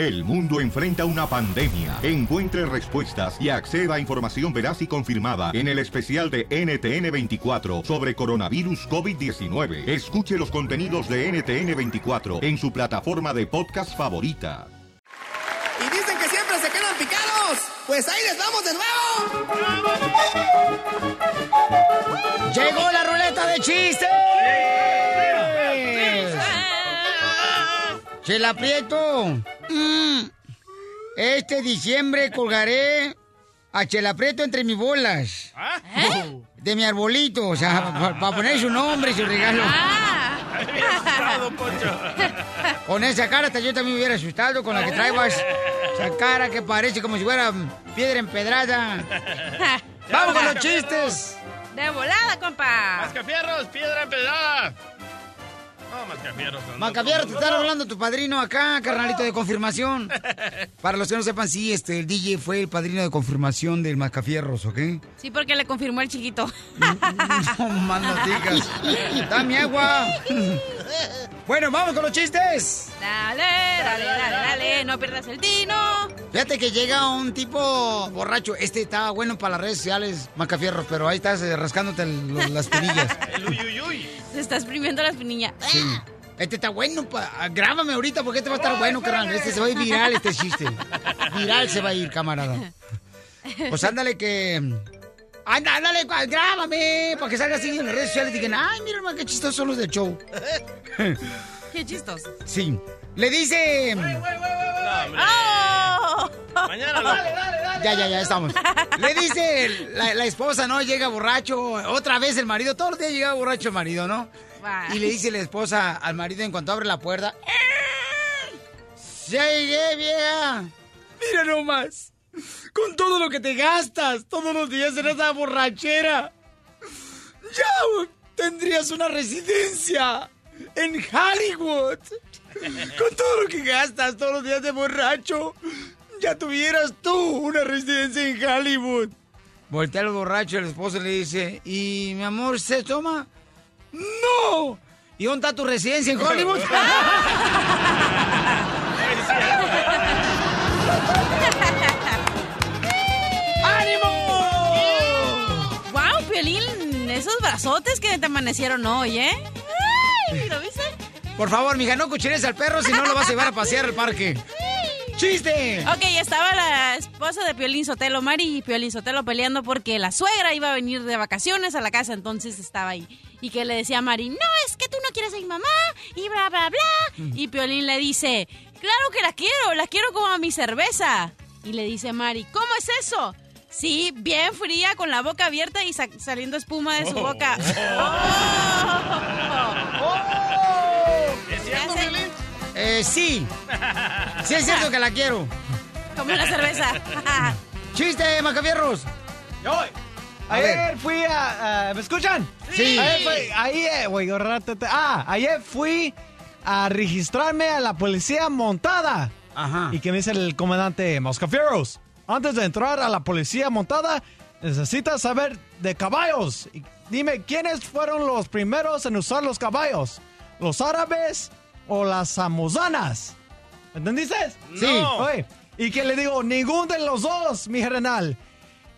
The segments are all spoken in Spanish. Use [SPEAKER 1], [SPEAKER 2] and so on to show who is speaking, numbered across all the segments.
[SPEAKER 1] El mundo enfrenta una pandemia. Encuentre respuestas y acceda a información veraz y confirmada en el especial de NTN24 sobre coronavirus COVID-19. Escuche los contenidos de NTN24 en su plataforma de podcast favorita.
[SPEAKER 2] Y dicen que siempre se quedan picados. Pues ahí les vamos de nuevo.
[SPEAKER 3] Llegó la ruleta de chistes. Chela Prieto. Mm. Este diciembre colgaré a Chela Prieto entre mis bolas.
[SPEAKER 4] ¿Eh?
[SPEAKER 3] De mi arbolito, o sea, para poner su nombre y su regalo. Con esa cara hasta yo también me hubiera asustado con la que traigas. Esa cara que parece como si fuera piedra empedrada. ¡Vamos con los chistes!
[SPEAKER 4] De volada, compa.
[SPEAKER 5] Mascafierros, piedra empedrada. No, mascafierros. no,
[SPEAKER 3] Macavierro, te
[SPEAKER 5] no,
[SPEAKER 3] está
[SPEAKER 5] no.
[SPEAKER 3] hablando tu padrino acá, carnalito de confirmación. Para los que no sepan, sí, este, el DJ fue el padrino de confirmación del Macafierros, ¿ok?
[SPEAKER 4] Sí, porque le confirmó el chiquito.
[SPEAKER 3] No más no digas. Dame agua. Bueno, vamos con los chistes.
[SPEAKER 4] Dale, dale, dale, dale. No pierdas el tino.
[SPEAKER 3] Fíjate que llega un tipo borracho. Este está bueno para las redes sociales, Macafierros, pero ahí estás eh, rascándote el- las perillas.
[SPEAKER 5] El uy, uy, uy.
[SPEAKER 4] Se está exprimiendo la espinilla.
[SPEAKER 3] Sí. Este está bueno, pa- grábame ahorita porque este va a estar bueno, carnal. Este se va a ir viral, este chiste. Viral se va a ir, camarada. Pues ándale que... Anda, ándale, grábame, para que salga así en las redes sociales y digan, ay, mira, hermano, qué chistosos son los del show.
[SPEAKER 4] Qué chistoso.
[SPEAKER 3] Sí. Le dice...
[SPEAKER 4] ¡Oh!
[SPEAKER 5] Mañana lo...
[SPEAKER 3] Ya, ya, ya estamos. Le dice la, la esposa, ¿no? Llega borracho, otra vez el marido, todos los días llega borracho el marido, ¿no? Y le dice la esposa al marido en cuanto abre la puerta. ¡Ya llegué, vieja! Mira nomás. Con todo lo que te gastas todos los días en esa borrachera. Ya tendrías una residencia en Hollywood. Con todo lo que gastas todos los días de borracho. Ya tuvieras tú una residencia en Hollywood. Voltea el borracho, el esposo le dice, ¿y mi amor se toma? ¡No! ¿Y dónde está tu residencia en Hollywood? ¡Ánimo!
[SPEAKER 4] ¡Wow, Piolín! Esos brazotes que te amanecieron hoy, ¿eh? ¡Ay! ¿Lo viste?
[SPEAKER 3] Por favor, mija, no cuchilles al perro si no lo vas a llevar a pasear al parque. ¡Chiste!
[SPEAKER 4] Ok, estaba la esposa de Piolín Sotelo, Mari y Piolín Sotelo peleando porque la suegra iba a venir de vacaciones a la casa, entonces estaba ahí. Y que le decía a Mari, no, es que tú no quieres a mi mamá, y bla, bla, bla. Y Piolín le dice, claro que la quiero, la quiero como a mi cerveza. Y le dice Mari, ¿cómo es eso? Sí, bien fría, con la boca abierta y sa- saliendo espuma de su
[SPEAKER 5] Oh.
[SPEAKER 4] boca.
[SPEAKER 5] ¿Es cierto. Piolín?
[SPEAKER 3] Eh, sí. Sí es cierto que la quiero.
[SPEAKER 4] Como la cerveza.
[SPEAKER 3] ¡Chiste, macabierros!
[SPEAKER 6] Yo, ayer fui a... a- ¿Me escuchan?
[SPEAKER 3] Sí.
[SPEAKER 6] Ayer fui, ahí, eh, güey, ah, ayer fui a registrarme a la policía montada.
[SPEAKER 3] Ajá.
[SPEAKER 6] Y que me dice el comandante Moscafieros, antes de entrar a la policía montada, necesitas saber de caballos. Y dime, ¿quiénes fueron los primeros en usar los caballos? ¿Los árabes o las samozanas? ¿Entendiste?
[SPEAKER 3] Sí.
[SPEAKER 5] No.
[SPEAKER 6] Oye, y que le digo, ningún de los dos, mi renal.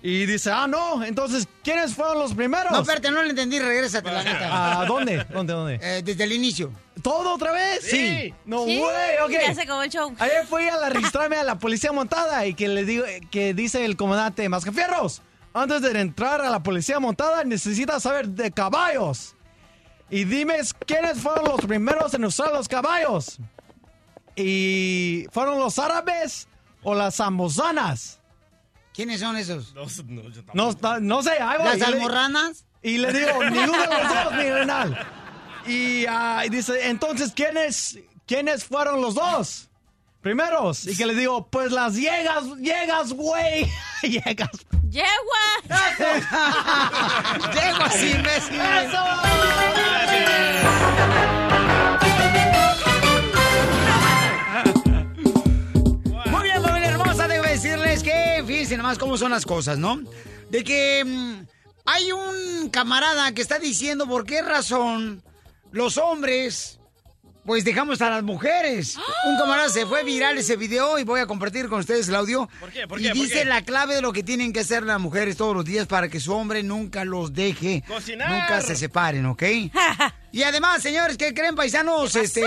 [SPEAKER 6] Y dice, ah, no, entonces, ¿quiénes fueron los primeros?
[SPEAKER 3] No, espérate, no le entendí, regrésate, la neta.
[SPEAKER 6] ¿A dónde? ¿Dónde? ¿Dónde?
[SPEAKER 3] Eh, desde el inicio.
[SPEAKER 6] ¿Todo otra vez?
[SPEAKER 5] Sí.
[SPEAKER 6] No,
[SPEAKER 4] Sí,
[SPEAKER 6] güey, ok.
[SPEAKER 4] Ya se acabó el show.
[SPEAKER 6] Ayer fui a la registrarme a la policía montada y que le digo que dice el comandante Mascafierros, antes de entrar a la policía montada necesitas saber de caballos. Y dime quiénes fueron los primeros en usar los caballos. Y fueron los árabes o las samozanas.
[SPEAKER 3] ¿Quiénes son esos?
[SPEAKER 5] No, no, yo.
[SPEAKER 6] No, está- no sé, ahí voy.
[SPEAKER 3] ¿Las
[SPEAKER 6] Y le- y le digo, ninguno de los dos, mi renal. Y, y dice, entonces, ¿quiénes, ¿quiénes fueron los dos? Primeros. Y que le digo, pues las llegas, llegas, güey. llegas.
[SPEAKER 4] ¡Yegua!
[SPEAKER 3] ¡Llego así, imbécil! Muy bien, familia hermosa, debo decirles que, fíjense nomás cómo son las cosas, ¿no? De que mm, hay un camarada que está diciendo por qué razón los hombres pues dejamos a las mujeres. Un camarada se fue viral ese video y voy a compartir con ustedes el audio.
[SPEAKER 5] ¿Por qué? ¿Por
[SPEAKER 3] y
[SPEAKER 5] qué? ¿Por
[SPEAKER 3] dice
[SPEAKER 5] qué?
[SPEAKER 3] la clave de lo que tienen que hacer las mujeres todos los días para que su hombre nunca los deje.
[SPEAKER 5] Cocinar.
[SPEAKER 3] Nunca se separen, ¿ok? y además, señores, ¿qué creen, paisanos? Este.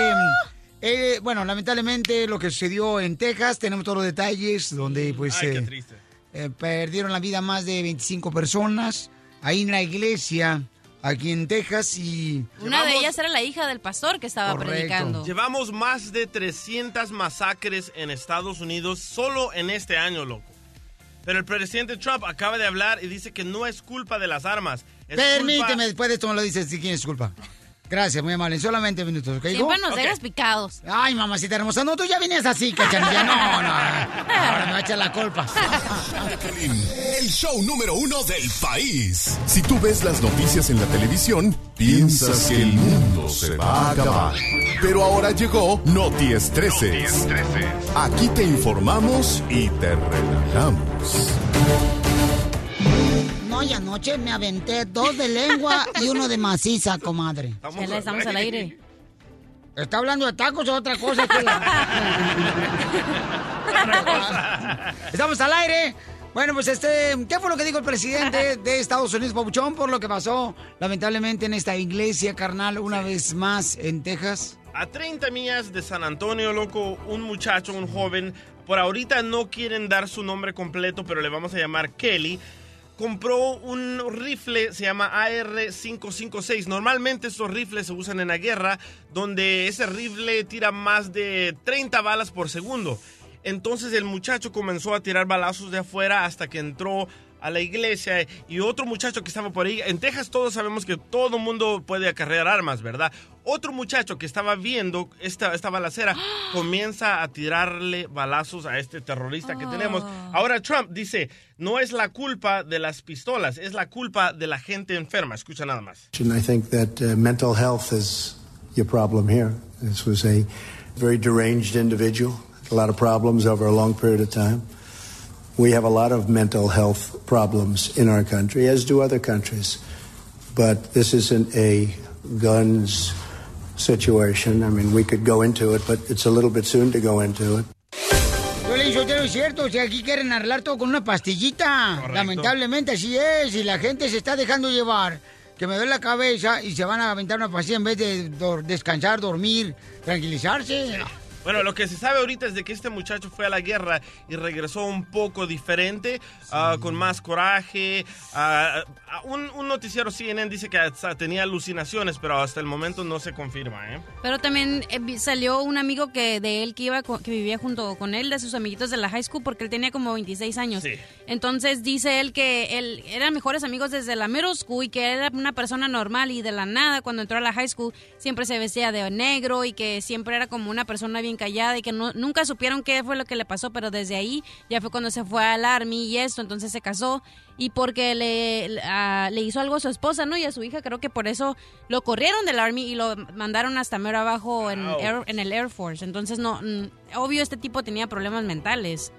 [SPEAKER 3] eh, bueno, lamentablemente lo que sucedió en Texas, tenemos todos los detalles donde pues
[SPEAKER 5] Ay, qué
[SPEAKER 3] eh,
[SPEAKER 5] triste.
[SPEAKER 3] eh, perdieron la vida más de 25 personas ahí en la iglesia, aquí en Texas y...
[SPEAKER 4] Una de ellas era la hija del pastor que estaba
[SPEAKER 3] Correcto.
[SPEAKER 4] predicando.
[SPEAKER 5] Llevamos más de 300 masacres en Estados Unidos solo en este año, loco. Pero el presidente Trump acaba de hablar y dice que no es culpa de las armas. es
[SPEAKER 3] Permíteme,
[SPEAKER 5] culpa-
[SPEAKER 3] después de esto me lo dices si tienes culpa. Gracias, muy amable. Solamente minutos, ¿ok?
[SPEAKER 4] Siempre nos
[SPEAKER 5] Ok.
[SPEAKER 4] dejas picados.
[SPEAKER 3] Ay, mamacita hermosa. No, tú ya vienes así, cachanilla. No, no. Ahora me va a echar la culpa.
[SPEAKER 7] El show número uno del país. Si tú ves las noticias en la televisión, piensas que el mundo se va a acabar. Pero ahora llegó Noti Estreses. Aquí te informamos y te relajamos.
[SPEAKER 3] No, y anoche me aventé dos de lengua y uno de maciza, comadre.
[SPEAKER 5] Estamos
[SPEAKER 4] estamos al aire.
[SPEAKER 3] ¿Está hablando de tacos o otra cosa? chula? Estamos al aire. Bueno, pues este, ¿qué fue lo que dijo el presidente de Estados Unidos, Pabuchón, por lo que pasó lamentablemente en esta iglesia carnal una vez más en Texas?
[SPEAKER 5] A 30 millas de San Antonio, loco, un muchacho, un joven, por ahorita no quieren dar su nombre completo, pero le vamos a llamar Kelly. Compró un rifle, se llama AR-556. Normalmente estos rifles se usan en la guerra, donde ese rifle tira más de 30 balas por segundo. Entonces el muchacho comenzó a tirar balazos de afuera hasta que entró a la iglesia y otro muchacho que estaba por ahí. En Texas todos sabemos que todo mundo puede acarrear armas, ¿verdad? Otro muchacho que estaba viendo esta, esta balacera comienza a tirarle balazos a este terrorista que tenemos. Ahora Trump dice, no es la culpa de las pistolas, es la culpa de la gente enferma. Escucha nada más.
[SPEAKER 8] I think that uh, mental health is your problem here. This was a very deranged individual, a lot of problems over a long period of time. We have a lot of mental health problems in our country, as do other countries. But this isn't a guns situation. I mean, we could go into it, but it's a little bit soon to go into it.
[SPEAKER 3] Yo le digo, es cierto, sea, aquí quieren arreglar todo con una pastillita.
[SPEAKER 5] Correcto.
[SPEAKER 3] Lamentablemente así es, y la gente se está dejando llevar. Que me duele la cabeza y se van a aventar una pastilla en vez de dor- descansar, dormir, tranquilizarse.
[SPEAKER 5] Bueno, lo que se sabe ahorita es de que este muchacho fue a la guerra y regresó un poco diferente, ah, con más coraje. ah, un, un noticiero CNN dice que hasta tenía alucinaciones, pero hasta el momento no se confirma, ¿eh?
[SPEAKER 4] Pero también eh, salió un amigo que de él que iba co- que vivía junto con él, de sus amiguitos de la high school, porque él tenía como 26 años.
[SPEAKER 5] Sí.
[SPEAKER 4] Entonces dice él que él eran mejores amigos desde la middle school y que era una persona normal y de la nada cuando entró a la high school siempre se vestía de negro y que siempre era como una persona bien callada y que no- nunca supieron qué fue lo que le pasó, pero desde ahí ya fue cuando se fue al army y esto, entonces se casó y porque le, a- le hizo algo a su esposa, ¿no? Y a su hija, creo que por eso lo corrieron del army y lo mandaron hasta mero abajo en. Air- en el Air Force. Entonces, no, obvio este tipo tenía problemas mentales.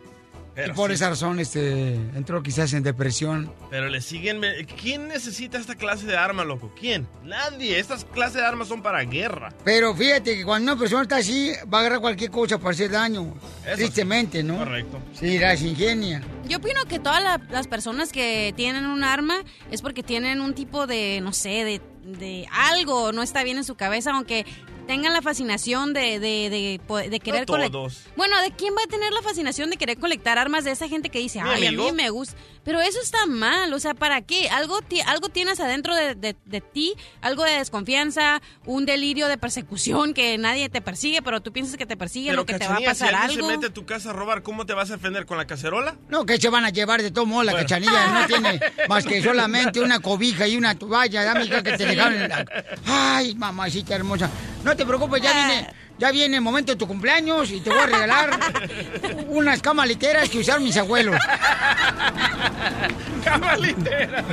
[SPEAKER 3] Y por
[SPEAKER 5] sí,
[SPEAKER 3] esa razón este, entró quizás en depresión.
[SPEAKER 5] pero le siguen... ¿Quién necesita esta clase de arma, loco? ¿Quién? Nadie. Estas clases de armas son para guerra.
[SPEAKER 3] Pero fíjate que cuando una persona está así, va a agarrar cualquier cosa para hacer daño.
[SPEAKER 5] Eso
[SPEAKER 3] Tristemente, ¿no?
[SPEAKER 5] Correcto.
[SPEAKER 3] Sí, las ingenia.
[SPEAKER 4] Yo opino que todas la- las personas que tienen un arma es porque tienen un tipo de, no sé, de, de algo no está bien en su cabeza, aunque tengan la fascinación de, de, de, de querer
[SPEAKER 5] No.
[SPEAKER 4] Bueno, ¿de quién va a tener la fascinación de querer colectar armas de esa gente que dice,
[SPEAKER 5] Mi
[SPEAKER 4] ay, a mí me gusta? Pero eso está mal, o sea, ¿para qué? Algo, ti- algo tienes adentro de, de- de ti, algo de desconfianza, un delirio de persecución que nadie te persigue, pero tú piensas que te persiguen
[SPEAKER 5] Pero,
[SPEAKER 4] o que te va a pasar
[SPEAKER 5] si alguien
[SPEAKER 4] algo.
[SPEAKER 5] se mete a tu casa a robar, ¿cómo te vas a defender? ¿Con la cacerola?
[SPEAKER 3] No, que se van a llevar de todo modo la
[SPEAKER 5] Bueno.
[SPEAKER 3] cachanilla. No tiene más que solamente una cobija y una toalla. Dame hija, que te dejaron. en la- Ay, mamacita hermosa. No te preocupes, ya viene, ya viene el momento de tu cumpleaños y te voy a regalar unas camas literas que usaron mis abuelos.
[SPEAKER 5] Cama litera.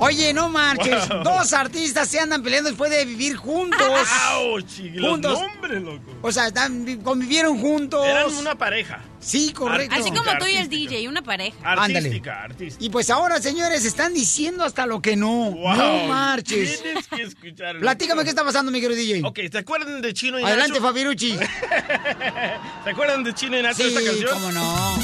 [SPEAKER 3] Oye, no marches.
[SPEAKER 5] Wow.
[SPEAKER 3] Dos artistas se andan peleando después de vivir juntos.
[SPEAKER 5] Los
[SPEAKER 3] Juntos.
[SPEAKER 5] nombres, loco.
[SPEAKER 3] O sea, están- convivieron juntos.
[SPEAKER 5] Eran una pareja.
[SPEAKER 3] Sí, correcto.
[SPEAKER 4] Así como tú y el. DJ, una pareja.
[SPEAKER 3] Ándale.
[SPEAKER 5] Artística.
[SPEAKER 3] Y pues ahora, señores, están diciendo hasta lo que no.
[SPEAKER 5] Wow.
[SPEAKER 3] No marches.
[SPEAKER 5] Tienes que escuchar.
[SPEAKER 3] Platícame qué está pasando, mi querido DJ.
[SPEAKER 5] Ok, ¿te acuerdan de Chino y
[SPEAKER 3] Adelante,
[SPEAKER 5] Nacho?
[SPEAKER 3] Fabirucci.
[SPEAKER 5] ¿Te acuerdan de Chino y Nacho
[SPEAKER 3] Sí,
[SPEAKER 5] esta canción?
[SPEAKER 3] cómo no.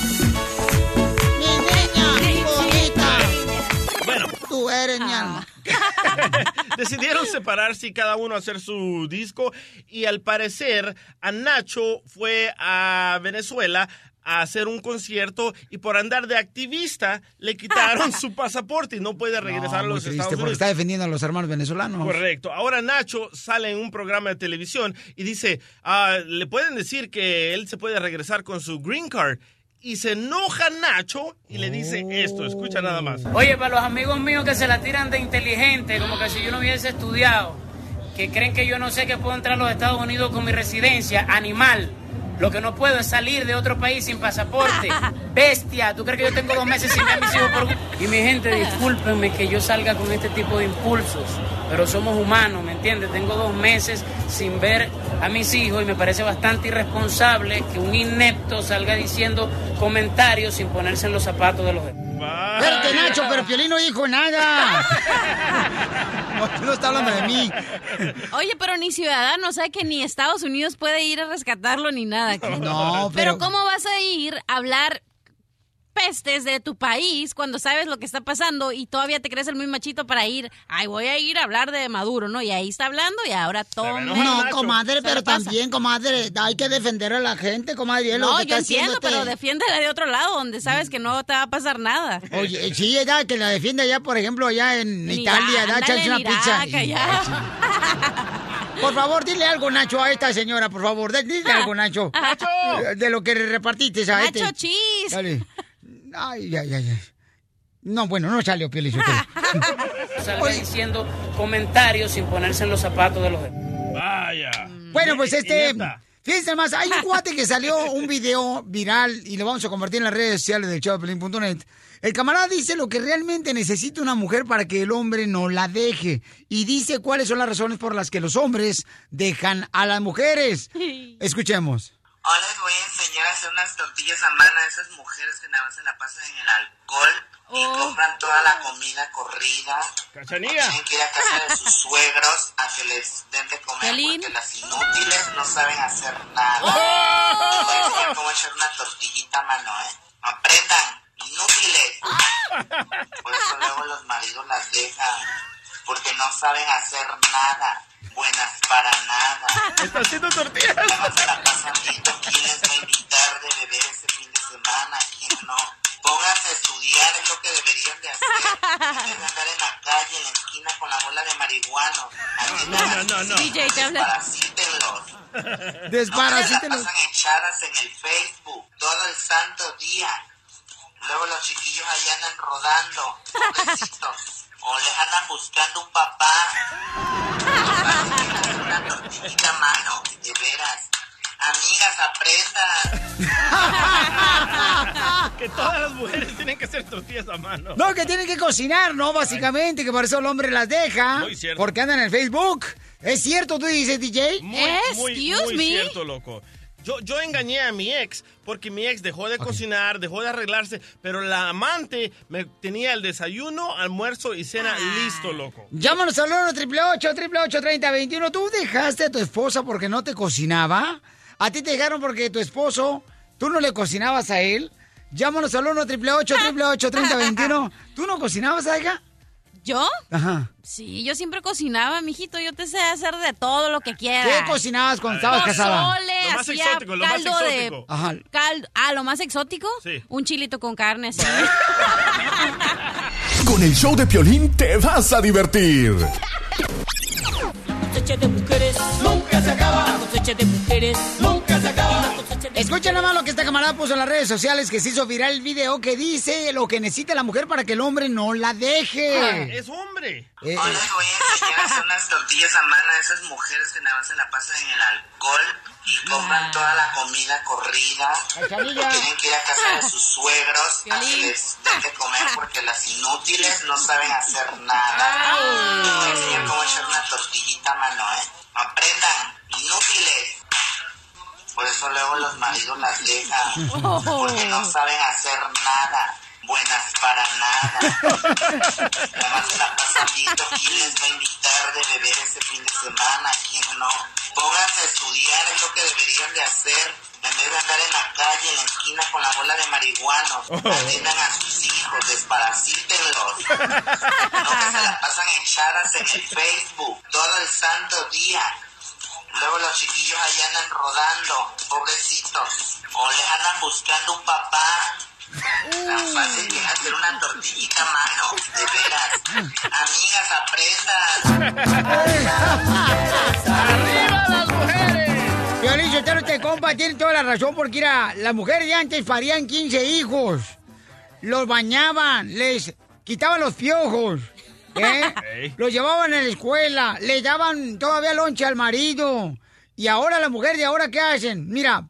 [SPEAKER 5] Bueno,
[SPEAKER 3] tú eres
[SPEAKER 4] Ah.
[SPEAKER 3] mi alma.
[SPEAKER 5] decidieron separarse y cada uno hacer su disco y al parecer a Nacho fue a Venezuela a hacer un concierto y por andar de activista le quitaron su pasaporte y no puede regresar
[SPEAKER 3] No,
[SPEAKER 5] a los
[SPEAKER 3] triste,
[SPEAKER 5] Estados
[SPEAKER 3] porque
[SPEAKER 5] Unidos.
[SPEAKER 3] está defendiendo a los hermanos venezolanos.
[SPEAKER 5] Correcto. Ahora Nacho sale en un programa de televisión y dice, ah, le pueden decir que él se puede regresar con su green card. Y se enoja Nacho y le dice esto, escucha nada más.
[SPEAKER 9] Oye, para los amigos míos que se la tiran de inteligente, como que si yo no hubiese estudiado, que creen que yo no sé que puedo entrar a los Estados Unidos con mi residencia, animal. Lo que no puedo es salir de otro país sin pasaporte. Bestia, ¿tú crees que yo tengo dos meses sin ver a mis hijos por... Y mi gente, discúlpenme que yo salga con este tipo de impulsos, pero somos humanos, ¿me entiendes? Tengo dos meses sin ver a mis hijos y me parece bastante irresponsable que un inepto salga diciendo comentarios sin ponerse en los zapatos de los demás.
[SPEAKER 3] Espérate, Nacho, pero Piolín no dijo nada. No, está hablando de mí.
[SPEAKER 4] Oye, pero ni ciudadano, o sea que ni Estados Unidos puede ir a rescatarlo ni nada.
[SPEAKER 3] No,
[SPEAKER 4] Pero
[SPEAKER 3] pero...
[SPEAKER 4] ¿cómo vas a ir a hablar pestes de tu país cuando sabes lo que está pasando y todavía te crees el muy machito para ir, ay, voy a ir a hablar de Maduro, ¿no? Y ahí está hablando y ahora tome.
[SPEAKER 3] No, comadre, pero también, comadre, hay que defender a la gente, comadre. es lo
[SPEAKER 4] No,
[SPEAKER 3] que
[SPEAKER 4] yo
[SPEAKER 3] está
[SPEAKER 4] entiendo,
[SPEAKER 3] este-
[SPEAKER 4] pero defiéndela de otro lado, donde sabes que no te va a pasar nada.
[SPEAKER 3] Oye, sí, ella que la defiende allá, por ejemplo, allá en,
[SPEAKER 4] En
[SPEAKER 3] Italia, da
[SPEAKER 4] en
[SPEAKER 3] una pizza. Por favor, dile algo, Nacho, a esta señora, por favor. Dile algo, Nacho.
[SPEAKER 5] ¡Nacho!
[SPEAKER 3] De lo que repartiste a este.
[SPEAKER 4] Nacho Cheese.
[SPEAKER 3] Dale. Ay, ay, ay, ay. No, bueno, no salió Piolín.
[SPEAKER 9] Salga diciendo comentarios sin ponerse en los zapatos de los demás.
[SPEAKER 5] Vaya.
[SPEAKER 3] Bueno, pues este. Fíjense más, hay un cuate que salió un video viral y lo vamos a compartir en las redes sociales del showpelín.net. El camarada dice lo que realmente necesita una mujer para que el hombre no la deje. Y dice cuáles son las razones por las que los hombres dejan a las mujeres. Escuchemos.
[SPEAKER 10] Hoy les voy a enseñar a hacer unas tortillas a mano a esas mujeres que nada más se la pasan en el alcohol y compran toda la comida corrida.
[SPEAKER 5] Cachanilla.
[SPEAKER 10] Tienen que ir a casa de sus suegros a que les den de comer porque las inútiles no saben hacer nada. Les voy a enseñar cómo echar una tortillita a mano, ¿eh? Aprendan, inútiles. Por eso luego los maridos las dejan porque no saben hacer nada. Buenas para nada.
[SPEAKER 5] Está haciendo tortillas.
[SPEAKER 10] Además se la pasan viendo quién les va a invitar de beber ese fin de semana, quién no. Pónganse a estudiar, es lo que deberían de hacer. En vez de andar en la calle, en la esquina con la bola de marihuanos.
[SPEAKER 5] No, no, no, no.
[SPEAKER 4] DJ, te habla.
[SPEAKER 10] Desparasítenlos. No se
[SPEAKER 3] Desparasítenlos.
[SPEAKER 10] la pasan echadas en el Facebook todo el santo día. Luego los chiquillos ahí andan rodando, pobrecitos. O les andan buscando un papá. Una tortillita a mano, de veras. Amigas, aprendan.
[SPEAKER 5] Que todas las mujeres tienen que hacer tortillas a mano.
[SPEAKER 3] No, que tienen que cocinar, ¿no? Básicamente, que por eso el hombre las deja.
[SPEAKER 5] Muy cierto.
[SPEAKER 3] Porque andan en el Facebook. ¿Es cierto, tú dices, DJ?
[SPEAKER 5] Muy, muy,
[SPEAKER 4] Excuse
[SPEAKER 5] muy
[SPEAKER 4] me.
[SPEAKER 5] cierto, loco. Yo, yo engañé a mi ex porque mi ex dejó de cocinar, dejó de arreglarse, pero la amante me tenía el desayuno, almuerzo y cena listo, loco.
[SPEAKER 3] Llámanos al 1 888 3021 ¿Tú dejaste a tu esposa porque no te cocinaba? ¿A ti te dejaron porque tu esposo, tú no le cocinabas a él? Llámanos al 1 888 3021 ¿Tú no cocinabas a ella?
[SPEAKER 4] ¿Yo?
[SPEAKER 3] Ajá.
[SPEAKER 4] Sí, yo siempre cocinaba, mijito. Yo te sé hacer de todo lo que
[SPEAKER 3] ¿Qué
[SPEAKER 4] quieras.
[SPEAKER 3] cocinabas cuando estabas casada?
[SPEAKER 5] Lo más
[SPEAKER 4] hacía
[SPEAKER 5] exótico, lo más
[SPEAKER 4] caldo de
[SPEAKER 5] exótico.
[SPEAKER 3] Ajá.
[SPEAKER 4] caldo. Ah, lo más exótico.
[SPEAKER 5] Sí.
[SPEAKER 4] Un chilito con carne así.
[SPEAKER 7] Con el show de Piolín te vas a divertir.
[SPEAKER 11] cosecha de mujeres nunca se acaba. La cosecha de mujeres nunca se acaba.
[SPEAKER 3] Escuchen nomás lo que esta camarada puso en las redes sociales que se hizo viral el video que dice lo que necesita la mujer para que el hombre no la deje.
[SPEAKER 5] Es hombre.
[SPEAKER 3] Eh,
[SPEAKER 10] Hoy les voy a enseñar a hacer unas tortillas a mano a esas mujeres que nada más se la pasan en el alcohol y compran toda la comida corrida.
[SPEAKER 3] Cachanilla.
[SPEAKER 10] Tienen que ir a casa de sus suegros a que les den de comer porque las inútiles no saben hacer nada. Les voy a enseñar cómo echar una tortillita a mano, ¿eh? Aprendan, inútiles. Por eso luego los maridos las dejan. Porque no saben hacer nada. Buenas para nada. Nada más se la pasan viendo quién les va a invitar de beber ese fin de semana, quién no. Pónganse a estudiar, es lo que deberían de hacer. En vez de andar en la calle, en la esquina con la bola de marihuanos, atiendan a sus hijos, desparasítenlos. No que se la pasan echadas en el Facebook todo el santo día. Luego los chiquillos ahí andan rodando, pobrecitos. O les andan buscando un papá. Tan fácil que es hacer una tortillita a mano, de veras. Amigas, aprendan.
[SPEAKER 5] ¡Arriba las mujeres!
[SPEAKER 3] Piolín, Sotelo, este compa tiene toda la razón porque era, las mujeres de antes parían 15 hijos. Los bañaban, les quitaban los piojos. ¿Eh? Los llevaban a la escuela, le daban todavía lonche al marido. Y ahora las mujeres de ahora, ¿qué hacen? Mira,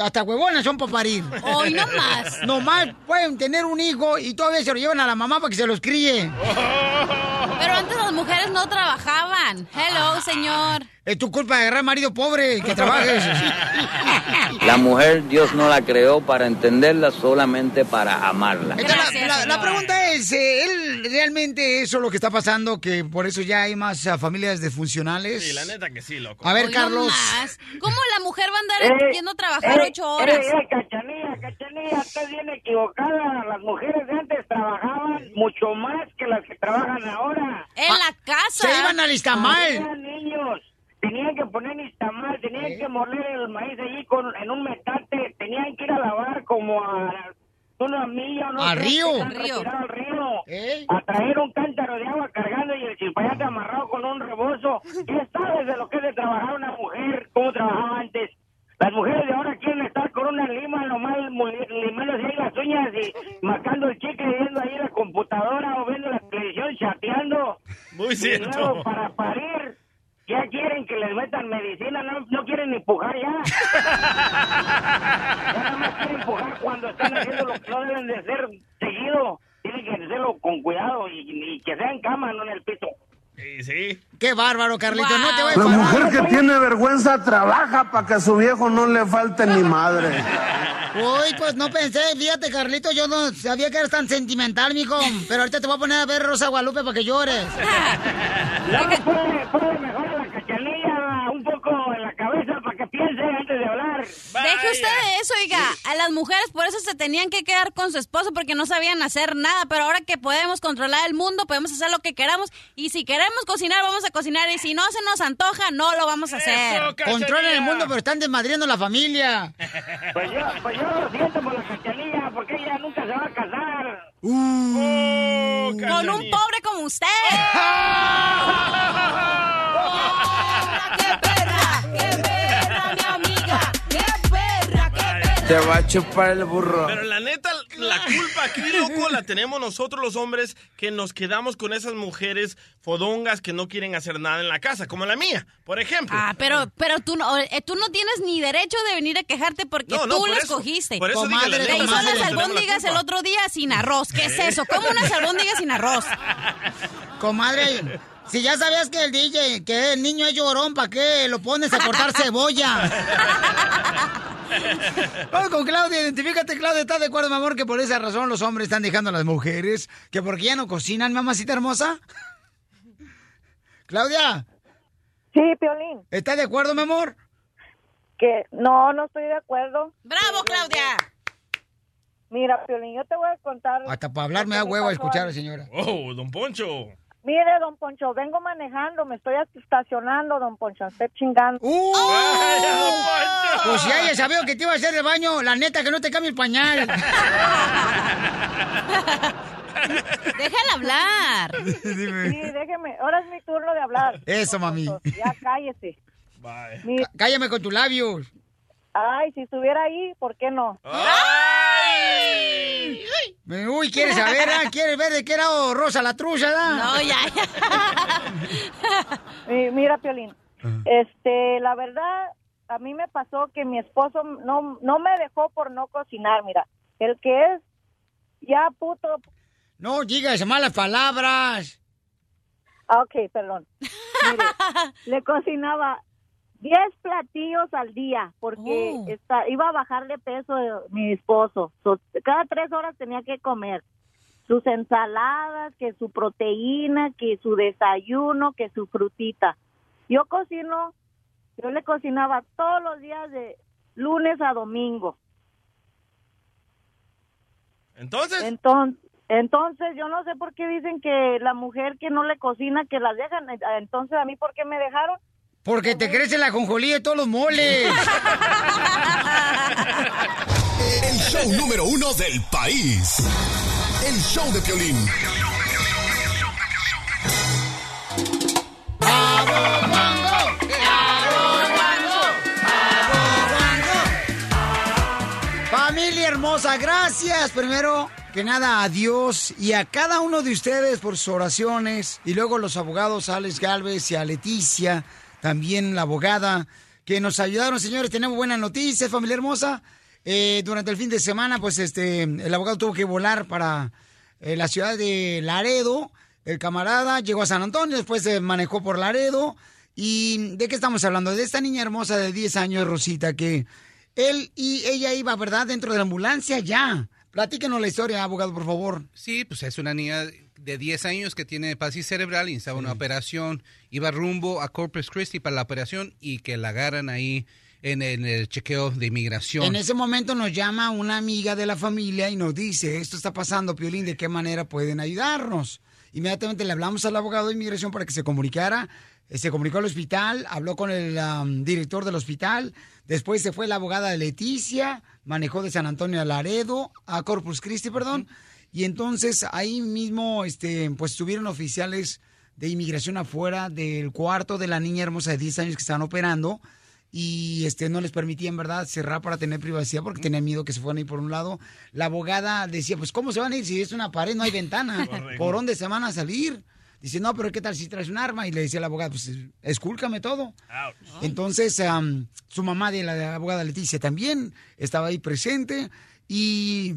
[SPEAKER 3] hasta huevonas son para parir.
[SPEAKER 4] Hoy no más.
[SPEAKER 3] Nomás pueden tener un hijo y todavía se lo llevan a la mamá para que se los críe.
[SPEAKER 4] Pero antes las mujeres no trabajaban. Hello, señor.
[SPEAKER 3] Es tu culpa de agarrar marido pobre que trabajes.
[SPEAKER 12] La mujer Dios no la creó para entenderla, solamente para amarla.
[SPEAKER 3] Entonces, la-
[SPEAKER 4] Gracias,
[SPEAKER 3] la, la
[SPEAKER 4] señor.
[SPEAKER 3] pregunta es, ¿eh, ¿él realmente eso es lo que está pasando? Que por eso ya hay más ah, familias disfuncionales.
[SPEAKER 5] Sí, la neta que sí, loco.
[SPEAKER 3] A ver, Carlos.
[SPEAKER 4] más. ¿Cómo la mujer va a andar
[SPEAKER 13] Eh,
[SPEAKER 4] yendo a trabajar
[SPEAKER 13] eh,
[SPEAKER 4] ocho horas?
[SPEAKER 13] Eh, eh, cachanilla, cachanilla, estás bien equivocada. Las mujeres de antes trabajaban mucho más que las que trabajan ahora.
[SPEAKER 4] En la casa.
[SPEAKER 3] Se iban al Istamal.
[SPEAKER 13] Niños, tenían que poner istamal, tenían que moler el maíz allí con, en un metate, tenían que ir a lavar como a una milla, no
[SPEAKER 3] ¿Al
[SPEAKER 13] sé,
[SPEAKER 3] río?
[SPEAKER 13] al río,
[SPEAKER 3] ¿Eh?
[SPEAKER 13] a traer un cántaro de agua cargando y el chilpayate amarrado con un rebozo. ¿Qué sabes de lo que es de trabajar una mujer? ¿Cómo trabajaba antes? Las mujeres de ahora quieren estar con una lima nomás limándose ahí las uñas y marcando el chicle viendo ahí la computadora o viendo la televisión chateando.
[SPEAKER 5] Muy
[SPEAKER 13] Y luego
[SPEAKER 5] cierto.
[SPEAKER 13] para parir, ya quieren que les metan medicina, no, no quieren ni pujar ya. ya nada más quieren pujar cuando están haciendo lo que no deben de hacer seguido. Tienen que hacerlo con cuidado y, y que sea en cama, no en el piso.
[SPEAKER 5] Sí, sí.
[SPEAKER 3] Qué bárbaro, Carlito. No te voy a
[SPEAKER 13] La mujer que tiene vergüenza trabaja para que a su viejo no le falte ni madre.
[SPEAKER 3] Uy, pues no pensé. Fíjate, Carlito, yo no sabía que eras tan sentimental, mijo. Pero ahorita te voy a poner a ver Rosa Guadalupe para que llores.
[SPEAKER 13] No, puede, puede mejorar la cachanilla un poco en la cabeza para que piense antes de hablar.
[SPEAKER 4] Deje usted de eso, oiga. A las mujeres por eso se tenían que quedar con su esposo porque no sabían hacer nada. Pero ahora que podemos controlar el mundo, podemos hacer lo que queramos. Y si queremos cocinar, vamos a cocinar. Y si no se nos antoja, no lo vamos a hacer.
[SPEAKER 3] Controlan el mundo, pero están desmadriendo la familia.
[SPEAKER 13] Pues yo, pues yo lo siento por la cachanilla porque ella nunca se va a casar.
[SPEAKER 5] Oh,
[SPEAKER 4] Con un pobre como usted. ¡Qué perra!
[SPEAKER 12] Te va a chupar el burro.
[SPEAKER 5] Pero la neta, la culpa aquí, loco, la tenemos nosotros los hombres que nos quedamos con esas mujeres fodongas que no quieren hacer nada en la casa, como la mía, por ejemplo.
[SPEAKER 4] Ah, pero, pero tú, no, eh, tú no tienes ni derecho de venir a quejarte porque
[SPEAKER 5] No, no,
[SPEAKER 4] tú
[SPEAKER 5] por
[SPEAKER 4] la
[SPEAKER 5] eso-
[SPEAKER 4] escogiste.
[SPEAKER 5] por eso dije, la
[SPEAKER 3] Comadre,
[SPEAKER 5] neta,
[SPEAKER 4] hizo las
[SPEAKER 5] tenemos la
[SPEAKER 4] albóndigas el otro día sin arroz. ¿Qué es eso? ¿Cómo unas albóndigas sin arroz?
[SPEAKER 3] Comadre, si ya sabías que el DJ, que el niño es llorón, ¿para qué lo pones a cortar cebolla? Vamos con Claudia, identifícate, Claudia, ¿estás de acuerdo, mi amor, que por esa razón los hombres están dejando a las mujeres? ¿Que porque ya no cocinan, mamacita hermosa? Claudia,
[SPEAKER 13] Sí, Piolín,
[SPEAKER 3] ¿estás de acuerdo, mi amor?
[SPEAKER 13] que no, no estoy de acuerdo.
[SPEAKER 4] ¡Bravo, Claudia!
[SPEAKER 13] Mira, Piolín, yo te voy a contar.
[SPEAKER 3] Hasta para hablar me da huevo a escuchar a la señora.
[SPEAKER 5] Oh, don Poncho.
[SPEAKER 13] Mire, don Poncho, vengo manejando, me estoy estacionando, don Poncho, estoy chingando.
[SPEAKER 3] ¡Uh!
[SPEAKER 5] Vaya, don Poncho.
[SPEAKER 3] Pues si haya sabido que te iba a hacer el baño, la neta que no te cambie el pañal.
[SPEAKER 4] Déjala hablar.
[SPEAKER 13] Sí, déjeme, ahora es mi turno de hablar.
[SPEAKER 3] Eso, mami.
[SPEAKER 13] Ya cállese.
[SPEAKER 14] Mi-
[SPEAKER 3] Cállame con tus labios.
[SPEAKER 14] Ay, si estuviera ahí, ¿por qué no?
[SPEAKER 3] Uy, ¿quieres saber? ah? ¿Quieres ver de qué lado rosa la trucha, da?
[SPEAKER 4] No, ya,
[SPEAKER 14] Mi- Mira, Piolín, este, la verdad, a mí me pasó que mi esposo no, no me dejó por no cocinar, mira. El que es ya puto...
[SPEAKER 3] No digas malas palabras.
[SPEAKER 14] Ah, ok, perdón. Mire, le cocinaba 10 platillos al día porque
[SPEAKER 4] Oh.
[SPEAKER 14] está, iba a bajar de peso mi esposo. So, cada tres horas tenía que comer sus ensaladas, que su proteína, que su desayuno, que su frutita. Yo cocino, yo le cocinaba todos los días de lunes a domingo.
[SPEAKER 5] Entonces,
[SPEAKER 14] Entonces, entonces yo no sé por qué dicen que la mujer que no le cocina que las dejan. Entonces a mí por qué me dejaron?
[SPEAKER 3] Porque te crece la jonjolía de todos los moles.
[SPEAKER 7] El show número uno del país. El show de Piolín.
[SPEAKER 3] Familia hermosa, gracias primero que nada a Dios y a cada uno de ustedes por sus oraciones y luego los abogados Alex Galvez y a Leticia, también la abogada, que nos ayudaron, señores. Tenemos buenas noticias, familia hermosa. Eh, durante el fin de semana, pues este, el abogado tuvo que volar para eh, la ciudad de Laredo. El camarada llegó a San Antonio, después se manejó por Laredo. ¿Y de qué estamos hablando? De esta niña hermosa de 10 años, Rosita, que él y ella iba, ¿verdad?, dentro de la ambulancia ya. Platíquenos la historia, abogado, por favor.
[SPEAKER 15] Sí, pues es una niña de 10 años que tiene parálisis cerebral y necesitaba una operación. Iba rumbo a Corpus Christi para la operación y que la agarran ahí en, en el chequeo de inmigración.
[SPEAKER 3] En ese momento nos llama una amiga de la familia y nos dice, esto está pasando, Piolín, ¿de qué manera pueden ayudarnos? Inmediatamente le hablamos al abogado de inmigración para que se comunicara. Eh, Se comunicó al hospital, habló con el um, director del hospital. Después se fue la abogada Leticia, manejó de San Antonio a Laredo, a Corpus Christi, perdón. Y entonces ahí mismo, este, pues estuvieron oficiales de inmigración afuera del cuarto de la niña hermosa de 10 años que estaban operando y este no les permitían, ¿verdad?, cerrar para tener privacidad porque tenían miedo que se fueran a ir por un lado. La abogada decía, pues, ¿cómo se van a ir si es una pared, no hay ventana?
[SPEAKER 16] Correcto.
[SPEAKER 3] ¿Por dónde se van a salir? Dice, no, pero ¿qué tal si traes un arma? Y le decía la abogada, pues, escúlcame todo. Entonces, am, su mamá de la abogada Leticia también estaba ahí presente y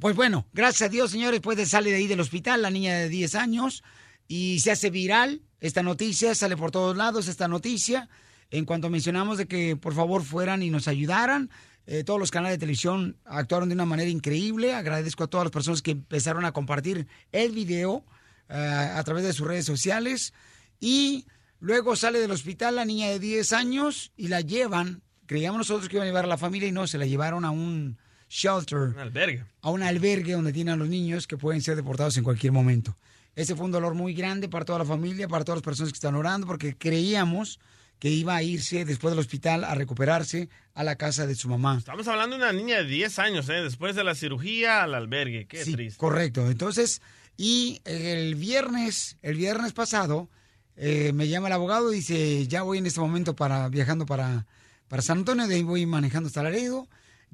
[SPEAKER 3] pues bueno, gracias a Dios, señores, pues sale de ahí del hospital la niña de 10 años y se hace viral esta noticia, sale por todos lados esta noticia. En cuanto mencionamos de que por favor fueran y nos ayudaran, eh, todos los canales de televisión actuaron de una manera increíble. Agradezco a todas las personas que empezaron a compartir el video eh, a través de sus redes sociales. Y luego sale del hospital la niña de 10 años y la llevan. Creíamos nosotros que iban a llevar a la familia y no, se la llevaron a un shelter
[SPEAKER 5] un albergue.
[SPEAKER 3] a un albergue donde tienen a los niños que pueden ser deportados en cualquier momento. Ese fue un dolor muy grande para toda la familia, para todas las personas que están orando, porque creíamos que iba a irse después del hospital a recuperarse a la casa de su mamá.
[SPEAKER 5] Estamos hablando de una niña de 10 años, ¿eh? Después de la cirugía al albergue. Qué
[SPEAKER 3] Sí,
[SPEAKER 5] triste.
[SPEAKER 3] correcto. Entonces, y el viernes, el viernes pasado, eh, me llama el abogado y dice, ya voy en este momento para viajando para, para San Antonio, de ahí voy manejando hasta Laredo.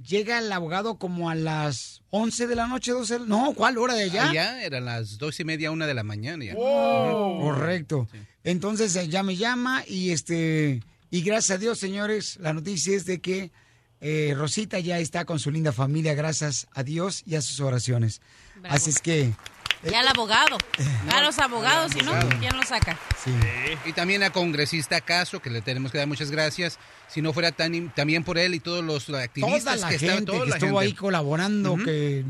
[SPEAKER 3] Llega el abogado como a las 11 de la noche, 12 de la- No, ¿cuál hora de allá?
[SPEAKER 15] Allá eran las dos y media, una de la mañana. Ya.
[SPEAKER 3] Correcto. Entonces eh, ya me llama y este y gracias a Dios, señores, la noticia es de que eh, Rosita ya está con su linda familia, gracias a Dios y a sus oraciones.
[SPEAKER 4] Bravo.
[SPEAKER 3] Así es que
[SPEAKER 4] Ya el abogado. A los abogados, si no. ¿quién lo saca?
[SPEAKER 15] Y también a congresista Caso, que le tenemos que dar muchas gracias. Si no fuera tan, también por él y todos los activistas
[SPEAKER 3] toda la
[SPEAKER 15] que
[SPEAKER 3] gente que
[SPEAKER 15] la
[SPEAKER 3] estuvo
[SPEAKER 15] gente.
[SPEAKER 3] ahí colaborando, que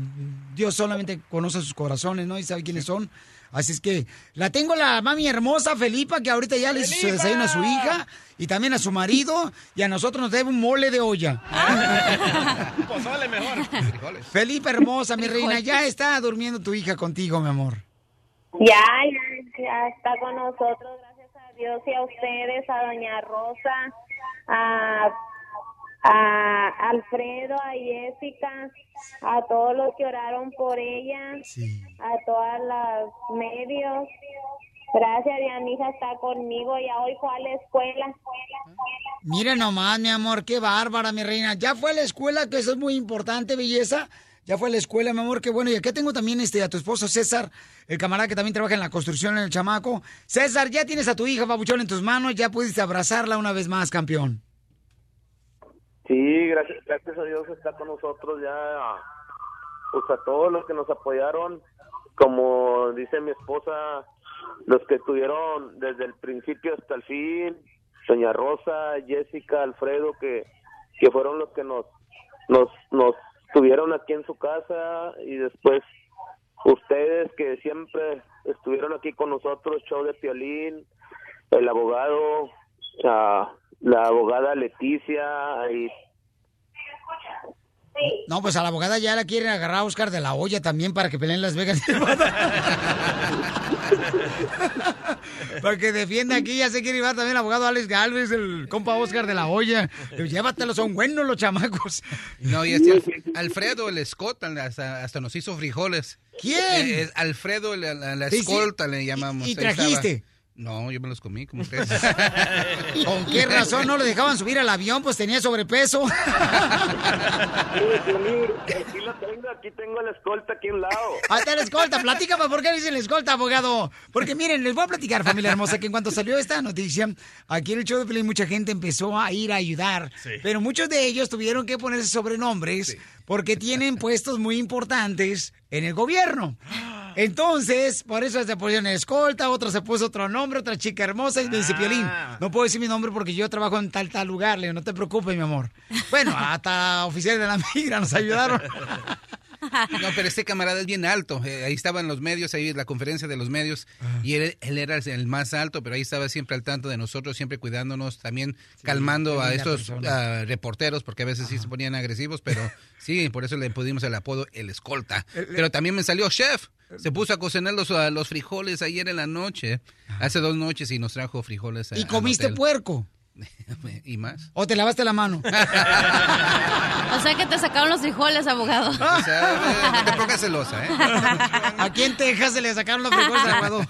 [SPEAKER 3] Dios solamente conoce sus corazones, ¿no? Y sabe quiénes son. Así es que la tengo la mami hermosa Felipa, que ahorita ya le hizo desayuno a su hija y también a su marido, y a nosotros nos debe un mole de olla.
[SPEAKER 5] Pozole mejor.
[SPEAKER 3] Felipa hermosa, mi reina, ya está durmiendo tu hija contigo, mi amor.
[SPEAKER 17] Ya, ya, ya está con nosotros, gracias a Dios y a ustedes, a Doña Rosa, a, a Alfredo, a Jessica, a todos los que oraron por ella, a todas las medios Gracias, hija está conmigo, ya hoy fue a la escuela.
[SPEAKER 3] Mira nomás, mi amor, qué bárbara, mi reina. Ya fue a la escuela, que eso es muy importante, belleza. Ya fue a la escuela, mi amor, qué bueno. Y aquí tengo también este, a tu esposo César, el camarada que también trabaja en la construcción en el chamaco. César, ya tienes a tu hija, babuchón, en tus manos, ya pudiste abrazarla una vez más, campeón.
[SPEAKER 18] Gracias, gracias a Dios está con nosotros ya, pues a todos los que nos apoyaron, como dice mi esposa, los que estuvieron desde el principio hasta el fin, doña Rosa, Jessica, Alfredo, que, que fueron los que nos, nos, nos tuvieron aquí en su casa y después ustedes que siempre estuvieron aquí con nosotros, show de Piolín, el abogado, ah, la abogada Leticia y
[SPEAKER 3] No, pues a la abogada ya la quieren agarrar a Oscar de la olla también para que peleen Las Vegas. para que defienda aquí, ya se quiere llevar también el abogado Alex Galvez, el compa Oscar de la olla. Llévatelos, son buenos los chamacos.
[SPEAKER 15] No, y este Alf- Alfredo, el escolta, hasta, hasta nos hizo frijoles.
[SPEAKER 3] ¿Quién?
[SPEAKER 15] Eh, es Alfredo, la, la- la
[SPEAKER 3] Sí, sí.
[SPEAKER 15] escolta le llamamos.
[SPEAKER 3] ¿Y- y
[SPEAKER 15] estaba. No, yo me los comí, como ustedes.
[SPEAKER 3] ¿Con qué razón no lo dejaban subir al avión? Pues tenía sobrepeso.
[SPEAKER 18] aquí lo tengo, aquí tengo la escolta aquí a un lado.
[SPEAKER 3] Está la escolta, platícame por qué le dicen la escolta, abogado. Porque miren, les voy a platicar, familia hermosa, que en cuanto salió esta noticia, aquí en el show de Pelín mucha gente empezó a ir a ayudar.
[SPEAKER 19] Sí.
[SPEAKER 3] Pero muchos de ellos tuvieron que ponerse sobrenombres porque tienen puestos muy importantes en el gobierno. Entonces, por eso se pusieron escolta, otro se puso otro nombre, otra chica hermosa, y me dice, Piolín, no puedo decir mi nombre porque yo trabajo en tal, tal lugar. Le digo, no te preocupes, mi amor. Bueno, hasta oficiales de la migra nos ayudaron.
[SPEAKER 15] No, pero este camarada es bien alto. Eh, ahí estaban los medios, ahí la conferencia de los medios, y él, él era el más alto, pero ahí estaba siempre al tanto de nosotros, siempre cuidándonos, también calmando a estos ah, reporteros, porque a veces sí se ponían agresivos, pero sí, por eso le pudimos el apodo el escolta. Pero también me salió chef. Se puso a cocinar los, ah, los frijoles ayer en la noche, hace dos noches, y nos trajo frijoles. a-
[SPEAKER 3] ¿Y comiste puerco?
[SPEAKER 15] ¿Y más?
[SPEAKER 3] ¿O te lavaste la mano?
[SPEAKER 4] O sea que te sacaron los frijoles, abogado.
[SPEAKER 15] O sea, no te pongas celosa, ¿eh?
[SPEAKER 3] Aquí en Texas se le sacaron los frijoles abogado.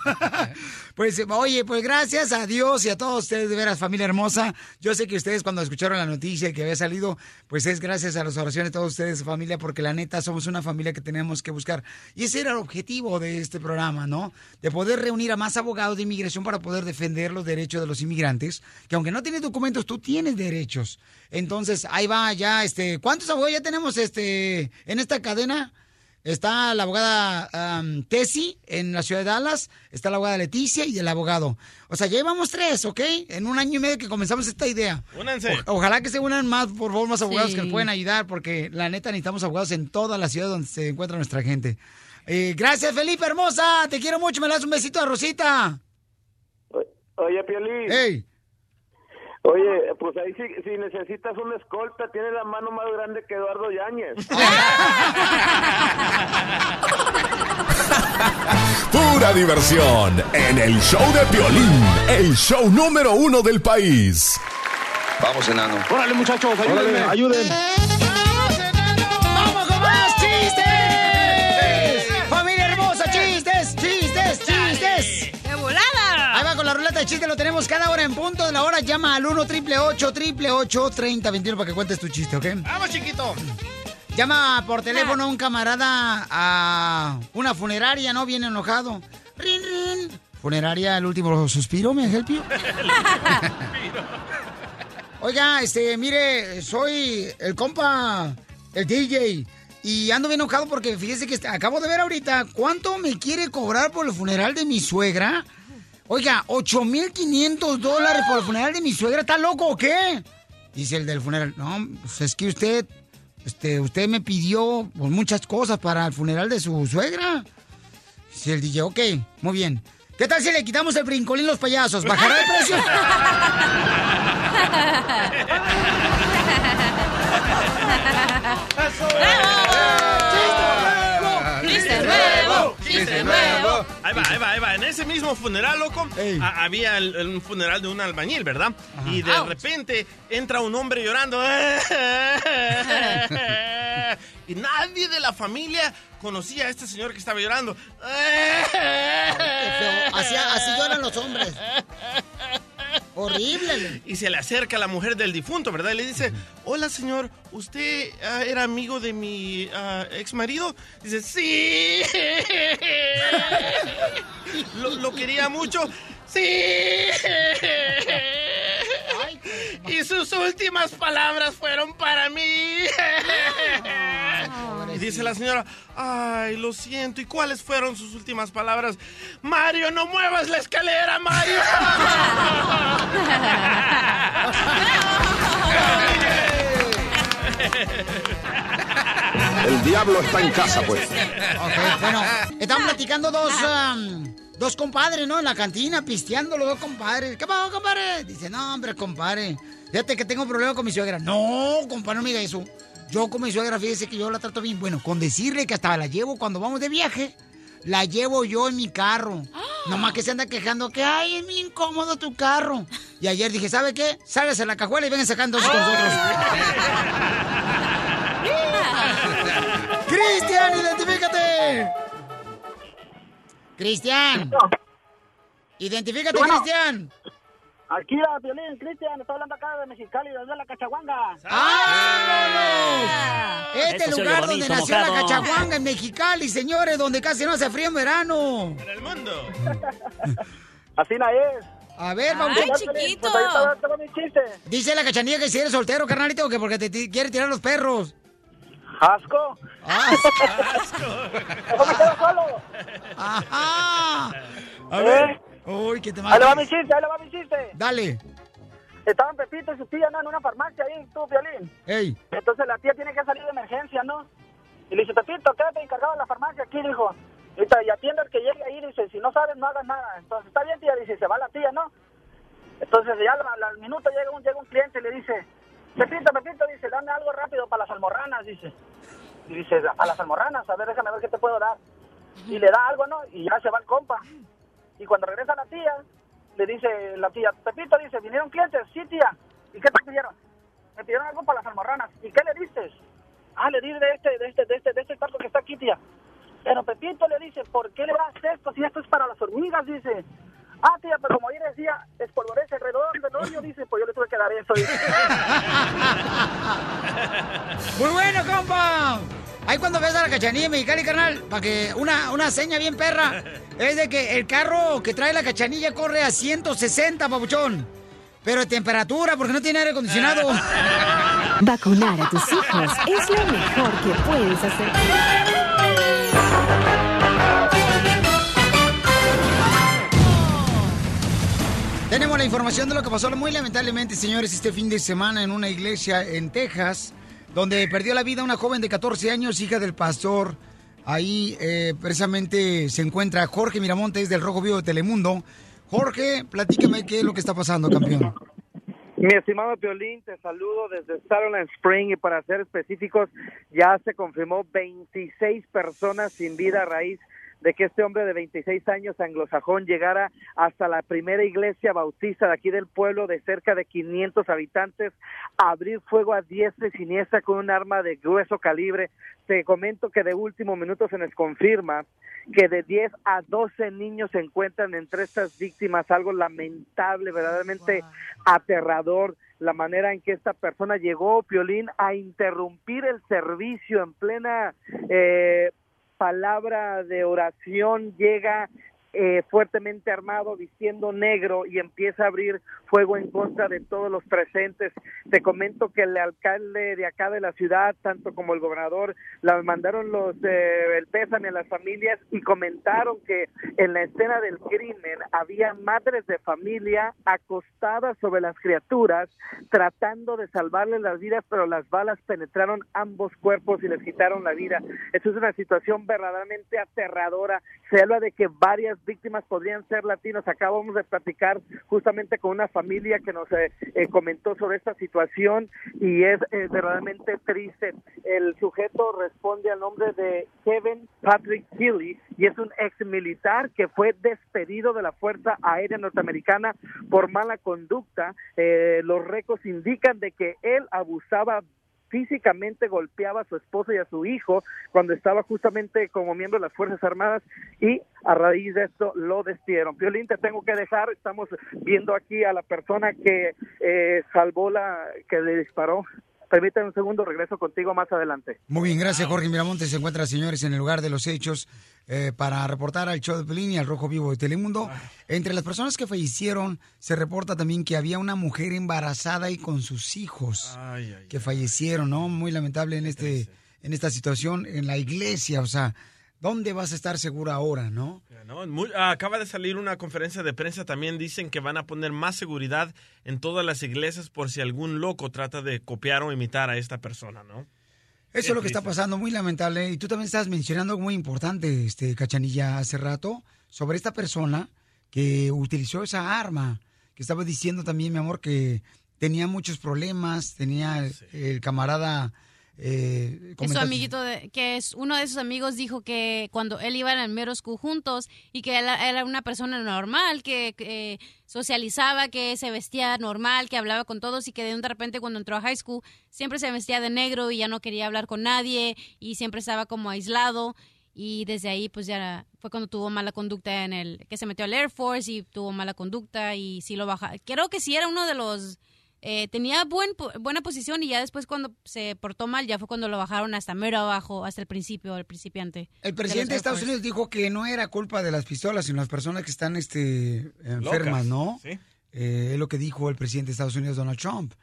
[SPEAKER 3] Pues, oye, pues gracias a Dios y a todos ustedes, de veras, familia hermosa. Yo sé que ustedes cuando escucharon la noticia que había salido, pues es gracias a las oraciones de todos ustedes, familia, porque la neta somos una familia que tenemos que buscar. Y ese era el objetivo de este programa, ¿no? De poder reunir a más abogados de inmigración para poder defender los derechos de los inmigrantes, que aunque no tienes documentos, tú tienes derechos. Entonces, ahí va ya, este, ¿cuántos abogados ya tenemos este en esta cadena? Está la abogada Tessie en la ciudad de Dallas, está la abogada Leticia y el abogado. O sea, ya llevamos tres, ¿ok? En un año y medio que comenzamos esta idea.
[SPEAKER 5] Únanse.
[SPEAKER 3] O- ojalá que se unan más, por favor, más abogados
[SPEAKER 5] Sí.
[SPEAKER 3] que nos pueden ayudar, porque la neta necesitamos abogados en toda la ciudad donde se encuentra nuestra gente. Eh, gracias, Felipe, hermosa. Te quiero mucho. Me das un besito a Rosita.
[SPEAKER 18] Oye, Piolín.
[SPEAKER 3] Ey.
[SPEAKER 18] Oye, pues ahí si, si necesitas una escolta, tiene la mano más grande que Eduardo Yáñez.
[SPEAKER 7] Pura diversión en el show de Piolín, el show número uno del país.
[SPEAKER 20] Vamos, enano.
[SPEAKER 18] Órale, muchachos, ayúdenme, ayuden.
[SPEAKER 3] Ruleta de chistes, lo tenemos cada hora en punto de la hora. Llama al 1 triple 8 triple 8 30 21 para que cuentes tu chiste, ¿ok?
[SPEAKER 5] ¡Vamos, chiquito!
[SPEAKER 3] Llama por teléfono un camarada a una funeraria, ¿no? Bien enojado. ¡Rin, rin! Funeraria, el último suspiro, ¿me help you? Oiga, este, mire, soy el compa, el DJ, y ando bien enojado porque fíjese que este- acabo de ver ahorita cuánto me quiere cobrar por el funeral de mi suegra. Oiga, 8,500 dólares por el funeral de mi suegra, ¿está loco o qué? Dice el del funeral, no, pues es que usted, este, usted me pidió pues, muchas cosas para el funeral de su suegra. Dice el DJ, ok, muy bien. ¿Qué tal si le quitamos el brincolín a los payasos? ¿Bajará el precio?
[SPEAKER 5] ¡Chiste
[SPEAKER 4] nuevo!
[SPEAKER 5] ¡Chiste nuevo! Ahí va, ahí va, ahí va. En ese mismo funeral, loco, a- había el- el- un funeral de un albañil, ¿verdad? Y de repente entra un hombre llorando. y y nadie de la familia conocía a este señor que estaba llorando.
[SPEAKER 3] Así, así lloran los hombres. Horrible.
[SPEAKER 5] Y se le acerca a la mujer del difunto, ¿verdad? Y le dice, hola señor, ¿usted ah, era amigo de mi ah, ex marido? Dice, sí. ¿Lo, lo quería mucho? Sí. Y sus últimas palabras fueron para mí. Y dice la señora, ay, lo siento. ¿Y cuáles fueron sus últimas palabras? Mario, no muevas la escalera, Mario.
[SPEAKER 21] El diablo está en casa, pues.
[SPEAKER 3] Ok, bueno, estaban platicando dos, am, dos compadres, ¿no? En la cantina, pisteando los dos compadres. ¿Qué pasó, compadre? Dice, no, hombre, compadre. Fíjate que tengo un problema con mi suegra. No, compadre, no me diga eso. Yo con mi suegra, fíjese que yo la trato bien. Bueno, con decirle que hasta la llevo cuando vamos de viaje. La llevo yo en mi carro. Nomás que se anda quejando que, ay, es muy incómodo tu carro. Y ayer dije, ¿sabe qué? Sálgase la cajuela y vengan sacando con nosotros. ¡Cristian, identifícate! ¡Cristian! ¡Identifícate,
[SPEAKER 22] Bueno.
[SPEAKER 3] Cristian!
[SPEAKER 22] Aquí la Violín, Cristian, estoy hablando acá de Mexicali, desde la Cachaguanga.
[SPEAKER 3] ¡Vámonos! Este lugar donde
[SPEAKER 22] bonito,
[SPEAKER 3] nació la. Cachaguanga, en Mexicali, señores, donde casi no hace frío en verano.
[SPEAKER 5] En el mundo.
[SPEAKER 22] Así no es.
[SPEAKER 3] A ver,
[SPEAKER 22] Ay,
[SPEAKER 3] vamos.
[SPEAKER 22] chiquito. Pues ahí está, tengo mi chiste.
[SPEAKER 3] Dice la cachanilla que si eres soltero, carnalito, que porque te quiere tirar los perros.
[SPEAKER 22] ¿Asco? ¿Cómo me quedo solo?
[SPEAKER 3] Ajá. A
[SPEAKER 22] ¿Eh?
[SPEAKER 3] ver. Uy, qué te
[SPEAKER 22] Ahí le va mi chiste, ahí le va mi chiste.
[SPEAKER 3] Dale.
[SPEAKER 22] Estaban Pepito y su tía ¿no? en una farmacia ahí, tú, Violín.
[SPEAKER 3] Ey.
[SPEAKER 22] Entonces la tía tiene que salir de emergencia, ¿no? Y le dice, Pepito, quédate encargado de la farmacia aquí, dijo. Y, y atiende al que llegue ahí, dice, si no sabes, no hagas nada. Entonces, está bien, tía, dice, se va la tía, ¿no? Entonces ya al, al minuto llega un, llega un cliente y le dice, Pepito, Pepito, dice, dame algo rápido para las almorranas, dice. Y dice, a las almorranas, a ver, déjame ver qué te puedo dar. Y le da algo, ¿no? Y ya se va el compa. Y cuando regresa la tía, le dice la tía, Pepito, dice, ¿vinieron clientes? Sí, tía. ¿Y qué te pidieron? Me pidieron algo para las almorranas. ¿Y qué le diste? Ah, le di de este, de este, de este, de este taco que está aquí, tía. Pero Pepito le dice, ¿por qué le das esto si esto es para las hormigas? Dice. Ah, tía, pero como ayer decía, espolvorece alrededor del hoyo, dice, pues yo le tuve que dar eso.
[SPEAKER 3] Muy bueno, compa. Ahí cuando ves a la cachanilla en Mexicali, carnal, para que una, una seña bien perra es de que el carro que trae la cachanilla corre a 160, papuchón. Pero de temperatura, porque no tiene aire acondicionado.
[SPEAKER 23] Vacunar a tus hijos es lo mejor que puedes hacer.
[SPEAKER 3] Tenemos la información de lo que pasó muy lamentablemente, señores, este fin de semana en una iglesia en Texas, donde perdió la vida una joven de 14 años, hija del pastor. Ahí eh, precisamente se encuentra Jorge Miramontes del Rojo Vivo de Telemundo. Jorge, platícame qué es lo que está pasando, campeón.
[SPEAKER 24] Mi estimado Piolín, te saludo desde Sutherland Spring y para ser específicos, ya se confirmó 26 personas sin vida a raíz de que este hombre de 26 años anglosajón llegara hasta la primera iglesia bautista de aquí del pueblo de cerca de 500 habitantes a abrir fuego a diestra y siniestra con un arma de grueso calibre. Te comento que de último minuto se nos confirma que de 10 a 12 niños se encuentran entre estas víctimas, algo lamentable, verdaderamente aterrador la manera en que esta persona llegó, Piolín, a interrumpir el servicio en plena eh, palabra de oración, llega eh, fuertemente armado, vistiendo negro y empieza a abrir fuego en contra de todos los presentes. Te comento que el alcalde de acá de la ciudad, tanto como el gobernador, la mandaron los eh, el pésame a las familias y comentaron que en la escena del crimen había madres de familia acostadas sobre las criaturas tratando de salvarles las vidas, pero las balas penetraron ambos cuerpos y les quitaron la vida. Eso es una situación verdaderamente aterradora. Se habla de que varias víctimas podrían ser latinos. Acabamos de platicar justamente con una familia que nos eh, eh, comentó sobre esta situación y es eh, verdaderamente triste. El sujeto responde al nombre de Kevin Patrick Healy y es un ex militar que fue despedido de la Fuerza Aérea Norteamericana por mala conducta. Eh, los récords indican de que él abusaba físicamente golpeaba a su esposa y a su hijo cuando estaba justamente como miembro de las Fuerzas Armadas y a raíz de esto lo despidieron. Violín, te tengo que dejar, estamos viendo aquí a la persona que eh, salvó la, que le disparó. Permítame un segundo, regreso contigo más adelante.
[SPEAKER 3] Muy bien, gracias Jorge Miramonte. Se encuentra, señores, en el lugar de los hechos eh, para reportar al show de Pelín y al Rojo Vivo de Telemundo. Entre las personas que fallecieron, se reporta también que había una mujer embarazada y con sus hijos que fallecieron, ¿no? Muy lamentable en, este, en esta situación en la iglesia. O sea, ¿dónde vas a estar segura ahora, no?
[SPEAKER 5] No, muy- ah, acaba de salir una conferencia de prensa, también dicen que van a poner más seguridad en todas las iglesias por si algún loco trata de copiar o imitar a esta persona, ¿no?
[SPEAKER 3] Eso es lo que está pasando, muy lamentable. Y tú también estabas mencionando algo muy importante, este Cachanilla, hace rato, sobre esta persona que utilizó esa arma, que estaba diciendo también, mi amor, que tenía muchos problemas, tenía el camarada... Eh,
[SPEAKER 4] su amiguito, de- que es uno de sus amigos dijo que cuando él iba en el middle school juntos y que él era una persona normal, que, que, eh, socializaba, que se vestía normal, que hablaba con todos y que de un de repente cuando entró a high school siempre se vestía de negro y ya no quería hablar con nadie y siempre estaba como aislado y desde ahí pues ya fue cuando tuvo mala conducta en el que se metió al Air Force y tuvo mala conducta y sí lo baja. Creo que sí era uno de los eh, tenía buen, po- buena posición y ya después cuando se portó mal ya fue cuando lo bajaron hasta mero abajo, hasta el principio, el principiante.
[SPEAKER 3] El presidente de Estados Unidos dijo que no era culpa de las pistolas, sino las personas que están este, enfermas,
[SPEAKER 5] Locas,
[SPEAKER 3] ¿no?
[SPEAKER 5] sí.
[SPEAKER 3] Eh, es lo que dijo el presidente de Estados Unidos, Donald Trump,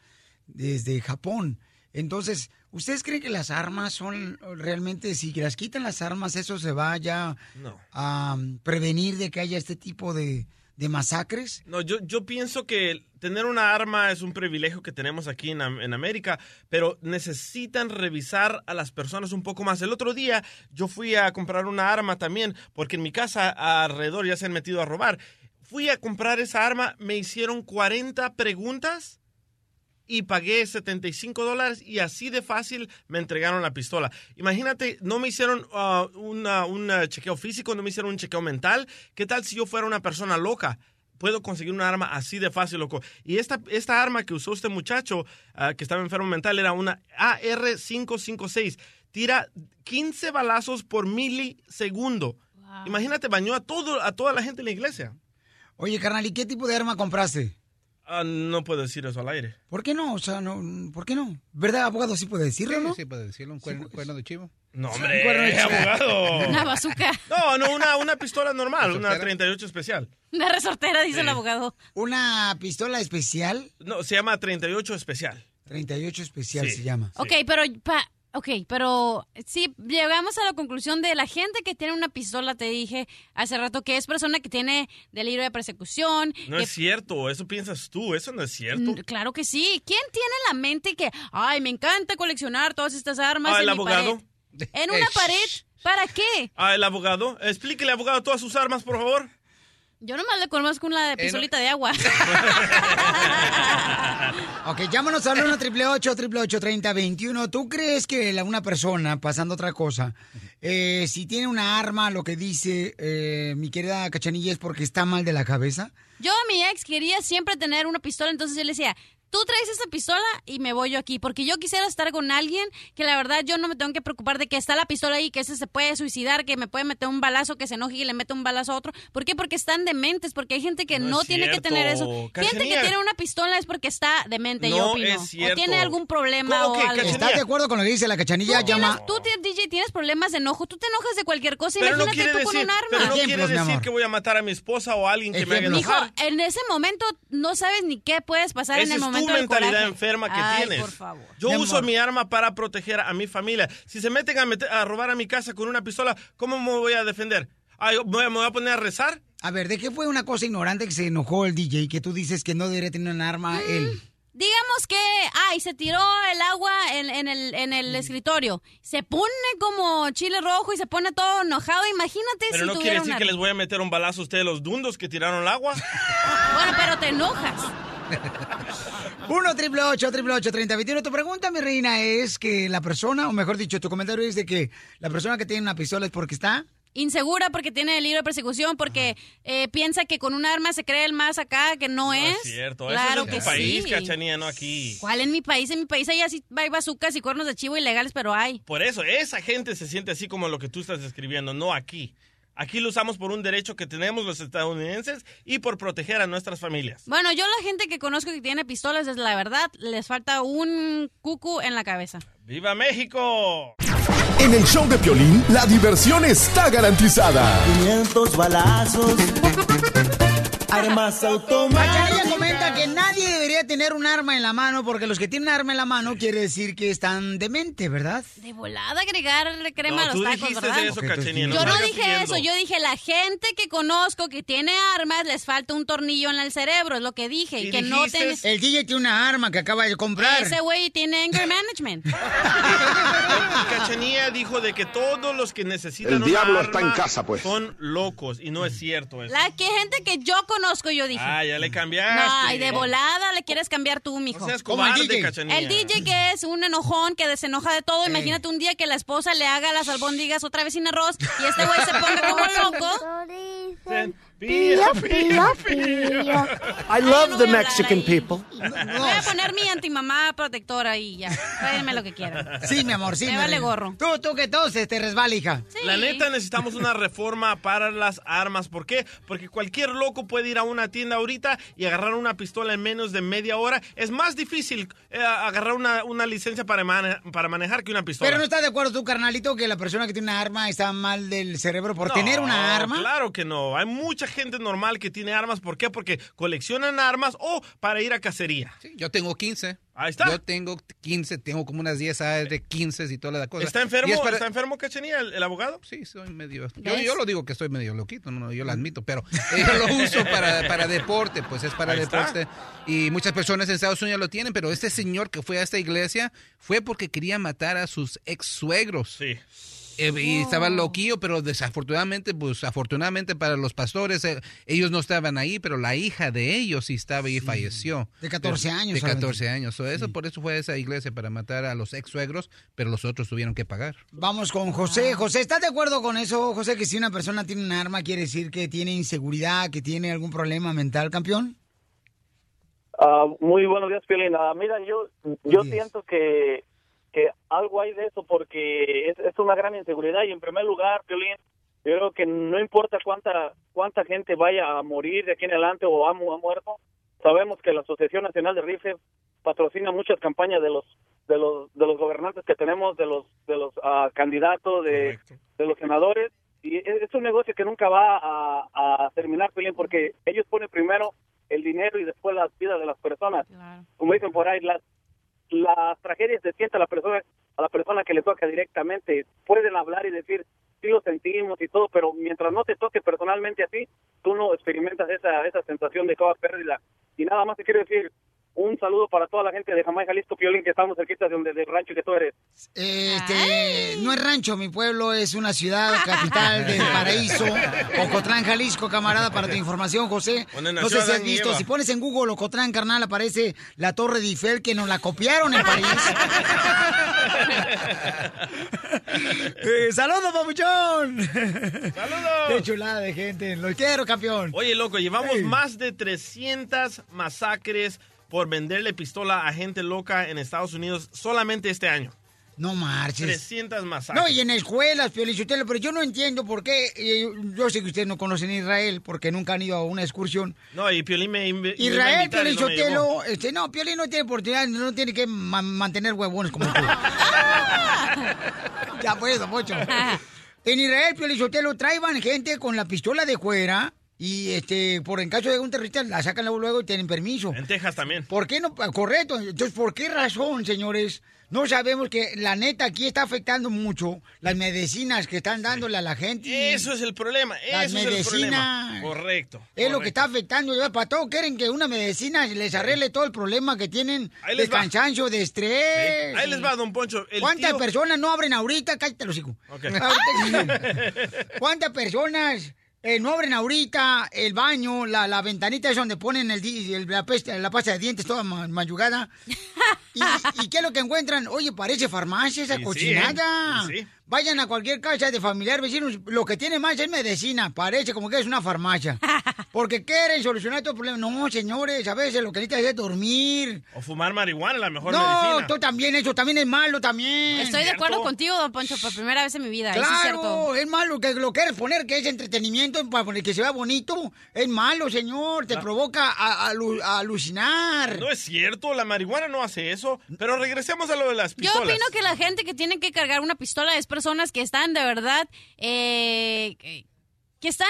[SPEAKER 3] desde Japón. Entonces, ¿ustedes creen que las armas son realmente, si las quitan las armas, eso se va ya
[SPEAKER 5] No.
[SPEAKER 3] a um, prevenir de que haya este tipo de, de masacres?
[SPEAKER 5] No, yo, yo pienso que tener una arma es un privilegio que tenemos aquí en, en América, pero necesitan revisar a las personas un poco más. El otro día yo fui a comprar una arma también, porque en mi casa alrededor ya se han metido a robar. Fui a comprar esa arma, me hicieron 40 preguntas y pagué 75 dólares y así de fácil me entregaron la pistola. Imagínate, no me hicieron una- un ah, chequeo físico, no me hicieron un chequeo mental. ¿Qué tal si yo fuera una persona loca? Puedo conseguir una arma así de fácil, loco. Y esta, esta arma que usó este muchacho ah, que estaba enfermo mental era una AR-556. Tira 15 balazos por milisegundo. Imagínate, bañó a, todo, a toda la gente en la iglesia.
[SPEAKER 3] Oye, carnal, ¿y qué tipo de arma compraste?
[SPEAKER 5] Ah, no puedo decir eso al aire.
[SPEAKER 3] ¿Por qué no? O sea, no, ¿por qué no? ¿Verdad, abogado? Sí puede decirlo, ¿no?
[SPEAKER 15] Sí, puede decirlo, un cuerno, cuerno de chivo.
[SPEAKER 5] No,
[SPEAKER 3] Un
[SPEAKER 5] hombre,
[SPEAKER 3] cuerno de chivo.
[SPEAKER 5] abogado.
[SPEAKER 4] Una bazooka.
[SPEAKER 5] No, no, una, una pistola normal, una
[SPEAKER 3] ¿Resortera?
[SPEAKER 5] 38 especial.
[SPEAKER 4] Una resortera, dice
[SPEAKER 5] Sí.
[SPEAKER 4] el abogado.
[SPEAKER 3] ¿Una pistola especial?
[SPEAKER 5] No, se llama 38 especial.
[SPEAKER 3] 38 especial
[SPEAKER 5] Sí.
[SPEAKER 3] se llama.
[SPEAKER 4] Ok, pero pa- ok, pero sí llegamos a la conclusión de la gente que tiene una pistola, te dije hace rato que es persona que tiene delirio de persecución.
[SPEAKER 5] No
[SPEAKER 4] que-
[SPEAKER 5] es cierto, eso piensas tú, eso no es cierto.
[SPEAKER 4] Claro que sí. ¿Quién tiene en la mente que, ay, me encanta coleccionar todas estas armas
[SPEAKER 5] Ah,
[SPEAKER 4] en
[SPEAKER 5] el
[SPEAKER 4] mi
[SPEAKER 5] abogado.
[SPEAKER 4] pared? En una pared. ¿Para qué?
[SPEAKER 5] Ah, el abogado. Explíquele, abogado, todas sus armas, por favor.
[SPEAKER 4] Yo nomás le conozco una de pistolita de agua.
[SPEAKER 3] Ok, llámanos al 1 888 3021 ¿Tú crees que la- una persona, pasando otra cosa, eh, si tiene una arma, lo que dice eh, mi querida Cachanilla es porque está mal de la cabeza?
[SPEAKER 4] Yo, mi ex, quería siempre tener una pistola, entonces yo le decía, tú traes esta pistola y me voy yo aquí, porque yo quisiera estar con alguien que la verdad yo no me tengo que preocupar de que está la pistola ahí, que ese se puede suicidar, que me puede meter un balazo, que se enoje y le mete un balazo a otro. ¿Por qué? Porque están dementes, porque hay gente que
[SPEAKER 5] No
[SPEAKER 4] tiene que tener eso. Gente que tiene una pistola es porque está demente, yo
[SPEAKER 5] No
[SPEAKER 4] opino.
[SPEAKER 5] es
[SPEAKER 4] O tiene algún problema
[SPEAKER 5] ¿Cómo
[SPEAKER 4] o algo.
[SPEAKER 3] ¿Estás de acuerdo con lo que dice la Cachanilla?
[SPEAKER 4] Tú,
[SPEAKER 3] Llama...
[SPEAKER 4] tienes, tú, DJ, tienes problemas de enojo, tú te enojas de cualquier cosa,
[SPEAKER 5] Pero no
[SPEAKER 4] imagínate
[SPEAKER 5] quiere
[SPEAKER 4] tú con un arma.
[SPEAKER 5] pero no quiere decir que voy a matar a mi esposa o a alguien que me haga enojar.
[SPEAKER 4] en ese momento no sabes ni qué puedes pasar en
[SPEAKER 5] Esa
[SPEAKER 4] el momento
[SPEAKER 5] mentalidad enferma que
[SPEAKER 4] Ay,
[SPEAKER 5] tienes.
[SPEAKER 4] por favor.
[SPEAKER 5] Yo
[SPEAKER 3] Mi
[SPEAKER 5] uso
[SPEAKER 3] amor.
[SPEAKER 5] mi arma para proteger a mi familia. Si se meten a, meter- a robar a mi casa con una pistola, ¿cómo me voy a defender? Ay, ¿Me voy a- me voy a poner a rezar?
[SPEAKER 3] A ver, ¿de qué fue una cosa ignorante que se enojó el DJ que tú dices que no debería tener un arma él?
[SPEAKER 4] Digamos que, ay, se tiró el agua en, en el, en
[SPEAKER 5] Mm.
[SPEAKER 4] el escritorio. Se pone como chile rojo y se pone todo enojado. Imagínate
[SPEAKER 5] Pero
[SPEAKER 4] si
[SPEAKER 5] no quiere
[SPEAKER 4] tuviera
[SPEAKER 5] decir
[SPEAKER 4] una...
[SPEAKER 5] que les voy a meter un balazo a ustedes los dundos que tiraron el agua.
[SPEAKER 4] Bueno, pero te enojas.
[SPEAKER 3] 1 triple 8 triple 8 30 21 Tu pregunta, mi reina, es que la persona, o mejor dicho, tu comentario es de que la persona que tiene una pistola es porque está
[SPEAKER 4] Insegura porque tiene delirio de persecución, porque eh, piensa que con un arma se cree el más acá, que no,
[SPEAKER 5] No
[SPEAKER 4] es.
[SPEAKER 5] es cierto.
[SPEAKER 4] Claro
[SPEAKER 5] Eso es en
[SPEAKER 4] que
[SPEAKER 5] tu país,
[SPEAKER 4] sí.
[SPEAKER 5] cachanía, no aquí.
[SPEAKER 4] ¿Cuál en mi país? En mi país hay así hay bazucas y cuernos de chivo ilegales, pero hay.
[SPEAKER 5] Por eso, esa gente se siente así como lo que tú estás describiendo, no aquí. Aquí lo usamos por un derecho que tenemos los estadounidenses y por proteger a nuestras familias.
[SPEAKER 4] Bueno, yo la gente que conozco que tiene pistolas, es la verdad, les falta un cucu en la cabeza.
[SPEAKER 5] ¡Viva México!
[SPEAKER 7] En el show de Piolín, la diversión está garantizada.
[SPEAKER 25] 500 balazos, armas automáticas.
[SPEAKER 3] Cachanilla comenta que nadie debería tener un arma en la mano porque los que tienen un arma en la mano quiere decir que están demente, ¿verdad?
[SPEAKER 4] De volada agregarle crema
[SPEAKER 5] No,
[SPEAKER 4] a
[SPEAKER 5] tú
[SPEAKER 4] los tacos,
[SPEAKER 5] dijiste
[SPEAKER 4] ¿verdad?
[SPEAKER 5] eso, no
[SPEAKER 4] Yo no dije
[SPEAKER 5] siguiendo.
[SPEAKER 4] eso, yo dije la gente que conozco que tiene armas les falta un tornillo en el cerebro, es lo que dije. Y, que no tiene...
[SPEAKER 3] El DJ tiene una arma que acaba de comprar.
[SPEAKER 4] Ese güey tiene anger management.
[SPEAKER 5] Cachanía dijo de que todos los que necesitan
[SPEAKER 21] El
[SPEAKER 5] una
[SPEAKER 21] diablo está en
[SPEAKER 5] arma
[SPEAKER 21] casa, pues.
[SPEAKER 5] son locos y no es cierto eso.
[SPEAKER 4] La que gente que yo conozco, yo dije.
[SPEAKER 5] Ah, ya le cambiaste.
[SPEAKER 4] No, y de volada le quieres cambiar tú, mijo.
[SPEAKER 5] No seas
[SPEAKER 4] Como el
[SPEAKER 5] cobarde,
[SPEAKER 4] DJ. El DJ que es un enojón, que desenoja de todo. Imagínate un día que la esposa le haga las albóndigas otra vez sin arroz y este güey se ponga como loco.
[SPEAKER 5] Pío,
[SPEAKER 25] pío,
[SPEAKER 21] pío. I love the Mexican people.
[SPEAKER 4] Voy a poner mi antimamá protectora y ya. Tráiganme lo que quieran.
[SPEAKER 3] Sí, mi amor, sí.
[SPEAKER 4] Me
[SPEAKER 3] mi
[SPEAKER 4] vale gorro.
[SPEAKER 3] Tú, tú que todo se te resbala, hija.
[SPEAKER 5] La neta necesitamos una reforma para las armas. ¿Por qué? Porque cualquier loco puede ir a una tienda ahorita y agarrar una pistola en menos de media hora. Es más difícil eh, agarrar una, una licencia para, mane- para manejar que una pistola.
[SPEAKER 3] Pero no estás de acuerdo tú, carnalito, que la persona que tiene una arma está mal del cerebro por
[SPEAKER 5] No,
[SPEAKER 3] tener una arma.
[SPEAKER 5] Claro que no. Hay mucha gente normal que tiene armas. ¿Por qué? Porque coleccionan armas o para ir a cacería.
[SPEAKER 15] Yo tengo 15.
[SPEAKER 5] Ahí está.
[SPEAKER 15] Yo tengo 15, tengo como unas 10 AR de 15 y toda la cosa.
[SPEAKER 5] ¿Está enfermo?
[SPEAKER 15] Para-
[SPEAKER 5] ¿Está enfermo, Cachanilla, el, el abogado?
[SPEAKER 15] Sí, soy medio... Yo, lo digo que estoy medio loquito, no, no, yo lo admito, pero eh, yo lo uso para, para deporte, pues es para
[SPEAKER 5] Ahí está.
[SPEAKER 15] deporte. Y muchas personas en Estados Unidos lo tienen, pero este señor que fue a esta iglesia fue porque quería matar a sus ex suegros.
[SPEAKER 5] Sí.
[SPEAKER 15] Eh, y estaba loquillo, pero desafortunadamente, pues afortunadamente para los pastores, eh, ellos no estaban ahí, pero la hija de ellos sí estaba y falleció.
[SPEAKER 3] De 14
[SPEAKER 15] De-
[SPEAKER 3] años
[SPEAKER 15] De
[SPEAKER 3] solamente.
[SPEAKER 15] 14 años. So, eso, Por eso fue a esa iglesia, para matar a los ex suegros, pero los otros tuvieron que pagar.
[SPEAKER 3] Vamos con José. José, ¿estás de acuerdo con eso, José? Que si una persona tiene un arma, quiere decir que tiene inseguridad, que tiene algún problema mental, campeón.
[SPEAKER 26] Ah, muy buenos días, Piolín. Ah, mira, yo, yo siento que, que algo hay de eso porque es, es una gran inseguridad. Y en primer lugar, Piolín, yo creo que no importa cuánta cuánta gente vaya a morir de aquí en adelante o ha, mu- ha muerto, sabemos que la Asociación Nacional de Rifles patrocina muchas campañas de los de los de los gobernantes que tenemos, de los de los ah, candidatos, de, de los senadores. Y es, es un negocio que nunca va a, a terminar, Piolín, porque ellos ponen primero el dinero y después las vidas de las personas. Como dicen por ahí, las las tragedias se siente a la persona a la persona que le toca directamente. Pueden hablar y decir sí lo sentimos y todo, pero mientras no te toque personalmente a ti, tú no experimentas esa esa sensación de toda pérdida. Y nada más te quiero decir un saludo para toda la gente de Jamaica, Jalisco, Piolín, que estamos cerquita de donde del rancho que tú eres.
[SPEAKER 3] Este, no es rancho, mi pueblo es una ciudad capital del paraíso, Ocotlán, Jalisco, camarada, para tu información, José. No sé si has visto, si pones en Google Ocotlán, carnal, aparece la Torre de Eiffel que nos la copiaron en París. Eh, ¡Saludos, papuchón!
[SPEAKER 5] ¡Saludos!
[SPEAKER 3] ¡Qué chulada de gente! ¡Lo quiero, campeón!
[SPEAKER 5] Oye, loco, llevamos más de 300 masacres por venderle pistola a gente loca en Estados Unidos solamente este año.
[SPEAKER 3] No marches.
[SPEAKER 5] 300 masacres.
[SPEAKER 3] No, y en escuelas, Piolichotelo, pero yo no entiendo por qué. Yo sé que ustedes no conocen Israel porque nunca han ido a una excursión.
[SPEAKER 5] No, y Piolín me, inv- me
[SPEAKER 3] Israel
[SPEAKER 5] invitar y no me
[SPEAKER 3] este, no, Piolín no tiene oportunidad, no tiene que ma- mantener huevones como tú. ya pues, Pocho. En Israel, Piolichotelo, traían gente con la pistola de fuera y este, por en caso de un terrorista la sacan luego, luego y tienen permiso.
[SPEAKER 5] En Texas también.
[SPEAKER 3] ¿Por qué no? Correcto. Entonces, ¿por qué razón, señores? No sabemos que la neta aquí está afectando mucho las medicinas que están dándole a la gente.
[SPEAKER 5] Eso es el problema.
[SPEAKER 3] Las
[SPEAKER 5] Eso es el problema.
[SPEAKER 3] medicinas.
[SPEAKER 5] Correcto.
[SPEAKER 3] Es lo que está afectando. Para todo quieren que una medicina les arregle todo el problema que tienen de
[SPEAKER 5] va.
[SPEAKER 3] cansancio, de estrés.
[SPEAKER 5] Ahí les va, don Poncho. El
[SPEAKER 3] ¿Cuántas
[SPEAKER 5] tío-
[SPEAKER 3] personas no abren ahorita? Cállate los hijos.
[SPEAKER 5] Ok.
[SPEAKER 3] ¿Cuántas personas eh, no abren ahorita el baño, la, la ventanita es donde ponen el, di- el- la, pesta, la pasta de dientes toda ma- mayugada? ¿Y, y qué es lo que encuentran? Oye, parece farmacia esa cochinada.
[SPEAKER 5] ¿eh? Sí, sí.
[SPEAKER 3] Vayan a cualquier casa de familiar, vecinos. Lo que tiene más es medicina. Parece como que es una farmacia. Porque quieren solucionar todo el problema. No, señores, a veces lo que necesitan es dormir.
[SPEAKER 5] O fumar marihuana, la mejor
[SPEAKER 3] No,
[SPEAKER 5] medicina.
[SPEAKER 3] tú también, eso también es malo también.
[SPEAKER 4] Estoy de acuerdo contigo, don Poncho, por primera vez en mi vida. eso es
[SPEAKER 3] Claro,
[SPEAKER 4] cierto.
[SPEAKER 3] es malo que lo quieres poner, que es entretenimiento para poner que se vea bonito. Es malo, señor, te provoca a, a alu- a alucinar.
[SPEAKER 5] No es cierto, la marihuana no hace eso. Pero regresemos a lo de las
[SPEAKER 4] Yo
[SPEAKER 5] pistolas.
[SPEAKER 4] opino que la gente que tiene que cargar una pistola es personas que están de verdad, eh, que- están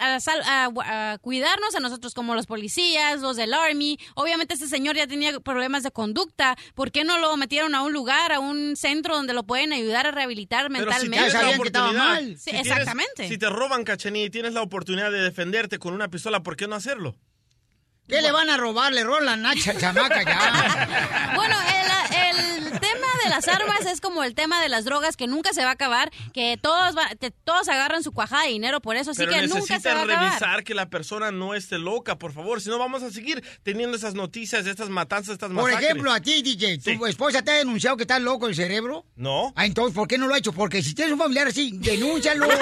[SPEAKER 4] a, a- a sal- a- a cuidarnos a nosotros como los policías, los del Army. Obviamente este señor ya tenía problemas de conducta. ¿Por qué no lo metieron a un lugar, a un centro donde lo pueden ayudar a rehabilitar
[SPEAKER 5] Pero si
[SPEAKER 4] mentalmente?
[SPEAKER 5] tienes la oportunidad,
[SPEAKER 4] Sí,
[SPEAKER 5] si tienes-
[SPEAKER 4] exactamente.
[SPEAKER 5] si te roban, Cachanilla, y tienes la oportunidad de defenderte con una pistola, ¿por qué no hacerlo?
[SPEAKER 3] ¿Qué le van a robar? Le roban la nacha, chamaca, ya.
[SPEAKER 4] Bueno, el, el tema de las armas es como el tema de las drogas que nunca se va a acabar, que todos va- que todos agarran su cuajada de dinero por eso, así
[SPEAKER 5] Pero
[SPEAKER 4] que nunca se va a acabar.
[SPEAKER 5] revisar que la persona no esté loca, por favor. Si no, vamos a seguir teniendo esas noticias, estas matanzas, estas
[SPEAKER 3] Por
[SPEAKER 5] masacres.
[SPEAKER 3] ejemplo, a ti, DJ, ¿tu esposa te ha denunciado que estás loco el cerebro?
[SPEAKER 5] No.
[SPEAKER 3] Ah, entonces, ¿por qué no lo ha hecho? Porque si tienes un familiar así, denúncialo.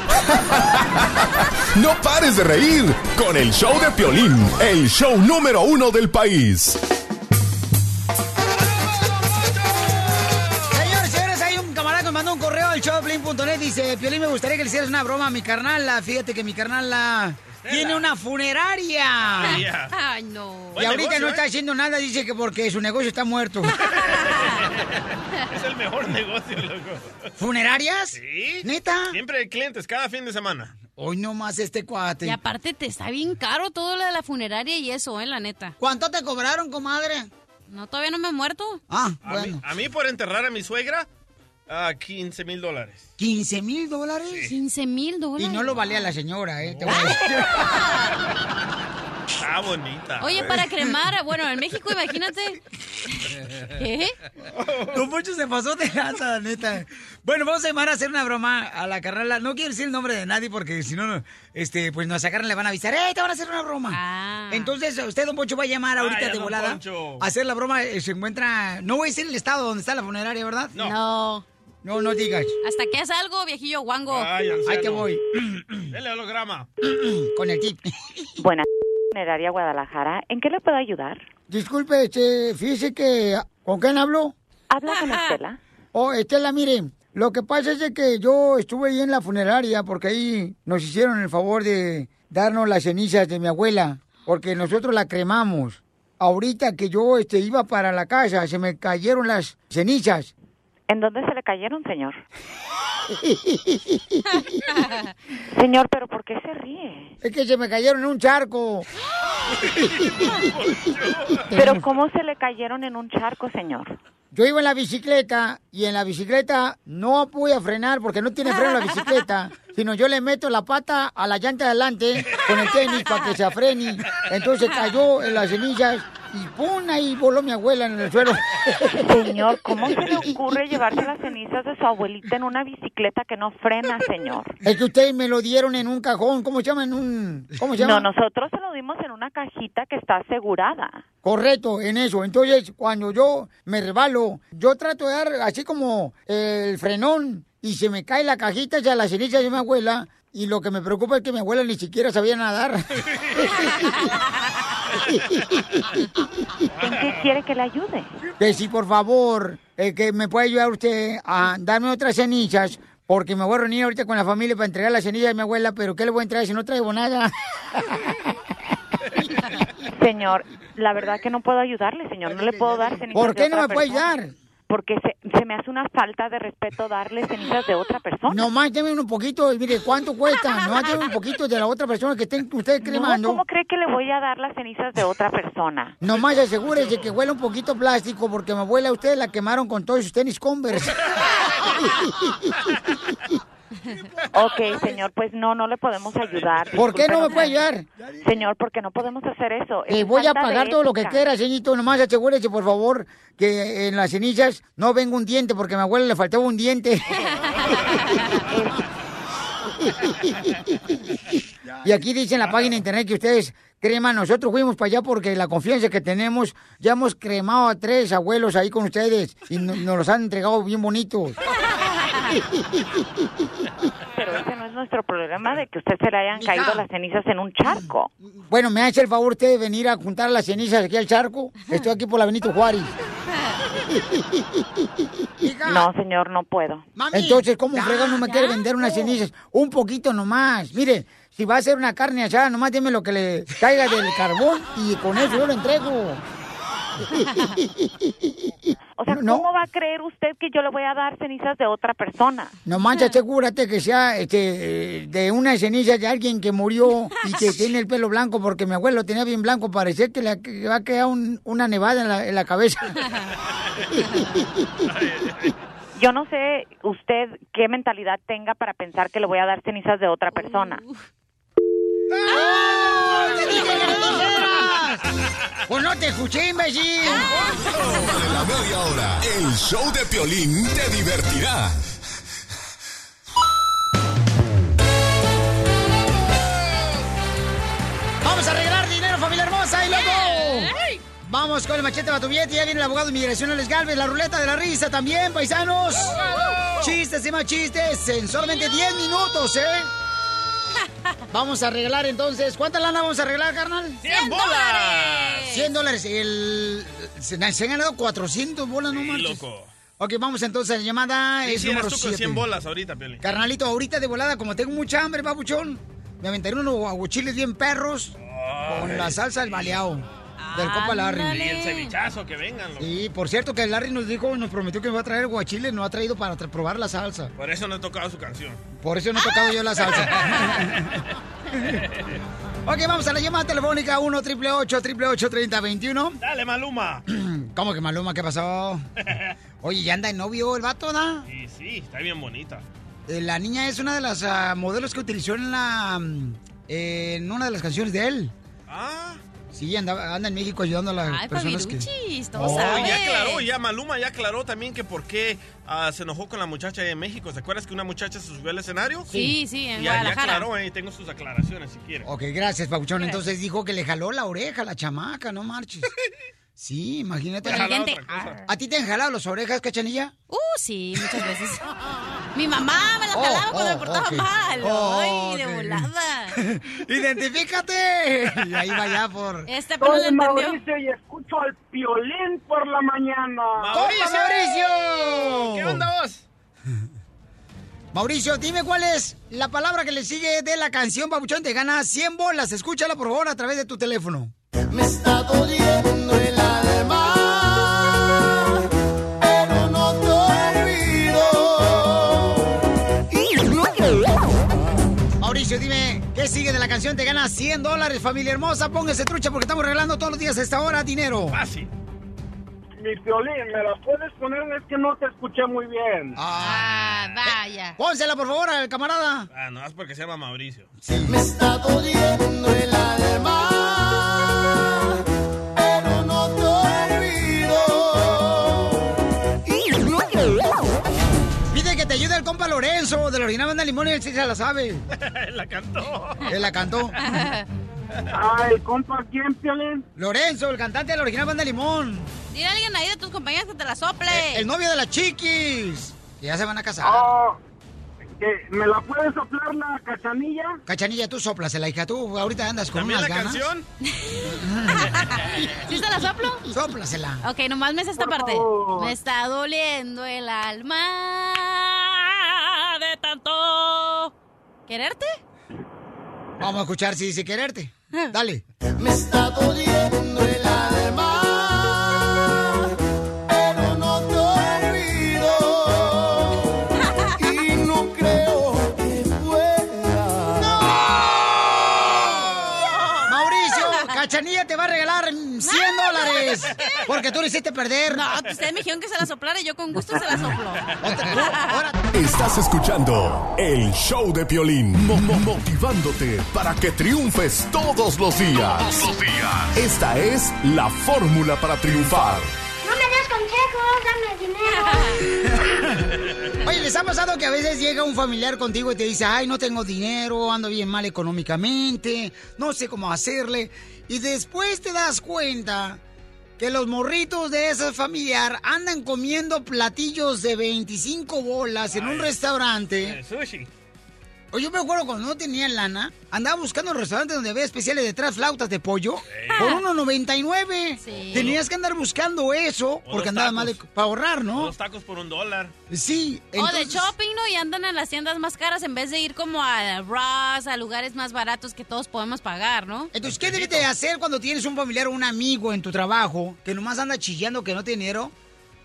[SPEAKER 7] No pares de reír con el show de Piolín, el show número uno del país.
[SPEAKER 3] Señores, señores, hay un camarada que mandó un correo al showplane.net. Dice, Piolín, me gustaría que le hicieras una broma a mi carnal. Fíjate que mi carnal tiene una funeraria.
[SPEAKER 4] Ay, no.
[SPEAKER 3] Y ahorita no está haciendo nada, dice que porque su negocio está muerto.
[SPEAKER 5] Es el mejor negocio, loco.
[SPEAKER 3] ¿Funerarias?
[SPEAKER 5] Sí.
[SPEAKER 3] ¿Neta?
[SPEAKER 5] Siempre hay clientes, cada fin de semana.
[SPEAKER 3] Hoy no más este cuate.
[SPEAKER 4] Y aparte te está bien caro todo lo de la funeraria y eso, eh, la neta.
[SPEAKER 3] ¿Cuánto te cobraron, comadre?
[SPEAKER 4] No, todavía no me he muerto.
[SPEAKER 3] Ah,
[SPEAKER 5] A mí, a mí por enterrar a mi suegra, a 15 mil dólares.
[SPEAKER 3] ¿15 mil dólares?
[SPEAKER 4] 15 mil
[SPEAKER 3] Y
[SPEAKER 4] dólares.
[SPEAKER 3] no lo valía la señora, ¿eh? Te voy a decir.
[SPEAKER 5] Está bonita.
[SPEAKER 4] Oye, para cremar, bueno, en México, imagínate. ¿Qué?
[SPEAKER 3] Don Poncho se pasó de lanza, la neta. Bueno, vamos a llamar a hacer una broma a la carnala. No quiero decir el nombre de nadie porque si no, este, pues nos sacaron, le van a avisar, ¡eh, te van a hacer una broma! Entonces, usted, Don Poncho, va a llamar ahorita
[SPEAKER 5] Vaya,
[SPEAKER 3] de volada a hacer la broma. Eh, Se encuentra, no voy a decir el estado donde está la funeraria, ¿verdad?
[SPEAKER 5] No.
[SPEAKER 4] No.
[SPEAKER 3] No, no digas.
[SPEAKER 4] Hasta que es algo, viejillo guango.
[SPEAKER 5] Ay.
[SPEAKER 3] Ahí te voy.
[SPEAKER 5] Dele holograma.
[SPEAKER 3] Con el tip.
[SPEAKER 27] Buenas, funeraria Guadalajara. ¿En qué le puedo ayudar?
[SPEAKER 3] Disculpe, este, fíjese que, ¿con quién hablo?
[SPEAKER 27] Habla con Estela.
[SPEAKER 3] Oh, Estela, mire, lo que pasa es de que yo estuve ahí en la funeraria porque ahí nos hicieron el favor de darnos las cenizas de mi abuela, porque nosotros la cremamos. Ahorita que yo este, iba para la casa, se me cayeron las cenizas.
[SPEAKER 27] ¿En dónde se le cayeron, señor? Señor, pero ¿por qué se ríe?
[SPEAKER 3] Es que se me cayeron en un charco.
[SPEAKER 27] Pero ¿cómo se le cayeron en un charco, señor?
[SPEAKER 3] Yo iba en la bicicleta y en la bicicleta no pude a frenar porque no tiene freno la bicicleta, sino yo le meto la pata a la llanta de adelante con el tenis para que se afrene. Entonces cayó en las cenizas y ¡pum! ahí voló mi abuela en el suelo.
[SPEAKER 27] Señor, ¿cómo se le ocurre llevarse las cenizas de su abuelita en una bicicleta que no frena, señor?
[SPEAKER 3] Es que ustedes me lo dieron en un cajón, ¿cómo se llama? En un... ¿Cómo se llama?
[SPEAKER 27] No, nosotros se lo dimos en una cajita que está asegurada.
[SPEAKER 3] Correcto, en eso. Entonces, cuando yo me rebalo, yo trato de dar así como el frenón y se me cae la cajita ya la ceniza de mi abuela y lo que me preocupa es que mi abuela ni siquiera sabía nadar.
[SPEAKER 27] ¿En qué quiere que le ayude?
[SPEAKER 3] que si por favor, eh, que me puede ayudar usted a darme otras cenizas, porque me voy a reunir ahorita con la familia para entregar las cenizas de mi abuela, pero ¿qué le voy a entregar si no traigo nada?
[SPEAKER 27] Señor, la verdad que no puedo ayudarle, señor. No le puedo dar cenizas
[SPEAKER 3] ¿Por qué no me puede ayudar?
[SPEAKER 27] Porque se, se me hace una falta de respeto darle cenizas de otra persona.
[SPEAKER 3] Nomás deme un poquito, y mire, ¿cuánto cuesta? Nomás deme un poquito de la otra persona que estén ustedes cremando.
[SPEAKER 27] No, ¿Cómo cree que le voy a dar las cenizas de otra persona?
[SPEAKER 3] Nomás asegúrese que huele un poquito plástico porque mi abuela ustedes la quemaron con todos sus tenis Converse.
[SPEAKER 27] Ok, señor, pues no, no le podemos ayudar.
[SPEAKER 3] ¿Por qué no me puede ayudar?
[SPEAKER 27] Señor, porque no podemos hacer eso. Es
[SPEAKER 3] voy a pagar todo lo que quiera, señorito. Nomás asegúrese, por favor, que en las cenizas no venga un diente porque a mi abuela le faltaba un diente. Y aquí dice en la página de internet que ustedes creman, nosotros fuimos para allá porque la confianza que tenemos, ya hemos cremado a tres abuelos ahí con ustedes y no- nos los han entregado bien bonitos.
[SPEAKER 27] Pero ese no es nuestro problema de que usted se le hayan caído las cenizas en un charco.
[SPEAKER 3] Bueno, ¿me hace el favor usted de venir a juntar las cenizas aquí al charco? Estoy aquí por la Benito Juárez.
[SPEAKER 27] No, señor, no puedo.
[SPEAKER 3] Entonces, ¿cómo frega no me quiere vender unas cenizas? Un poquito nomás. Mire, si va a hacer una carne asada, nomás dime lo que le caiga del carbón y con eso yo lo entrego.
[SPEAKER 27] O sea, ¿cómo va a creer usted que yo le voy a dar cenizas de otra persona?
[SPEAKER 3] No manches, asegúrate que sea este, eh, de una ceniza de alguien que murió y que tiene el pelo blanco, porque mi abuelo tenía bien blanco, parecía que le va a quedar un- una nevada en la, en la cabeza.
[SPEAKER 27] Yo no sé usted qué mentalidad tenga para pensar que le voy a dar cenizas de otra persona.
[SPEAKER 3] ¡Te dije que no dijeras! Pues no te escuché, imbécil.
[SPEAKER 7] De la media hora, el show de Piolín te divertirá.
[SPEAKER 3] Vamos a arreglar dinero, familia hermosa, y luego... Vamos con el machete batubiete, ya viene el abogado de inmigración Alex Galvez, la ruleta de la risa también, paisanos. Chistes y más chistes en solamente 10 minutos, ¿eh? Vamos a arreglar entonces. ¿Cuánta lana vamos a arreglar, carnal?
[SPEAKER 5] 100 bolas.
[SPEAKER 3] 100 dólares. El, se, se han ganado 400 bolas, no
[SPEAKER 5] Sí,
[SPEAKER 3] marches.
[SPEAKER 5] loco.
[SPEAKER 3] Ok, vamos entonces a la llamada.
[SPEAKER 5] ¿Qué
[SPEAKER 3] Es número
[SPEAKER 5] tú con 100
[SPEAKER 3] 7.
[SPEAKER 5] bolas ahorita, Piolín?
[SPEAKER 3] Carnalito, ahorita de volada, como tengo mucha hambre, babuchón, me aventaré unos aguachiles bien perros con la salsa del baleado del Copa Larry.
[SPEAKER 5] Y el cevichazo, que vengan. loco.
[SPEAKER 3] Sí, por cierto que Larry nos dijo, nos prometió que me va a traer guachiles, no ha traído para tra- probar la salsa.
[SPEAKER 5] Por eso no he tocado su canción.
[SPEAKER 3] Por eso no he tocado yo la salsa. ok, vamos a la llamada telefónica 1 888 888 3021
[SPEAKER 5] Dale, Maluma.
[SPEAKER 3] ¿Cómo que Maluma? ¿Qué pasó? Oye, ¿ya anda de novio el vato, da?
[SPEAKER 5] Sí, sí, está bien bonita.
[SPEAKER 3] Eh, La niña es una de las ah, modelos que utilizó en la mm, en una de las canciones de él.
[SPEAKER 5] Ah.
[SPEAKER 3] Sí, anda, anda en México ayudando a las
[SPEAKER 4] Ay,
[SPEAKER 3] personas que...
[SPEAKER 5] Oh, ya aclaró, ya Maluma ya aclaró también que por qué ah, se enojó con la muchacha de México. ¿Se acuerdas que una muchacha se subió al escenario?
[SPEAKER 4] Sí, sí, en
[SPEAKER 5] ya, ya aclaró, ahí tengo sus aclaraciones si quiere.
[SPEAKER 3] Ok, gracias, Pabuchón. Entonces dijo que le jaló la oreja a la chamaca, no marches. Sí, imagínate.
[SPEAKER 4] Pues la gente-
[SPEAKER 3] ¿A ti te han jalado las orejas, cachanilla?
[SPEAKER 4] Uh, sí, muchas veces. Mi mamá me las
[SPEAKER 3] Oh,
[SPEAKER 4] jalaba cuando
[SPEAKER 3] oh,
[SPEAKER 4] me portaba mal.
[SPEAKER 3] Oh,
[SPEAKER 4] Ay, de
[SPEAKER 3] ok.
[SPEAKER 4] volada.
[SPEAKER 3] ¡Identifícate! Y ahí va ya por...
[SPEAKER 4] Este pero
[SPEAKER 13] Soy. Mauricio y escucho al piolín por la mañana.
[SPEAKER 3] ¡Compa Mauricio!
[SPEAKER 5] ¿Qué onda vos?
[SPEAKER 3] Mauricio, dime cuál es la palabra que le sigue de la canción Pabuchón. Te gana 100 bolas. Escúchala, por favor, a través de tu teléfono.
[SPEAKER 25] Me está doliendo el
[SPEAKER 3] dime, ¿qué sigue de la canción? Te gana 100 dólares, familia hermosa. Póngase trucha porque estamos regalando todos los días a esta hora dinero.
[SPEAKER 5] Fácil.
[SPEAKER 13] Mi piolín, ¿me la puedes poner? Es que no te escuché muy bien.
[SPEAKER 4] Ah, vaya.
[SPEAKER 3] Pónsela, por favor, al camarada.
[SPEAKER 5] Ah, no, es porque se llama Mauricio.
[SPEAKER 25] Me está doliendo el alma,
[SPEAKER 3] Lorenzo de la original banda Limón y él sí se la sabe.
[SPEAKER 5] la cantó.
[SPEAKER 3] Él la cantó.
[SPEAKER 13] Ay, compa, ¿quién, piolín?
[SPEAKER 3] Lorenzo, el cantante de la original banda Limón.
[SPEAKER 4] Dile a alguien ahí de tus compañeras que te la sople.
[SPEAKER 3] El, el novio de las chiquis. Que ya se van a casar.
[SPEAKER 13] Oh, ¿que ¿Me la puedes soplar la cachanilla?
[SPEAKER 3] Cachanilla, tú soplasela, hija. Tú ahorita andas con
[SPEAKER 5] ¿También
[SPEAKER 3] unas
[SPEAKER 5] la
[SPEAKER 3] ganas.
[SPEAKER 5] canción?
[SPEAKER 4] ¿Sí se la soplo?
[SPEAKER 3] Sóplasela.
[SPEAKER 4] Ok, nomás me sé esta
[SPEAKER 13] Por
[SPEAKER 4] parte.
[SPEAKER 13] favor.
[SPEAKER 4] Me está doliendo el alma tanto quererte.
[SPEAKER 3] Vamos a escuchar si dice quererte. Dale.
[SPEAKER 25] Me está doliendo el alma,
[SPEAKER 3] dólares. Porque tú le hiciste perder.
[SPEAKER 4] No, ustedes me dijeron que se la soplara y yo con gusto se la soplo.
[SPEAKER 7] Estás escuchando el show de Piolín, mo- mo- motivándote para que triunfes todos los días. Todos los días. Esta es la fórmula para triunfar.
[SPEAKER 28] No me des consejos, dame dinero.
[SPEAKER 3] Oye, ¿les ha pasado que a veces llega un familiar contigo y te dice, ay, no tengo dinero, ando bien mal económicamente, no sé cómo hacerle? Y después te das cuenta que los morritos de ese familiar andan comiendo platillos de 25 bolas en un restaurante.
[SPEAKER 5] Sushi.
[SPEAKER 3] Yo me acuerdo cuando no tenía lana, andaba buscando un restaurante donde había especiales de tres flautas de pollo por 1.99.
[SPEAKER 4] Sí.
[SPEAKER 3] Tenías que andar buscando eso porque andaba mal para ahorrar, ¿no?
[SPEAKER 5] Dos tacos por un dólar.
[SPEAKER 3] Sí.
[SPEAKER 4] O de shopping, ¿no? Y andan en las tiendas más caras en vez de ir como a Ross, a lugares más baratos que todos podemos pagar, ¿no?
[SPEAKER 3] Entonces, ¿qué debes de hacer cuando tienes un familiar o un amigo en tu trabajo que nomás anda chillando que no tiene dinero?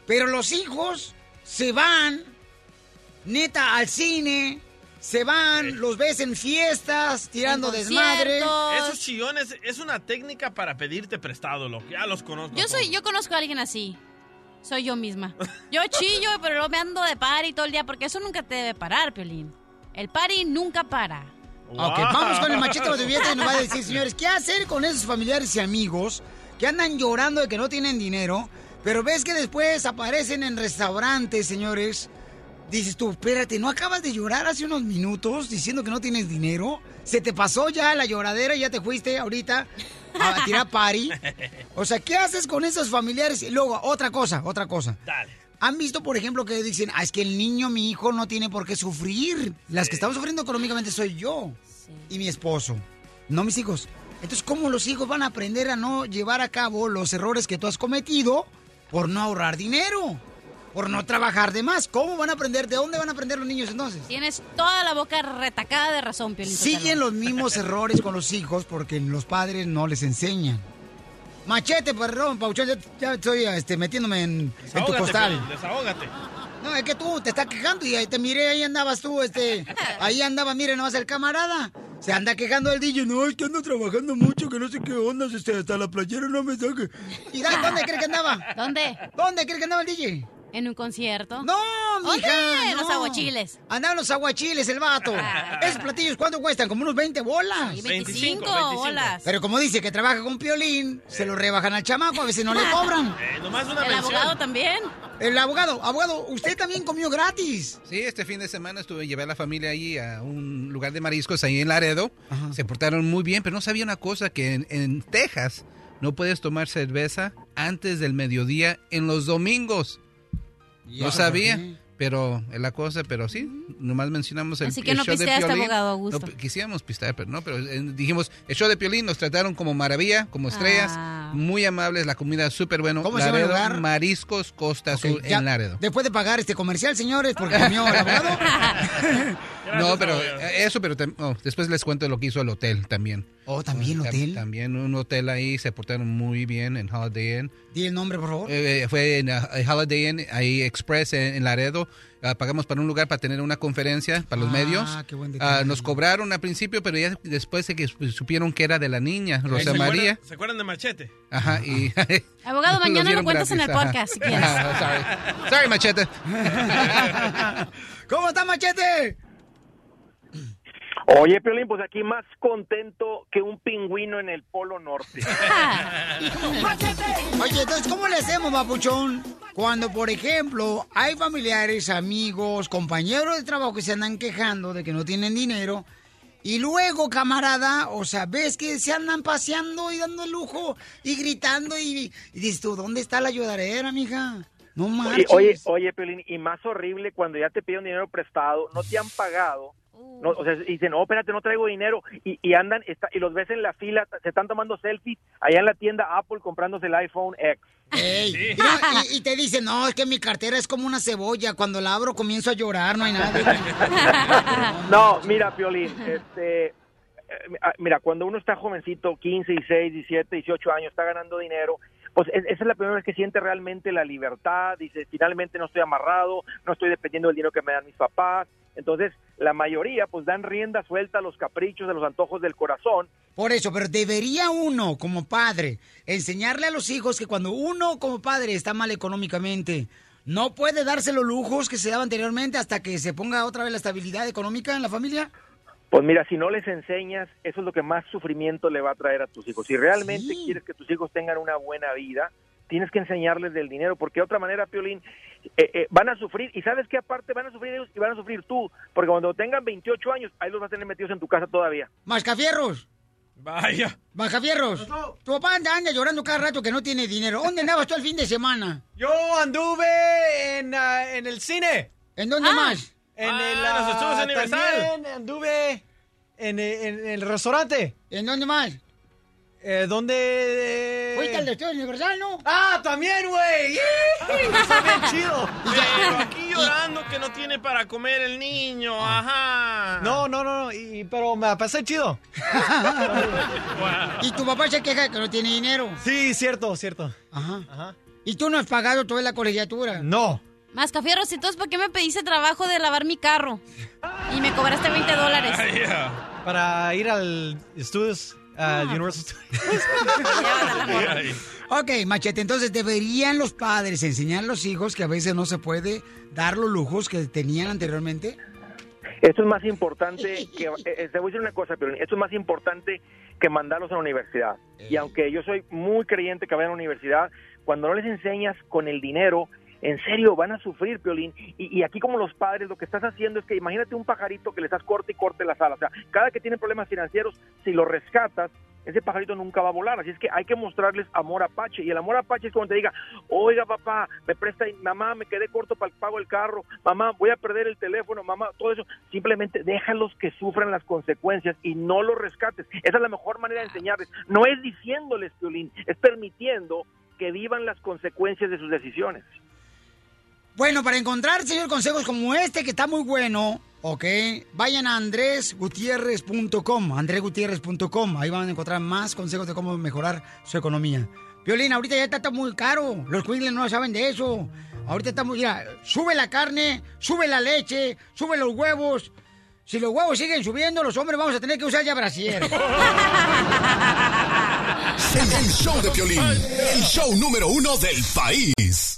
[SPEAKER 3] Pero los hijos se van, neta, al cine, se van, los ves en fiestas, tirando desmadre.
[SPEAKER 5] Esos chillones es una técnica para pedirte prestado, loco. Ya los conozco.
[SPEAKER 4] Yo soy,
[SPEAKER 5] todos.
[SPEAKER 4] yo conozco a alguien así. Soy yo misma. Yo chillo, pero luego me ando de party todo el día porque eso nunca te debe parar, Piolín. El party nunca para.
[SPEAKER 3] Ok, vamos con el machete de billete y nos va a decir, señores, ¿qué hacer con esos familiares y amigos que andan llorando de que no tienen dinero, pero ves que después aparecen en restaurantes, señores? Dices tú, espérate, ¿no acabas de llorar hace unos minutos diciendo que no tienes dinero? ¿Se te pasó ya la lloradera y ya te fuiste ahorita a tirar party? O sea, ¿qué haces con esos familiares? Y luego, otra cosa, otra cosa.
[SPEAKER 5] Dale.
[SPEAKER 3] ¿Han visto, por ejemplo, que dicen, ah, es que el niño, mi hijo, no tiene por qué sufrir? Las que estamos sufriendo económicamente soy yo y mi esposo, no mis hijos. Entonces, ¿cómo los hijos van a aprender a no llevar a cabo los errores que tú has cometido por no ahorrar dinero? Por no trabajar de más. ¿Cómo van a aprender? ¿De dónde van a aprender los niños entonces?
[SPEAKER 4] Tienes toda la boca retacada de razón, Piolín.
[SPEAKER 3] Siguen los mismos errores con los hijos porque los padres no les enseñan. Machete, perdón, Pauchón, ya, ya estoy este, metiéndome en, en tu costal.
[SPEAKER 5] Desahógate.
[SPEAKER 3] No, es que tú te estás quejando y ahí te miré, ahí andabas tú, este, ahí andaba, mire, nomás el camarada. Se anda quejando el DJ, no, es que ando trabajando mucho, que no sé qué onda, este, hasta la playera no me saque. ¿Y da- dónde crees que andaba?
[SPEAKER 4] ¿Dónde?
[SPEAKER 3] ¿Dónde crees que andaba el DJ?
[SPEAKER 4] ¿En un concierto?
[SPEAKER 3] No, mija,
[SPEAKER 4] ¿Dónde? En los aguachiles.
[SPEAKER 3] Andaban los aguachiles, el vato. Esos platillos, ¿cuánto cuestan? Como unos 20 bolas.
[SPEAKER 4] Sí, 25 25. bolas.
[SPEAKER 3] Pero como dice que trabaja con Piolín, se lo rebajan al chamaco, a veces no le cobran.
[SPEAKER 5] Eh, nomás una
[SPEAKER 4] El
[SPEAKER 5] mención.
[SPEAKER 4] abogado también.
[SPEAKER 3] El abogado, abogado, usted también comió gratis.
[SPEAKER 15] Sí, este fin de semana estuve, llevé a la familia ahí a un lugar de mariscos ahí en Laredo. Se portaron muy bien, pero no sabía una cosa, que en, en Texas no puedes tomar cerveza antes del mediodía en los domingos.
[SPEAKER 3] ¿Y
[SPEAKER 15] No sabía? Pero es la cosa, pero sí, nomás mencionamos el,
[SPEAKER 4] Así que
[SPEAKER 15] el
[SPEAKER 4] no
[SPEAKER 15] show de Piolín.
[SPEAKER 4] abogado Augusto.
[SPEAKER 15] No, quisiéramos pistear, pero no, pero eh, dijimos, el show de Piolín nos trataron como maravilla, como estrellas,
[SPEAKER 4] Ah.
[SPEAKER 15] muy amables, la comida súper bueno.
[SPEAKER 3] ¿Cómo se llama el lugar?
[SPEAKER 15] Mariscos Costa
[SPEAKER 3] Ok,
[SPEAKER 15] Azul
[SPEAKER 3] ya,
[SPEAKER 15] en Laredo.
[SPEAKER 3] Después de pagar este comercial, señores, porque comió el abogado.
[SPEAKER 15] No, pero eh, eso, pero oh, después les cuento lo que hizo el hotel también.
[SPEAKER 3] Oh, ¿también
[SPEAKER 15] Tam-
[SPEAKER 3] hotel?
[SPEAKER 15] También un hotel ahí, se portaron muy bien en Holiday Inn.
[SPEAKER 3] Di el nombre, por favor.
[SPEAKER 15] Eh, eh, fue en uh, Holiday Inn, ahí Express en, en Laredo. Ah, pagamos para un lugar para tener una conferencia para los
[SPEAKER 3] Ah,
[SPEAKER 15] medios.
[SPEAKER 3] qué buen
[SPEAKER 15] Ah, nos cobraron al principio, pero ya después de que supieron que era de la niña,
[SPEAKER 5] ¿Se
[SPEAKER 15] Rosa
[SPEAKER 5] acuerdan-
[SPEAKER 15] María.
[SPEAKER 5] ¿Se acuerdan de Machete?
[SPEAKER 15] Ajá, y...
[SPEAKER 4] Abogado, mañana lo cuentas en el
[SPEAKER 15] ajá.
[SPEAKER 4] podcast, si quieres.
[SPEAKER 15] Sorry. Sorry, Machete.
[SPEAKER 3] ¿Cómo está, Machete?
[SPEAKER 28] Oye, Piolín, pues aquí más contento que un pingüino en el Polo Norte.
[SPEAKER 3] Oye, entonces, ¿cómo le hacemos, papuchón? Cuando, por ejemplo, hay familiares, amigos, compañeros de trabajo que se andan quejando de que no tienen dinero. Y luego, camarada, o sea, ves que se andan paseando y dando lujo y gritando y, y dices tú, ¿dónde está la ayudadera, mija? No
[SPEAKER 28] Oye,
[SPEAKER 3] marches.
[SPEAKER 28] oye, oye, Piolín, y más horrible cuando ya te piden dinero prestado, no te han pagado. No, o sea, y dicen, no, espérate, no traigo dinero. Y, y andan, está- y los ves en la fila, se están tomando selfies allá en la tienda Apple comprándose el iPhone X.
[SPEAKER 3] Ey, y, y- y te dicen, no, es que mi cartera es como una cebolla. Cuando la abro comienzo a llorar, no hay nada.
[SPEAKER 28] No, mira, Piolín, este, eh, ah, mira, cuando uno está jovencito, 15, 16, 17, 18 años, está ganando dinero, pues es- esa es la primera vez que siente realmente la libertad, dice, finalmente no estoy amarrado, no estoy dependiendo del dinero que me dan mis papás. Entonces, la mayoría, pues dan rienda suelta a los caprichos, a los antojos del corazón.
[SPEAKER 3] Por eso, pero debería uno, como padre, enseñarle a los hijos que cuando uno, como padre, está mal económicamente, no puede darse los lujos que se daba anteriormente hasta que se ponga otra vez la estabilidad económica en la familia.
[SPEAKER 28] Pues mira, si no les enseñas, eso es lo que más sufrimiento le va a traer a tus hijos. Si realmente quieres que tus hijos tengan una buena vida, tienes que enseñarles del dinero, porque de otra manera, Piolín, eh, eh, van a sufrir, y sabes qué aparte van a sufrir ellos y van a sufrir tú, porque cuando tengan 28 años, ahí los vas a tener metidos en tu casa todavía.
[SPEAKER 3] Mascafierros.
[SPEAKER 5] Vaya.
[SPEAKER 3] Mascafierros. Tu papá anda, anda llorando cada rato que no tiene dinero. ¿Dónde andabas tú el fin de semana?
[SPEAKER 29] Yo anduve en, ah, en el cine.
[SPEAKER 3] ¿En dónde
[SPEAKER 29] Ah.
[SPEAKER 3] más?
[SPEAKER 29] En
[SPEAKER 5] Ah,
[SPEAKER 29] el
[SPEAKER 5] los estudios
[SPEAKER 29] ah,
[SPEAKER 5] Universal.
[SPEAKER 29] también anduve en, en el restaurante.
[SPEAKER 3] ¿En dónde más?
[SPEAKER 29] Eh, ¿Dónde?
[SPEAKER 3] Fuiste al Estudio Universal, ¿no?
[SPEAKER 29] Ah, también, güey. Está bien chido.
[SPEAKER 5] Pero aquí llorando que no tiene para comer el niño, ajá.
[SPEAKER 29] No, no, no, no, y, pero me pasé chido.
[SPEAKER 3] Y tu papá se queja de que no tiene dinero.
[SPEAKER 29] Sí, cierto, cierto.
[SPEAKER 3] Ajá. ¿Y tú no has pagado toda la colegiatura?
[SPEAKER 29] No.
[SPEAKER 4] Mascafierros, entonces, ¿por qué me pediste trabajo de lavar mi carro? Y me cobraste 20 dólares.
[SPEAKER 29] Para ir al estudios, al Universal Studios.
[SPEAKER 3] Ok, machete, entonces deberían los padres enseñar a los hijos que a veces no se puede dar los lujos que tenían anteriormente.
[SPEAKER 28] Esto es más importante que, eh, eh, te voy a decir una cosa, pero esto es más importante que mandarlos a la universidad. Y aunque yo soy muy creyente que vayan a la universidad, cuando no les enseñas con el dinero, en serio, van a sufrir, Piolín. Y, aquí como los padres, lo que estás haciendo es que imagínate un pajarito que le estás corte y corte las alas. O sea, cada que tiene problemas financieros, si lo rescatas, ese pajarito nunca va a volar. Así es que hay que mostrarles amor apache. Y el amor apache es cuando te diga, oiga papá, me presta, mamá, me quedé corto para el pago del carro, mamá, voy a perder el teléfono, mamá, todo eso. Simplemente déjalos que sufran las consecuencias y no los rescates. Esa es la mejor manera de enseñarles. No es diciéndoles, Piolín, es permitiendo que vivan las consecuencias de sus decisiones.
[SPEAKER 3] Bueno, para encontrar, señor, consejos como este que está muy bueno, ok, vayan a andresgutierrez.com, andresgutierrez.com, ahí van a encontrar más consejos de cómo mejorar su economía. Violín, ahorita ya está, muy caro, los cuingles no saben de eso. Ahorita está muy, mira, sube la carne, sube la leche, sube los huevos. Si los huevos siguen subiendo, los hombres vamos a tener que usar ya brasier.
[SPEAKER 7] El, el show de Piolín, el show número uno del país.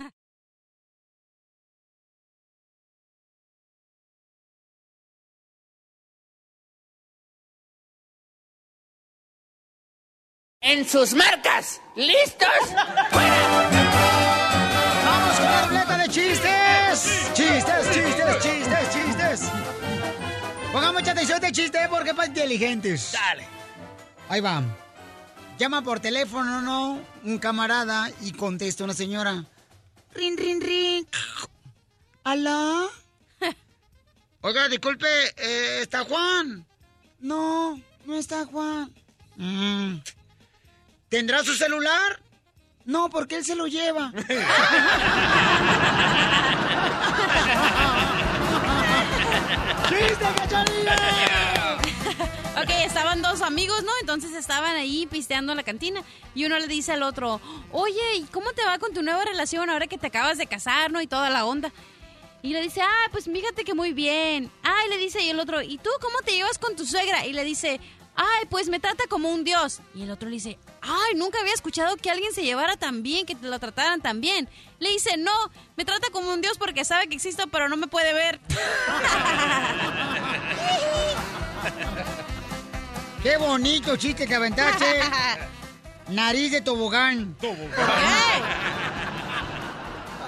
[SPEAKER 25] En sus marcas, ¿listos?
[SPEAKER 3] ¡Vamos con la ruleta de chistes! ¡Chistes, chistes, chistes, chistes! Pongan mucha atención de chiste porque para inteligentes. Dale. Ahí va. Llama por teléfono, ¿no? Un camarada y contesta una señora. Rin, rin, rin. ¿Aló? Oiga, disculpe, eh, ¿está Juan? No, no está Juan. Mm. ¿Tendrá su celular? No, porque él se lo lleva. ¡Chiste!
[SPEAKER 4] Ok, estaban dos amigos, ¿no? Entonces estaban ahí pisteando en la cantina y uno le dice al otro, oye, ¿y cómo te va con tu nueva relación ahora que te acabas de casar, ¿no? Y toda la onda. Y le dice, ah, pues fíjate que muy bien. Ah, y le dice y el otro, ¿y tú cómo te llevas con tu suegra? Y le dice, ay, pues me trata como un dios. Y el otro le dice, ay, nunca había escuchado que alguien se llevara tan bien, que te lo trataran tan bien. Le dice, no, me trata como un dios porque sabe que existo, pero no me puede ver.
[SPEAKER 3] ¡Qué bonito chiste que aventaste! Nariz de tobogán. ¿Tobogán?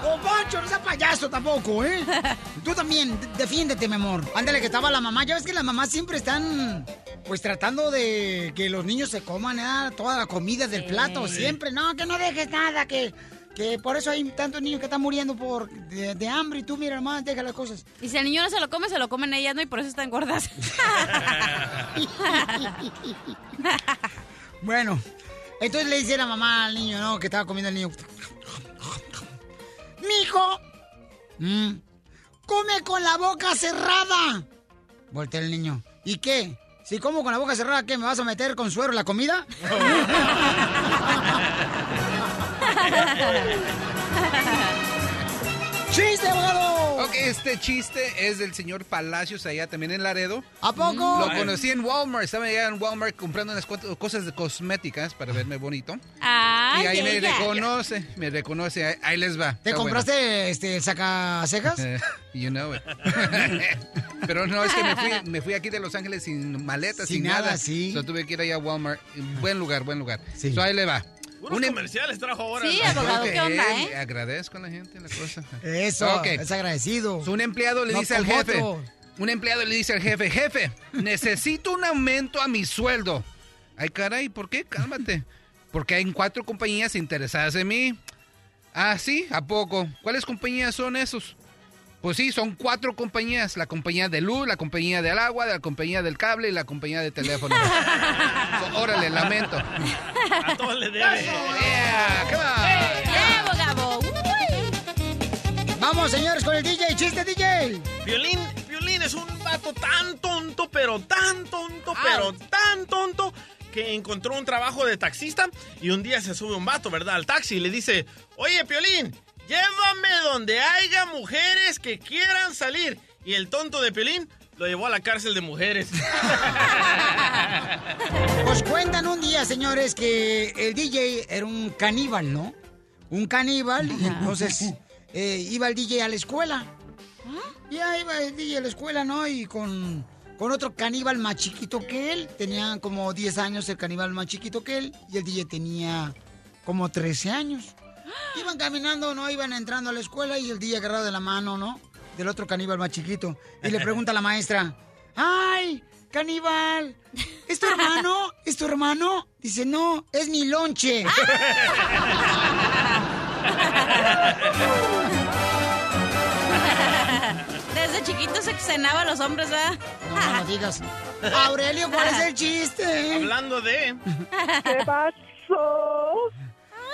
[SPEAKER 3] ¡Oh, Poncho, no seas payaso tampoco, ¿eh? Tú también, defiéndete, mi amor. Ándale, que estaba la mamá. Ya ves que las mamás siempre están, pues, tratando de que los niños se coman ¿eh? toda la comida del plato. Siempre, no, que no dejes nada, que, que por eso hay tantos niños que están muriendo por de, de hambre. Y tú, mira, nomás, deja las cosas.
[SPEAKER 4] Y si el niño no se lo come, se lo comen ellas, ¿no? Y por eso están gordas.
[SPEAKER 3] Bueno, entonces le dice la mamá al niño, ¿no? Que estaba comiendo el niño. Mijo, mm, come con la boca cerrada. Voltea el niño. ¿Y qué? Si como con la boca cerrada, ¿qué? ¿Me vas a meter con suero la comida? ¡Chiste, abogado!
[SPEAKER 15] Ok, este chiste es del señor Palacios allá también en Laredo.
[SPEAKER 3] ¿A poco?
[SPEAKER 15] Lo conocí en Walmart. Estaba allá en Walmart comprando unas cuantas cosas de cosméticas para verme bonito.
[SPEAKER 4] Ay,
[SPEAKER 15] y ahí me
[SPEAKER 4] ella.
[SPEAKER 15] reconoce, me reconoce. Ahí, ahí les va.
[SPEAKER 3] ¿Te
[SPEAKER 15] Está
[SPEAKER 3] compraste este, el sacacejas?
[SPEAKER 15] bueno. you know it. Pero no, es que me fui, me fui aquí de Los Ángeles sin maletas,
[SPEAKER 3] Sin
[SPEAKER 15] sin,
[SPEAKER 3] nada,
[SPEAKER 15] nada.
[SPEAKER 3] sí.
[SPEAKER 15] So, tuve que ir allá a Walmart. Buen lugar, buen lugar. So, ahí le va.
[SPEAKER 5] Unos comerciales trajo ahora.
[SPEAKER 4] Sí, abogado, ¿qué onda,
[SPEAKER 15] Eh? Agradezco a la gente la cosa.
[SPEAKER 3] Eso,
[SPEAKER 15] Ok.
[SPEAKER 3] es agradecido.
[SPEAKER 15] Un empleado le
[SPEAKER 3] No
[SPEAKER 15] dice al jefe.
[SPEAKER 3] otro.
[SPEAKER 15] Un empleado le dice al jefe, jefe, necesito un aumento a mi sueldo. Ay, caray, ¿por qué? Cálmate. Porque hay cuatro compañías interesadas en mí. Ah, sí, ¿a poco? ¿Cuáles compañías son esos? Pues sí, son cuatro compañías. La compañía de luz, la compañía del agua, la compañía del cable y la compañía de teléfono. So, órale, lamento.
[SPEAKER 5] A todos le debe.
[SPEAKER 15] Yeah.
[SPEAKER 3] Vamos, señores, con el DJ. ¡Chiste, DJ!
[SPEAKER 5] Violín, Violín es un vato tan tonto, pero tan tonto, pero tan tonto, que encontró un trabajo de taxista y un día se sube un vato, ¿verdad? Al taxi y le dice, oye, Piolín, llévame donde haya mujeres que quieran salir. Y el tonto de Piolín lo llevó a la cárcel de mujeres.
[SPEAKER 3] Pues cuentan un día, señores, que el DJ era un caníbal, ¿no? Un caníbal, y entonces eh, iba el DJ a la escuela. Ya iba el DJ a la escuela, ¿no? Y con, con otro caníbal más chiquito que él. Tenía como 10 años el caníbal más chiquito que él. Y el DJ tenía como 13 años. Iban caminando, ¿no? Iban entrando a la escuela y el DJ agarrado de la mano, ¿no? Del otro caníbal más chiquito. Y le pregunta a la maestra, ¡ay! ¡Caníbal! ¿Es tu hermano? ¿Es tu hermano? Dice, no, es mi lonche.
[SPEAKER 4] Desde chiquito se cenaba a los hombres, ¿verdad?
[SPEAKER 3] No, no digas. Aurelio, ¿cuál es el chiste?
[SPEAKER 5] Hablando de...
[SPEAKER 22] ¿Qué pasó?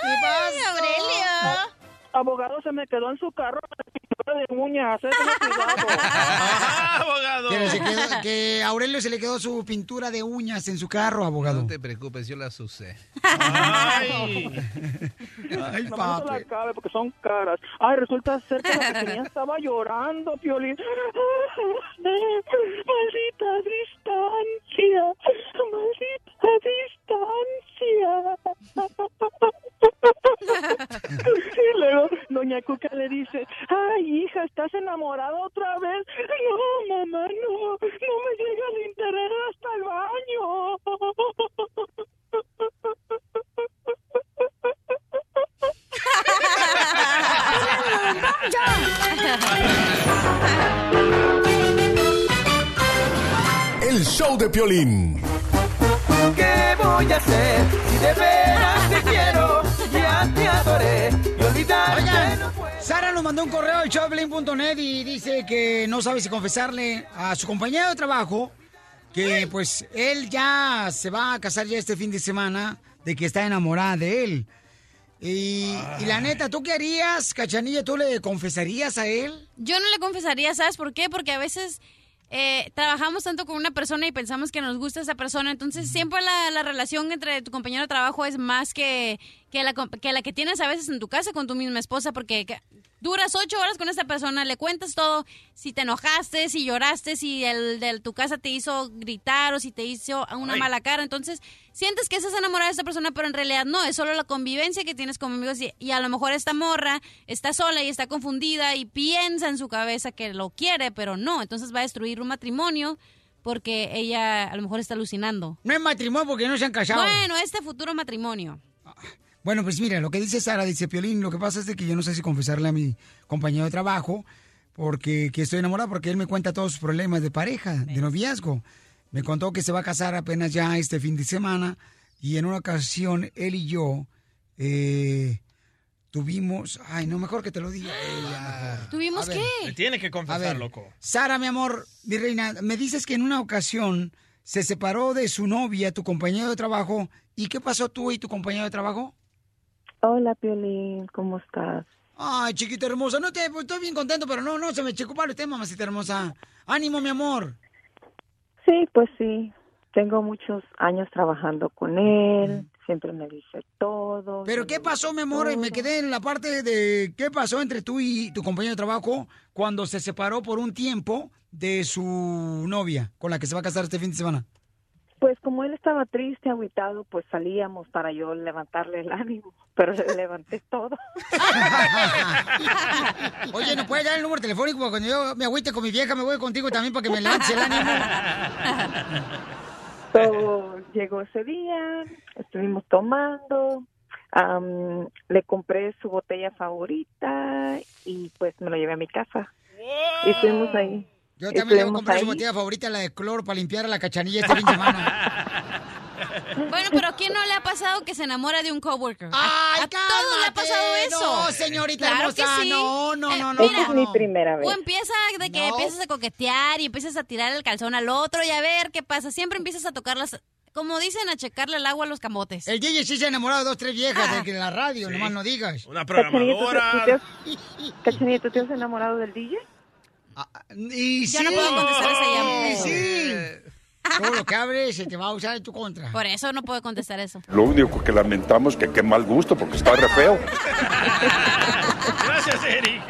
[SPEAKER 3] ¿Qué
[SPEAKER 4] Ay, Aurelio.
[SPEAKER 22] Abogado se me quedó en su carro la pintura de uñas.
[SPEAKER 5] abogado.
[SPEAKER 3] Que, se quedó- que a Aurelio se le quedó su pintura de uñas en su carro, abogado.
[SPEAKER 15] No te preocupes, yo las usé.
[SPEAKER 5] Ay.
[SPEAKER 3] Ay,
[SPEAKER 22] No
[SPEAKER 3] papi.
[SPEAKER 22] me la cabe porque son caras. Ay, resulta ser que la que tenía estaba llorando, Piolín. Maldita distancia. Maldita distancia. Y luego doña Cuca le dice, ay, hija, ¿estás enamorada otra vez? No, mamá, no. No me llega el interés hasta el
[SPEAKER 7] El show de Piolín.
[SPEAKER 30] ¿Qué voy a hacer si de veras te quiero? Ya te adoré y olvidarte
[SPEAKER 3] Oigan,
[SPEAKER 30] no puedo.
[SPEAKER 3] Sara nos mandó un correo al showblin.net y dice que no sabe si confesarle a su compañero de trabajo que pues él ya se va a casar ya este fin de semana de que está enamorada de él. Y, y la neta, ¿tú qué harías, Cachanilla? ¿Tú le confesarías a él?
[SPEAKER 4] Yo no le confesaría, ¿sabes por qué? Porque a veces eh, trabajamos tanto con una persona y pensamos que nos gusta esa persona, entonces siempre la, la relación entre tu compañero de trabajo es más que, que, la, que la que tienes a veces en tu casa con tu misma esposa, porque que- duras ocho horas con esta persona, le cuentas todo, si te enojaste, si lloraste, si el de tu casa te hizo gritar o si te hizo una
[SPEAKER 5] Ay.
[SPEAKER 4] mala cara, entonces sientes que estás enamorada de esta persona, pero en realidad no, es solo la convivencia que tienes con amigos y, y a lo mejor esta morra está sola y está confundida y piensa en su cabeza que lo quiere, pero no, entonces va a destruir un matrimonio porque ella a lo mejor está alucinando.
[SPEAKER 3] No es matrimonio porque no se han casado.
[SPEAKER 4] Bueno, este futuro matrimonio.
[SPEAKER 3] Bueno, pues mira, lo que dice Sara, dice Piolín, lo que pasa es de que yo no sé si confesarle a mi compañero de trabajo porque que estoy enamorada porque él me cuenta todos sus problemas de pareja, de noviazgo. Me contó que se va a casar apenas ya este fin de semana y en una ocasión él y yo eh, tuvimos, ay, no, mejor que te lo diga ella.
[SPEAKER 4] ¿Tuvimos
[SPEAKER 3] ver.
[SPEAKER 4] qué?
[SPEAKER 5] Le tiene que confesar,
[SPEAKER 3] ver,
[SPEAKER 5] loco.
[SPEAKER 3] Sara, mi amor, mi reina, me dices que en una ocasión se separó de su novia, tu compañero de trabajo. ¿Y qué pasó tú y tu compañero de trabajo?
[SPEAKER 31] Hola, Piolín, ¿cómo estás?
[SPEAKER 3] Ay, chiquita hermosa, no te, pues, estoy bien contento, pero no, no, se me checó para usted, mamacita hermosa. Ánimo, mi amor.
[SPEAKER 31] Sí, pues sí. Tengo muchos años trabajando con él. Siempre me dice todo.
[SPEAKER 3] Pero ¿qué pasó, mi amor? Me quedé en la parte de qué pasó entre tú y tu compañero de trabajo cuando se separó por un tiempo de su novia, con la que se va a casar este fin de semana.
[SPEAKER 31] Pues como él estaba triste, agüitado, pues salíamos para yo levantarle el ánimo. Pero le levanté todo.
[SPEAKER 3] Oye, ¿no puedes dar el número telefónico? Porque cuando yo me agüite con mi vieja, me voy contigo también para que me lance el ánimo.
[SPEAKER 31] So, llegó ese día, estuvimos tomando, am, le compré su botella favorita y pues me lo llevé a mi casa. Y estuvimos ahí.
[SPEAKER 3] Yo también le voy a comprar su botella favorita, la de cloro, para limpiar a la cachanilla este fin de semana.
[SPEAKER 4] Bueno, pero ¿a quién no le ha pasado que se enamora de un coworker? A-
[SPEAKER 3] ¡Ay,
[SPEAKER 4] a, todos le ha pasado eso.
[SPEAKER 3] No, señorita
[SPEAKER 4] Claro que
[SPEAKER 3] hermosa,
[SPEAKER 4] sí.
[SPEAKER 3] no, no,
[SPEAKER 4] Eh,
[SPEAKER 3] no, no,
[SPEAKER 4] mira,
[SPEAKER 31] es mi primera vez.
[SPEAKER 4] O empieza de que
[SPEAKER 3] No.
[SPEAKER 4] empiezas a coquetear y empiezas a tirar el calzón al otro y a ver qué pasa. Siempre empiezas a tocarlas, como dicen, a checarle el agua a los camotes.
[SPEAKER 3] El DJ sí se ha enamorado de dos, tres viejas
[SPEAKER 4] Ah.
[SPEAKER 3] de que la radio,
[SPEAKER 5] Sí.
[SPEAKER 3] nomás no digas.
[SPEAKER 5] Una
[SPEAKER 31] Cachanilla, ¿tú, te-
[SPEAKER 5] programadora.
[SPEAKER 31] te Cachanilla, ¿tú te has enamorado del DJ?
[SPEAKER 3] Y
[SPEAKER 4] Yo
[SPEAKER 3] sí.
[SPEAKER 4] no puedo contestar esa
[SPEAKER 3] Y
[SPEAKER 4] llamada.
[SPEAKER 3] sí. Todo lo que hables se te va a usar en tu contra.
[SPEAKER 4] Por eso no puedo contestar eso.
[SPEAKER 32] Lo único que lamentamos que qué mal gusto porque está re feo.
[SPEAKER 5] Gracias, Eric.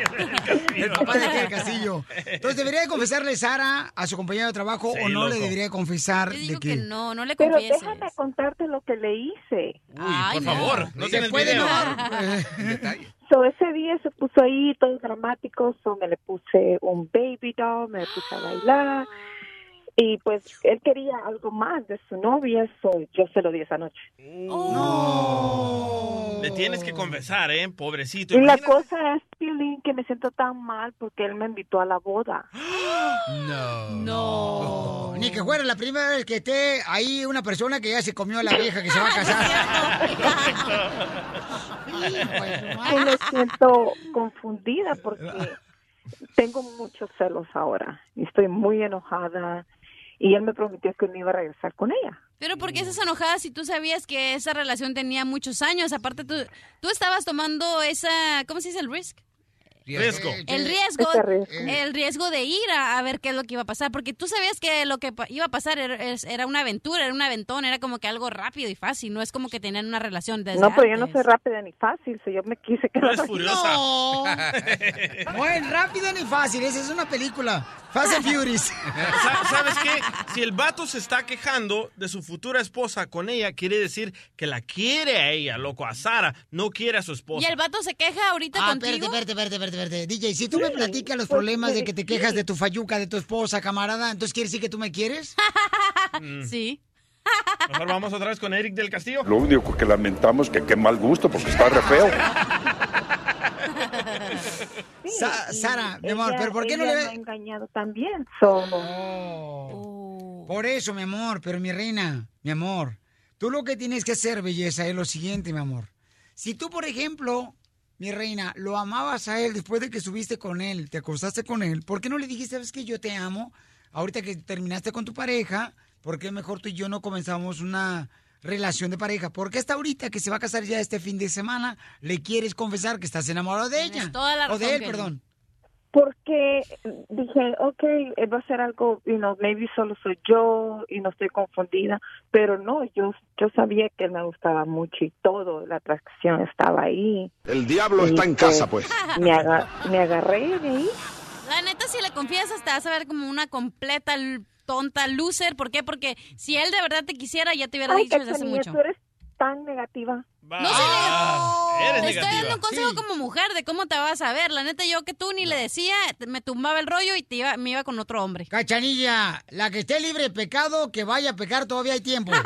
[SPEAKER 3] El papá de aquí del Castillo. Entonces, ¿debería de confesarle Sara a su compañero de trabajo
[SPEAKER 5] Sí,
[SPEAKER 3] o no
[SPEAKER 5] loco.
[SPEAKER 3] le debería de confesar
[SPEAKER 4] Yo
[SPEAKER 3] de
[SPEAKER 4] digo
[SPEAKER 3] que...
[SPEAKER 4] que no, no le
[SPEAKER 31] Pero
[SPEAKER 4] confieses.
[SPEAKER 31] déjame contarte lo que le hice.
[SPEAKER 5] Uy,
[SPEAKER 4] Ay,
[SPEAKER 5] por
[SPEAKER 4] no.
[SPEAKER 5] favor, no
[SPEAKER 3] Se
[SPEAKER 5] tienes
[SPEAKER 3] puede
[SPEAKER 5] video.
[SPEAKER 31] ese día se puso ahí todo dramático, so, me le puse un baby doll, me le puse a bailar. Y pues él quería algo más de su novia, so, yo se lo di esa noche.
[SPEAKER 5] Le tienes que confesar, ¿eh? Pobrecito.
[SPEAKER 31] Y la cosa es, Piolín, que me siento tan mal porque él me invitó a la boda.
[SPEAKER 15] No.
[SPEAKER 3] No. Ni que fuera la primera vez que esté ahí una persona que ya se comió a la vieja que se va a casar.
[SPEAKER 31] Y me siento confundida porque tengo muchos celos ahora y estoy muy enojada y él me prometió que me iba a regresar con ella.
[SPEAKER 4] Pero ¿por qué estás enojada si tú sabías que esa relación tenía muchos años? Aparte, tú, tú estabas tomando esa, ¿cómo se dice el risk?
[SPEAKER 5] Riesgo.
[SPEAKER 4] El riesgo, el riesgo de ir a, a ver qué es lo que iba a pasar, porque tú sabías que lo que iba a pasar era, una aventura, era un aventón, era como que algo rápido y fácil, no es como que tenían una relación desde
[SPEAKER 31] no, pero yo no soy rápida ni fácil, so yo me quise
[SPEAKER 5] No
[SPEAKER 31] quedar
[SPEAKER 5] es furiosa.
[SPEAKER 3] No. No es rápido ni fácil, esa es una película. Fast and Furious.
[SPEAKER 5] ¿Sabes qué? Si el vato se está quejando de su futura esposa con ella, quiere decir que la quiere a ella, loco, a Sara, no quiere a su
[SPEAKER 4] Y
[SPEAKER 5] esposa.
[SPEAKER 4] el vato se queja ahorita
[SPEAKER 3] Ah,
[SPEAKER 4] contigo.
[SPEAKER 3] espérate, espérate, espérate, espérate, espérate. DJ, si tú me platicas los problemas de que te quejas de tu fayuca, de tu esposa, camarada, entonces quiere decir que tú me quieres?
[SPEAKER 4] Sí.
[SPEAKER 5] Mejor vamos otra vez con Eric del Castillo.
[SPEAKER 32] Lo único que lamentamos que qué mal gusto porque está re feo.
[SPEAKER 3] Sa-
[SPEAKER 31] y
[SPEAKER 3] Sara, mi amor,
[SPEAKER 31] ella-
[SPEAKER 3] pero ¿por qué no le-
[SPEAKER 31] me ha engañado también? So,
[SPEAKER 3] Oh. Por eso, mi amor, pero mi reina, mi amor, tú lo que tienes que hacer, belleza, es lo siguiente, mi amor. Si tú, por ejemplo, mi reina, lo amabas a él después de que subiste con él, te acostaste con él, ¿por qué no le dijiste, sabes que yo te amo? Ahorita que terminaste con tu pareja, ¿por qué mejor tú y yo no comenzamos una relación de pareja? Porque hasta ahorita que se va a casar ya este fin de semana, le quieres confesar que estás enamorado de ella.
[SPEAKER 4] Toda la
[SPEAKER 3] o de él, perdón.
[SPEAKER 31] porque dije, ok, eh, va a ser algo, you know, maybe solo soy yo y no estoy confundida, pero no, yo yo sabía que él me gustaba mucho y todo, la atracción estaba ahí.
[SPEAKER 32] El diablo
[SPEAKER 31] Y,
[SPEAKER 32] está en casa, pues.
[SPEAKER 31] Me, aga- me agarré de ahí.
[SPEAKER 4] La neta, si le confiesas, te vas a ver como una completa tonta loser. ¿Por qué? Porque si él de verdad te quisiera, ya te hubiera
[SPEAKER 31] Ay,
[SPEAKER 4] dicho desde hace mucho.
[SPEAKER 31] tú eres tan negativa.
[SPEAKER 4] No soy negativa.
[SPEAKER 5] eres
[SPEAKER 4] Te estoy dando un consejo como mujer de cómo te vas a ver. La neta, yo que tú ni le decía, me tumbaba el rollo y te iba, me iba con otro hombre.
[SPEAKER 3] Cachanilla, la que esté libre de pecado, que vaya a pecar, todavía hay tiempo.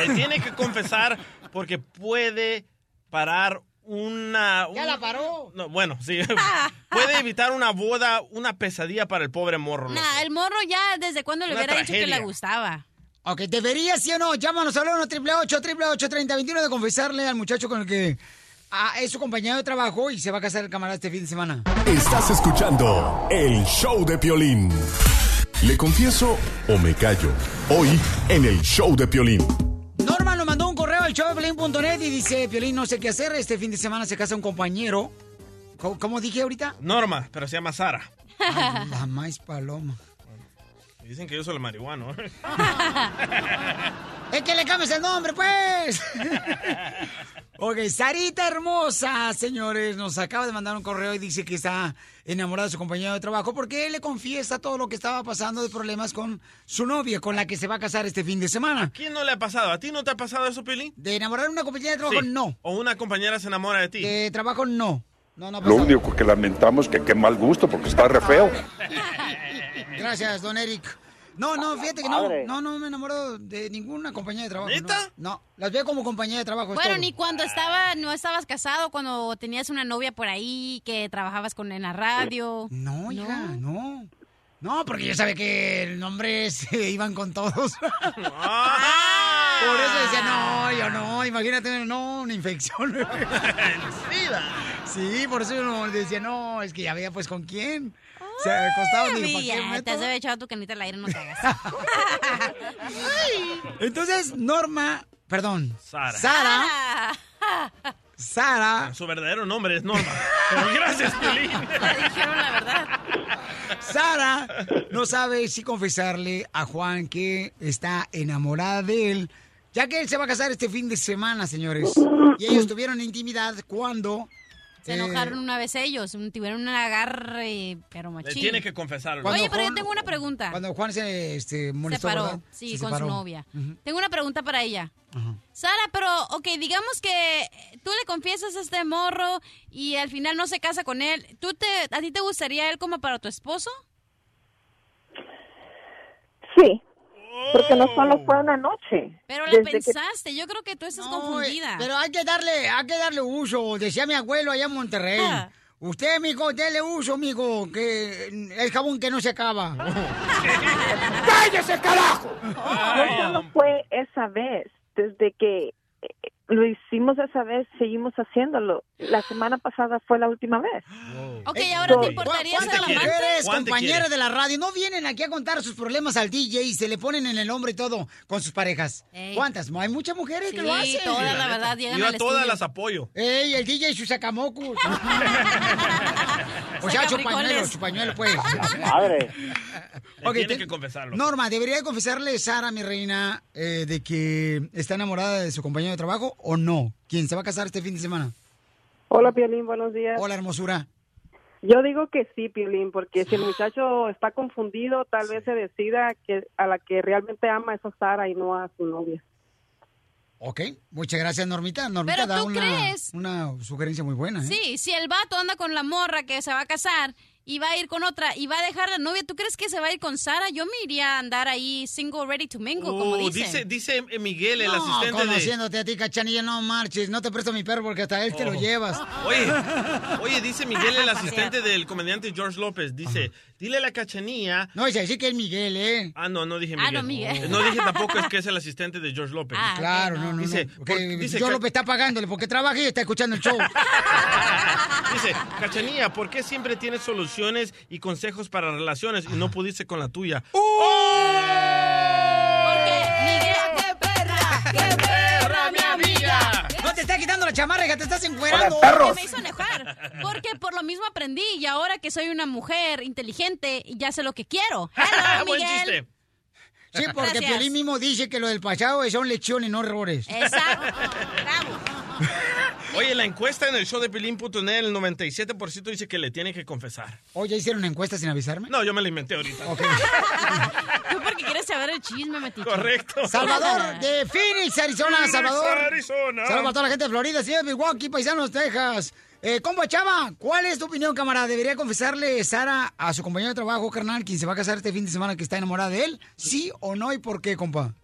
[SPEAKER 5] Él tiene que confesar porque puede parar una...
[SPEAKER 3] ¡Ya la paró!
[SPEAKER 5] No, bueno, sí. puede evitar una boda, una pesadilla para el pobre morro. loco.
[SPEAKER 4] Nah, el morro ya desde cuando le
[SPEAKER 5] Una
[SPEAKER 4] hubiera dicho que le gustaba.
[SPEAKER 3] Ok, ¿debería sí o no? Llámanos al 1 888 888 3021 de confesarle al muchacho con el que ah, es su compañero de trabajo y se va a casar el camarada este fin de semana.
[SPEAKER 7] Estás escuchando el show de Piolín. ¿Le confieso o me callo? Hoy en el show de Piolín.
[SPEAKER 3] Correo al showdepiolín.net y dice, Piolín, no sé qué hacer, este fin de semana se casa un compañero. ¿Cómo, cómo dije ahorita?
[SPEAKER 5] Norma, pero se llama Sara.
[SPEAKER 3] Ay, la más paloma.
[SPEAKER 5] Dicen que yo soy el marihuano.
[SPEAKER 3] Es que le cambies el nombre, pues. ok, Sarita hermosa, señores, nos acaba de mandar un correo y dice que está enamorada de su compañero de trabajo porque él le confiesa todo lo que estaba pasando de problemas con su novia, con la que se va a casar este fin de semana.
[SPEAKER 5] ¿Quién no le ha pasado? ¿A ti no te ha pasado eso, Pili?
[SPEAKER 3] De enamorar a una compañera de trabajo,
[SPEAKER 5] Sí.
[SPEAKER 3] no.
[SPEAKER 5] ¿O una compañera se enamora de ti?
[SPEAKER 3] De trabajo, no. No, no ha
[SPEAKER 32] Lo único que lamentamos que qué mal gusto porque está re feo.
[SPEAKER 3] Gracias, don Eric. No, no, fíjate que no, no, no me enamoro de ninguna compañía de trabajo. no.
[SPEAKER 4] ¿Neta?
[SPEAKER 3] No, las veo como compañía de trabajo.
[SPEAKER 4] Bueno, ni cuando estaba, no estabas casado, cuando tenías una novia por ahí, que trabajabas con en la radio.
[SPEAKER 3] No, hija, no. No, porque yo sabía que el nombre se iban con todos.
[SPEAKER 4] Ah.
[SPEAKER 3] Por eso decía, no, yo no, imagínate, no, una infección. Sí, por eso yo no decía, no, es que ya veía pues con quién. Se acostaba y digo, ¿para qué
[SPEAKER 4] te has de haber echado tu canita al aire, no te hagas.
[SPEAKER 3] Entonces, Norma, perdón,
[SPEAKER 5] Sara.
[SPEAKER 3] Sara,
[SPEAKER 4] Ah.
[SPEAKER 3] Sara,
[SPEAKER 5] Su verdadero nombre es Norma. Pero gracias, Piolín.
[SPEAKER 4] dijeron la verdad.
[SPEAKER 3] Sara no sabe si confesarle a Juan que está enamorada de él, ya que él se va a casar este fin de semana, señores. Y ellos tuvieron intimidad cuando...
[SPEAKER 4] Se
[SPEAKER 3] eh,
[SPEAKER 4] enojaron una vez ellos, un- tuvieron un agarre, pero
[SPEAKER 5] Le
[SPEAKER 4] machín.
[SPEAKER 5] tiene que confesarlo.
[SPEAKER 3] Cuando
[SPEAKER 4] Oye, pero yo tengo una pregunta.
[SPEAKER 3] Cuando Juan se este,
[SPEAKER 4] Se
[SPEAKER 3] molestó,
[SPEAKER 4] paró,
[SPEAKER 3] ¿verdad?
[SPEAKER 4] sí,
[SPEAKER 3] Se
[SPEAKER 4] con
[SPEAKER 3] separó.
[SPEAKER 4] su novia. Tengo una pregunta para ella. Sara, pero, ok, digamos que tú le confiesas a este morro y al final no se casa con él. ¿Tú te, ¿A ti te gustaría él como para tu esposo?
[SPEAKER 31] Sí, porque no solo fue una noche.
[SPEAKER 4] Pero la
[SPEAKER 31] que-
[SPEAKER 4] pensaste, yo creo que tú estás confundida.
[SPEAKER 3] Pero hay que darle, hay que darle uso, decía mi abuelo allá en Monterrey.
[SPEAKER 4] Ah.
[SPEAKER 3] Usted, mijo, dele uso, mijo, que el jabón que no se acaba.
[SPEAKER 31] ¡Cállese, carajo! No solo fue esa vez, desde que eh, lo hicimos esa vez, seguimos haciéndolo. La semana pasada fue la última vez.
[SPEAKER 4] Ok,
[SPEAKER 3] Eh,
[SPEAKER 4] ahora te
[SPEAKER 3] ¿cu-
[SPEAKER 4] importaría ser
[SPEAKER 3] ¿Cuántas
[SPEAKER 4] amante?
[SPEAKER 3] mujeres, compañeras de la radio, no vienen aquí a contar sus problemas al DJ y se le ponen en el hombro y todo con sus parejas?
[SPEAKER 4] Ey.
[SPEAKER 3] ¿Cuántas? Hay muchas mujeres que
[SPEAKER 4] Sí,
[SPEAKER 3] lo hacen.
[SPEAKER 4] todas, la verdad, llegan
[SPEAKER 5] Yo
[SPEAKER 4] al
[SPEAKER 5] a todas
[SPEAKER 4] estudio.
[SPEAKER 5] las apoyo.
[SPEAKER 3] Ey, el DJ y sus sacamocos. o sea,
[SPEAKER 4] Saca
[SPEAKER 3] su
[SPEAKER 4] frijoles.
[SPEAKER 3] pañuelo, su pañuelo, pues.
[SPEAKER 28] Madre.
[SPEAKER 5] Le
[SPEAKER 3] Ok,
[SPEAKER 5] tiene
[SPEAKER 3] te-
[SPEAKER 5] que confesarlo.
[SPEAKER 3] Norma, ¿debería confesarle Sara, mi reina, eh, de que está enamorada de su compañero de trabajo o no? ¿Quién se va a casar este fin de semana?
[SPEAKER 33] Hola, Piolín, buenos días.
[SPEAKER 3] Hola, hermosura.
[SPEAKER 33] Yo digo que sí, Piolín, porque si el muchacho está confundido, tal vez se decida que a la que realmente ama es a Sara y no a su novia.
[SPEAKER 3] Ok, muchas gracias, Normita. Normita
[SPEAKER 4] Pero
[SPEAKER 3] da
[SPEAKER 4] tú
[SPEAKER 3] una,
[SPEAKER 4] crees-
[SPEAKER 3] una sugerencia muy buena. ¿eh?
[SPEAKER 4] Sí, si el vato anda con la morra que se va a casar y va a ir con otra y va a dejar la novia, ¿tú crees que se va a ir con Sara? Yo me iría a andar ahí single ready to mingle, como
[SPEAKER 5] Oh,
[SPEAKER 4] dicen.
[SPEAKER 5] dice, dice Miguel, el
[SPEAKER 3] no,
[SPEAKER 5] asistente de...
[SPEAKER 3] conociéndote a ti, cachanilla, no marches. No te presto mi perro porque hasta él te lo
[SPEAKER 5] Oh.
[SPEAKER 3] llevas.
[SPEAKER 5] Oye, oye, dice Miguel, el asistente del comediante George López, dice, dile a la cachanía...
[SPEAKER 3] No, dice así que es Miguel, ¿eh?
[SPEAKER 5] Ah, no, no dije
[SPEAKER 4] Ah,
[SPEAKER 5] Miguel.
[SPEAKER 4] no, Miguel.
[SPEAKER 5] No dije tampoco es que es el asistente de George López.
[SPEAKER 4] Ah,
[SPEAKER 3] Claro, no, no,
[SPEAKER 5] Dice,
[SPEAKER 3] no.
[SPEAKER 5] por-
[SPEAKER 3] Porque
[SPEAKER 5] dice ca-
[SPEAKER 3] López está pagándole porque trabaja y está escuchando el show.
[SPEAKER 5] Dice, Cachanía, ¿por qué siempre tienes soluciones y consejos para relaciones y no pudiste con la tuya?
[SPEAKER 4] Porque
[SPEAKER 3] la chamarra, que te estás encuerando.
[SPEAKER 4] Porque me hizo enojar. Porque por lo mismo aprendí y ahora que soy una mujer inteligente, ya sé lo que quiero. Hello,
[SPEAKER 5] Buen
[SPEAKER 4] Miguel.
[SPEAKER 5] chiste.
[SPEAKER 3] Sí, porque
[SPEAKER 4] Gracias.
[SPEAKER 3] Piolín mismo dice que lo del pasado son lecciones, no errores.
[SPEAKER 4] Exacto. Bravo.
[SPEAKER 5] Oye, la encuesta en el show de Pelín.net, el 97% dice que le tiene que confesar.
[SPEAKER 3] Oye, ¿hicieron una encuesta sin avisarme?
[SPEAKER 5] No, yo me la inventé ahorita.
[SPEAKER 3] Ok.
[SPEAKER 4] Tú porque quieres saber el chisme, metiche.
[SPEAKER 5] Correcto.
[SPEAKER 3] Salvador de Phoenix, Arizona,
[SPEAKER 5] Phoenix,
[SPEAKER 3] Salvador.
[SPEAKER 5] Arizona.
[SPEAKER 3] Saludos para toda la gente de Florida, sí, de Milwaukee, Paisanos, Texas. Eh, compa Chava, ¿cuál es tu opinión, camarada? ¿Debería confesarle Sara a su compañero de trabajo, carnal, quien se va a casar este fin de semana que está enamorada de él? ¿Sí o no y por qué, compa?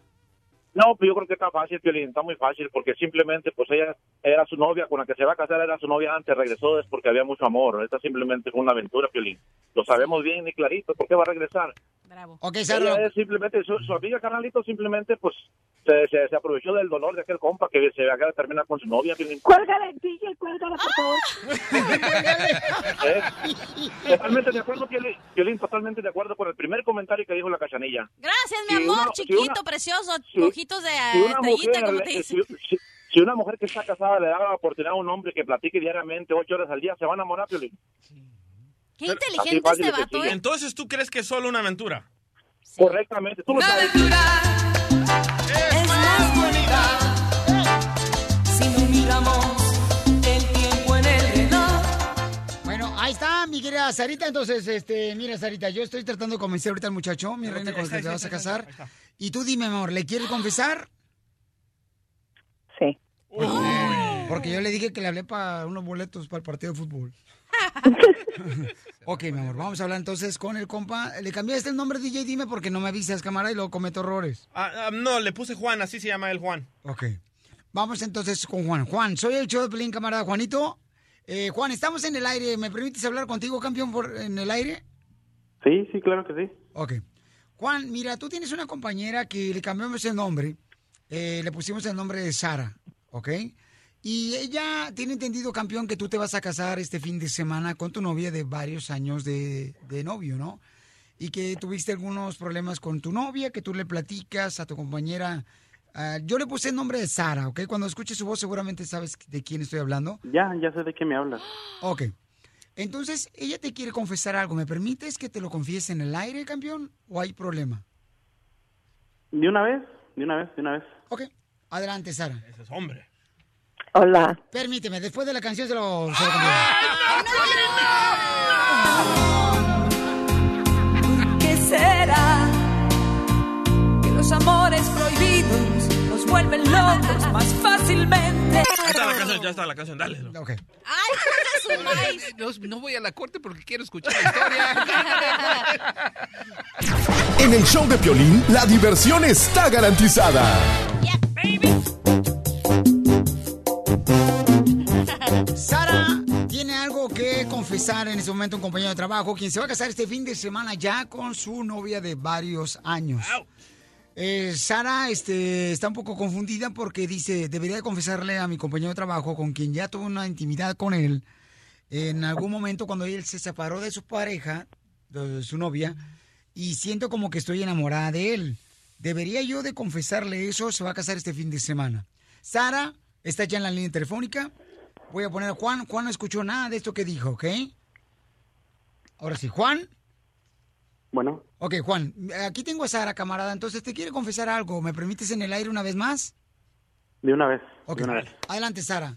[SPEAKER 28] No, pues yo creo que está fácil, Piolín, está muy fácil, porque simplemente, pues ella era su novia, con la que se va a casar era su novia antes, regresó es porque había mucho amor, esta simplemente fue una aventura, Piolín. Lo sabemos bien y clarito, ¿por qué va a regresar?
[SPEAKER 4] Bravo.
[SPEAKER 3] Ok,
[SPEAKER 28] es simplemente, su, su amiga, carnalito, simplemente, pues, se, se, se aprovechó del dolor de aquel compa que se acaba de terminar con su novia.
[SPEAKER 31] Cuélgale, DJ, cuélgale, por favor.
[SPEAKER 28] Eh, Totalmente de acuerdo, Piolín, Piolín, totalmente de acuerdo con el primer comentario que dijo la cachanilla.
[SPEAKER 4] Gracias, mi
[SPEAKER 28] Si
[SPEAKER 4] amor,
[SPEAKER 28] una- si
[SPEAKER 4] chiquito,
[SPEAKER 28] una-
[SPEAKER 4] precioso,
[SPEAKER 28] si-
[SPEAKER 4] ojitos de estrellita,
[SPEAKER 28] mujer,
[SPEAKER 4] como te
[SPEAKER 28] le-
[SPEAKER 4] dicen.
[SPEAKER 28] si, si- si una mujer que está casada le da la oportunidad a un hombre que platique diariamente ocho horas al día, se va a enamorar, Piolín.
[SPEAKER 4] Qué inteligente este
[SPEAKER 28] de
[SPEAKER 4] vato. ¿eh?
[SPEAKER 5] Entonces, ¿tú crees que es solo una aventura?
[SPEAKER 28] Correctamente, tú lo sabes.
[SPEAKER 30] Es más bonita si no miramos el tiempo en el reloj.
[SPEAKER 3] Bueno, ahí está, mi querida Sarita. Entonces, este, mira, Sarita, yo estoy tratando de convencer ahorita al muchacho, mi reina, con el que te vas a casar. Y tú dime, amor, ¿le quieres confesar?
[SPEAKER 31] Sí.
[SPEAKER 3] Porque yo le dije que le hablé para unos boletos para el partido de fútbol. ok, mi amor, vamos a hablar entonces con el compa. ¿Le cambiaste el nombre, DJ? Dime porque no me avisas, cámara, y luego cometo errores.
[SPEAKER 5] Ah, ah, no, le puse Juan, así se llama el Juan.
[SPEAKER 3] Ok. Vamos entonces con Juan. Juan, soy el show de Pelín, camarada Juanito. Eh, Juan, estamos en el aire. ¿Me permites hablar contigo, campeón, por, en el aire?
[SPEAKER 34] Sí, sí, claro que sí.
[SPEAKER 3] Ok. Juan, mira, tú tienes una compañera que le cambiamos el nombre. eh, le pusimos el nombre de Sara, ¿ok? Y ella tiene entendido, campeón, que tú te vas a casar este fin de semana con tu novia de varios años de, de novio, ¿no? Y que tuviste algunos problemas con tu novia, que tú le platicas a tu compañera. ah, yo le puse el nombre de Sara, ¿ok? Cuando escuches su voz seguramente sabes de quién estoy hablando.
[SPEAKER 34] Ya, ya sé de qué me hablas.
[SPEAKER 3] Ok. Entonces, ella te quiere confesar algo. ¿Me permites que te lo confiese en el aire, campeón? ¿O hay problema?
[SPEAKER 34] ¿De una vez? ¿De una vez? ¿De una vez?
[SPEAKER 3] Ok. Adelante, Sara.
[SPEAKER 5] Ese es hombre.
[SPEAKER 31] Hola.
[SPEAKER 3] Permíteme, después de la canción se lo, se lo
[SPEAKER 11] ¿Qué será? Que los amores prohibidos nos vuelven locos más fácilmente.
[SPEAKER 5] Ya está la canción, ya está la canción, dale.
[SPEAKER 3] Ok.
[SPEAKER 15] No, no voy a la corte porque quiero escuchar la historia.
[SPEAKER 7] En el show de Piolín, la diversión está garantizada.
[SPEAKER 3] Sara tiene algo que confesar en este momento un compañero de trabajo, quien se va a casar este fin de semana ya con su novia de varios años. Eh, Sara este, está un poco confundida porque dice, debería de confesarle a mi compañero de trabajo, con quien ya tuvo una intimidad con él, en algún momento cuando él se separó de su pareja, de su novia, y siento como que estoy enamorada de él. ¿Debería yo de confesarle eso? Se va a casar este fin de semana. Sara está ya en la línea telefónica. Voy a poner a Juan. Juan no escuchó nada de esto que dijo, ¿ok? Ahora sí, Juan.
[SPEAKER 34] Bueno,
[SPEAKER 3] Ok, Juan, aquí tengo a Sara, camarada. Entonces, ¿te quiere confesar algo? ¿Me permites en el aire una vez más?
[SPEAKER 34] de una vez.
[SPEAKER 3] Ok.
[SPEAKER 34] De una vez.
[SPEAKER 3] Adelante, Sara.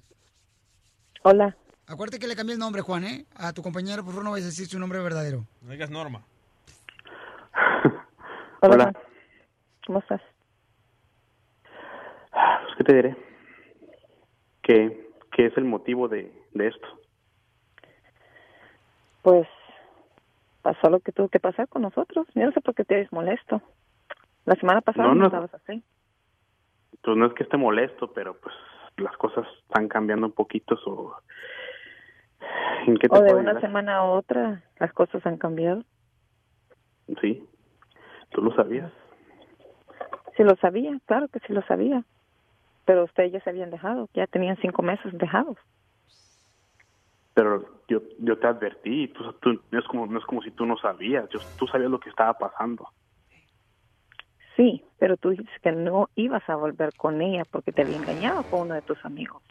[SPEAKER 31] Hola.
[SPEAKER 3] Acuérdate que le cambié el nombre, Juan, ¿eh? A tu compañero, por favor, no vayas a decir su nombre verdadero.
[SPEAKER 5] No digas Norma.
[SPEAKER 31] Hola.
[SPEAKER 34] Hola.
[SPEAKER 31] ¿Cómo estás?
[SPEAKER 34] Pues, ¿Qué te diré? ¿Qué, qué es el motivo de, de esto?
[SPEAKER 31] Pues pasó lo que tuvo que pasar con nosotros. Yo no sé por qué te eres molesto. La semana pasada
[SPEAKER 34] No,
[SPEAKER 31] no,
[SPEAKER 34] no.
[SPEAKER 31] estabas así.
[SPEAKER 34] Pues no es que esté molesto, pero pues las cosas están cambiando un poquito. O... ¿En qué te
[SPEAKER 31] O de una
[SPEAKER 34] ayudar?
[SPEAKER 31] semana a otra las cosas han cambiado.
[SPEAKER 34] Sí. ¿Tú lo sabías?
[SPEAKER 31] Sí lo sabía, claro que sí lo sabía. Pero ustedes ya se habían dejado, ya tenían cinco meses dejados.
[SPEAKER 34] Pero yo, yo te advertí, tú, tú- no, es como, no es como si tú no sabías, yo, tú sabías lo que estaba pasando.
[SPEAKER 31] Sí, pero tú dices que no ibas a volver con ella porque te había engañado con uno de tus amigos.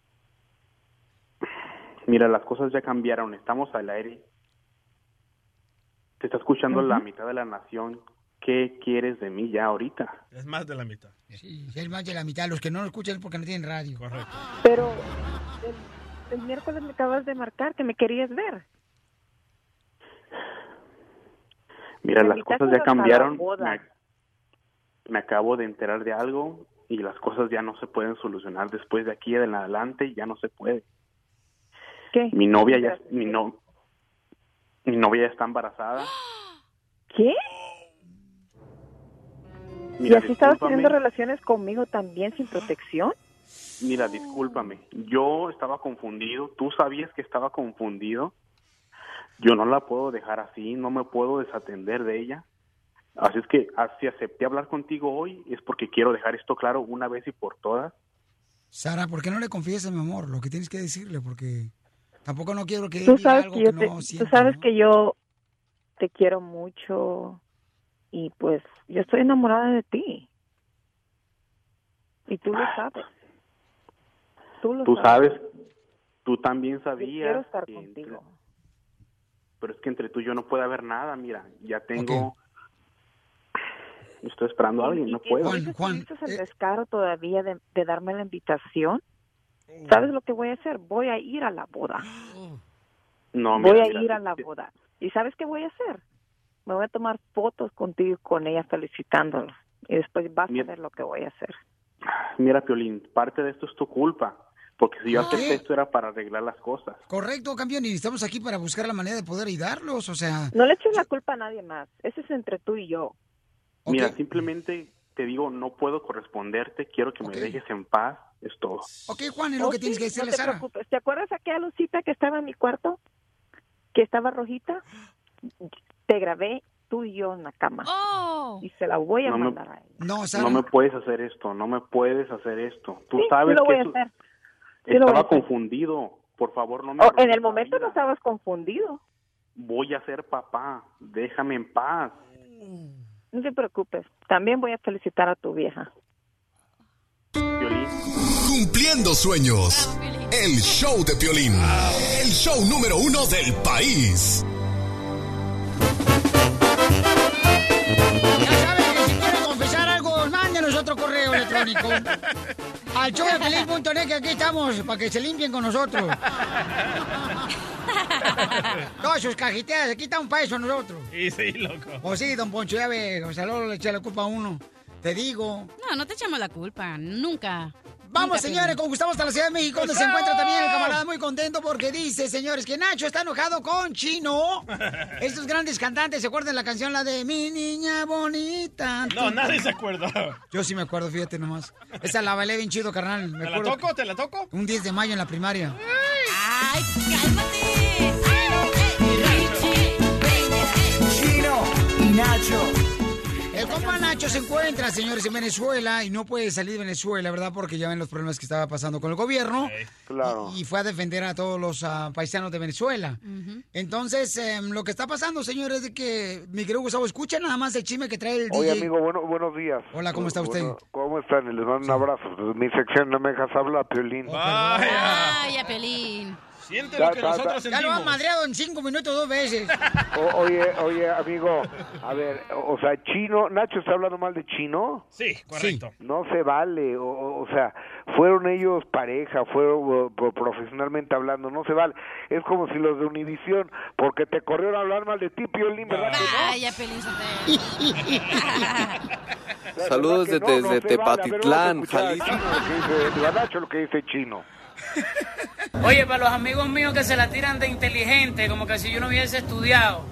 [SPEAKER 34] Mira, las cosas ya cambiaron, estamos al aire. Te está escuchando la mitad de la nación. ¿Qué quieres de mí ya ahorita?
[SPEAKER 5] Es más de la mitad.
[SPEAKER 3] Sí, es más de la mitad. Los que no lo escuchan es porque no tienen radio.
[SPEAKER 5] Correcto.
[SPEAKER 31] Pero el, el miércoles me acabas de marcar que me querías ver.
[SPEAKER 34] Mira, las cosas ya cambiaron. me acabo de enterar de algo y las cosas ya no se pueden solucionar después de aquí en adelante, ya no se puede.
[SPEAKER 31] ¿Qué?
[SPEAKER 34] Mi novia ya, mi no, mi novia ya está embarazada.
[SPEAKER 31] ¿Qué? ¿Y
[SPEAKER 34] Mira,
[SPEAKER 31] así estabas
[SPEAKER 34] discúlpame.
[SPEAKER 31] teniendo relaciones conmigo también sin protección?
[SPEAKER 34] Mira, discúlpame. Yo estaba confundido. Tú sabías que estaba confundido. Yo no la puedo dejar así. No me puedo desatender de ella. Así es que, si acepté hablar contigo hoy, es porque quiero dejar esto claro una vez y por todas.
[SPEAKER 3] Sara, ¿por qué no le confiesas, mi amor, lo que tienes que decirle? Porque tampoco no quiero que
[SPEAKER 31] Tú sabes
[SPEAKER 3] algo
[SPEAKER 31] que yo
[SPEAKER 3] que
[SPEAKER 31] te,
[SPEAKER 3] no
[SPEAKER 31] tú
[SPEAKER 3] sienta,
[SPEAKER 31] sabes
[SPEAKER 3] ¿no?
[SPEAKER 31] que yo te quiero mucho y pues yo estoy enamorada de ti. Y tú lo sabes. Tú lo
[SPEAKER 34] Tú sabes, tú también
[SPEAKER 31] Yo quiero
[SPEAKER 34] sabías.
[SPEAKER 31] estar
[SPEAKER 34] entre-
[SPEAKER 31] contigo.
[SPEAKER 34] pero es que entre tú y yo no puede haber nada. Mira, ya tengo. Estoy esperando a alguien, no
[SPEAKER 31] ¿Y
[SPEAKER 34] puedo.
[SPEAKER 31] tuviste
[SPEAKER 3] eh,
[SPEAKER 31] el descaro todavía de, de darme la invitación? ¿Sabes lo que voy a hacer? Voy a ir a la boda.
[SPEAKER 34] No,
[SPEAKER 31] voy
[SPEAKER 34] mira,
[SPEAKER 31] a
[SPEAKER 34] mira,
[SPEAKER 31] ir a la boda. ¿Y sabes qué voy a hacer? Me voy a tomar fotos contigo y con ella felicitándola. Y después vas a
[SPEAKER 34] Mira.
[SPEAKER 31] ver lo que voy a hacer.
[SPEAKER 34] Mira, Piolín, parte de esto es tu culpa. Porque si yo
[SPEAKER 3] ¿Por qué?
[SPEAKER 34] acepté esto era para arreglar las cosas.
[SPEAKER 3] Correcto, campeón, y estamos aquí para buscar la manera de poder ayudarlos, o sea...
[SPEAKER 31] No le eches la culpa a nadie más. Eso es entre tú y yo.
[SPEAKER 34] Mira, simplemente te digo, no puedo corresponderte, quiero que me dejes en paz, es todo.
[SPEAKER 3] Ok, Juan, es lo
[SPEAKER 31] Oh,
[SPEAKER 3] que
[SPEAKER 31] sí,
[SPEAKER 3] tienes que
[SPEAKER 31] no
[SPEAKER 3] decirle,
[SPEAKER 31] te
[SPEAKER 3] Sara.
[SPEAKER 31] preocupes. ¿Te acuerdas aquella lucita que estaba en mi cuarto? Que estaba rojita. Te grabé tú y yo en la cama. Y se la voy a
[SPEAKER 34] No me-
[SPEAKER 31] mandar a él.
[SPEAKER 3] No,
[SPEAKER 34] No me puedes hacer esto, no me puedes hacer esto. Tú
[SPEAKER 31] Sí,
[SPEAKER 34] sabes
[SPEAKER 31] lo voy
[SPEAKER 34] que
[SPEAKER 31] a
[SPEAKER 34] eso-
[SPEAKER 31] hacer. Sí lo voy a
[SPEAKER 34] estaba
[SPEAKER 31] hacer.
[SPEAKER 34] confundido. Por favor, no me
[SPEAKER 31] Oh, en el momento no estabas confundido.
[SPEAKER 34] Voy a ser papá, déjame en paz.
[SPEAKER 31] No te preocupes. También voy a felicitar a tu vieja.
[SPEAKER 7] Cumpliendo sueños. El show de Piolín. El show número uno del país.
[SPEAKER 3] Otro correo electrónico. Al showdefeliz.net que aquí estamos, para que se limpien con nosotros. Todas sus cajiteas, aquí estamos para eso nosotros.
[SPEAKER 5] Sí, sí, loco.
[SPEAKER 3] O sí, don Poncho, ya ve, o sea, luego le echa la culpa a uno. Te digo.
[SPEAKER 4] No, no te echamos la culpa, nunca.
[SPEAKER 3] Vamos, señores,
[SPEAKER 4] Piolín.
[SPEAKER 3] con Gustavo hasta la Ciudad de México, donde se encuentra también el camarada muy contento porque dice, señores, que Nacho está enojado con Chino. Estos grandes cantantes, ¿se acuerdan la canción, la de Mi Niña Bonita?
[SPEAKER 5] No, nadie se acuerda.
[SPEAKER 3] Yo sí me acuerdo, fíjate nomás. Esa la bailé bien chido, carnal. Me
[SPEAKER 5] ¿Te la toco? ¿Te la toco?
[SPEAKER 3] Un 10 de mayo en la primaria.
[SPEAKER 4] Ay, cálmate.
[SPEAKER 30] Chino y Nacho.
[SPEAKER 3] El compa Nacho se encuentra, señores, en Venezuela y no puede salir de Venezuela, ¿verdad? Porque ya ven los problemas que estaba pasando con el gobierno.
[SPEAKER 34] Claro.
[SPEAKER 3] Y, y fue a defender a todos los ah, paisanos de Venezuela. Entonces, em, lo que está pasando, señores, es de que mi querido Gustavo, escucha nada más el chisme que trae el
[SPEAKER 35] Oye,
[SPEAKER 3] DJ.
[SPEAKER 35] amigo, bueno, buenos días.
[SPEAKER 3] Hola, ¿cómo está usted?
[SPEAKER 35] Bueno, ¿Cómo están? Les mando un abrazo. Mi sección no me dejas hablar, Piolín.
[SPEAKER 4] Vaya, Pelín.
[SPEAKER 5] Siente
[SPEAKER 35] Ya,
[SPEAKER 5] lo que nosotros
[SPEAKER 3] Ya lo han
[SPEAKER 5] sentimos.
[SPEAKER 3] madreado en cinco minutos dos veces.
[SPEAKER 35] O- oye, oye, amigo, a ver, o o sea, Chino, Nacho está hablando mal de Chino.
[SPEAKER 5] Sí, correcto.
[SPEAKER 35] No se vale, o, sea, fueron ellos pareja, fueron pro- profesionalmente hablando, no se vale. Es como si los de Univisión, porque te corrieron a hablar mal de ti, Piolín, ¿verdad?
[SPEAKER 4] Vaya, Pelín Sotelo.
[SPEAKER 35] ¿Verdad
[SPEAKER 36] Saludos desde- Tepatitlán, Jalisco.
[SPEAKER 35] Nacho lo que dice Chino.
[SPEAKER 9] Oye, para los amigos míos que se la tiran de inteligente, como que si yo no hubiese estudiado,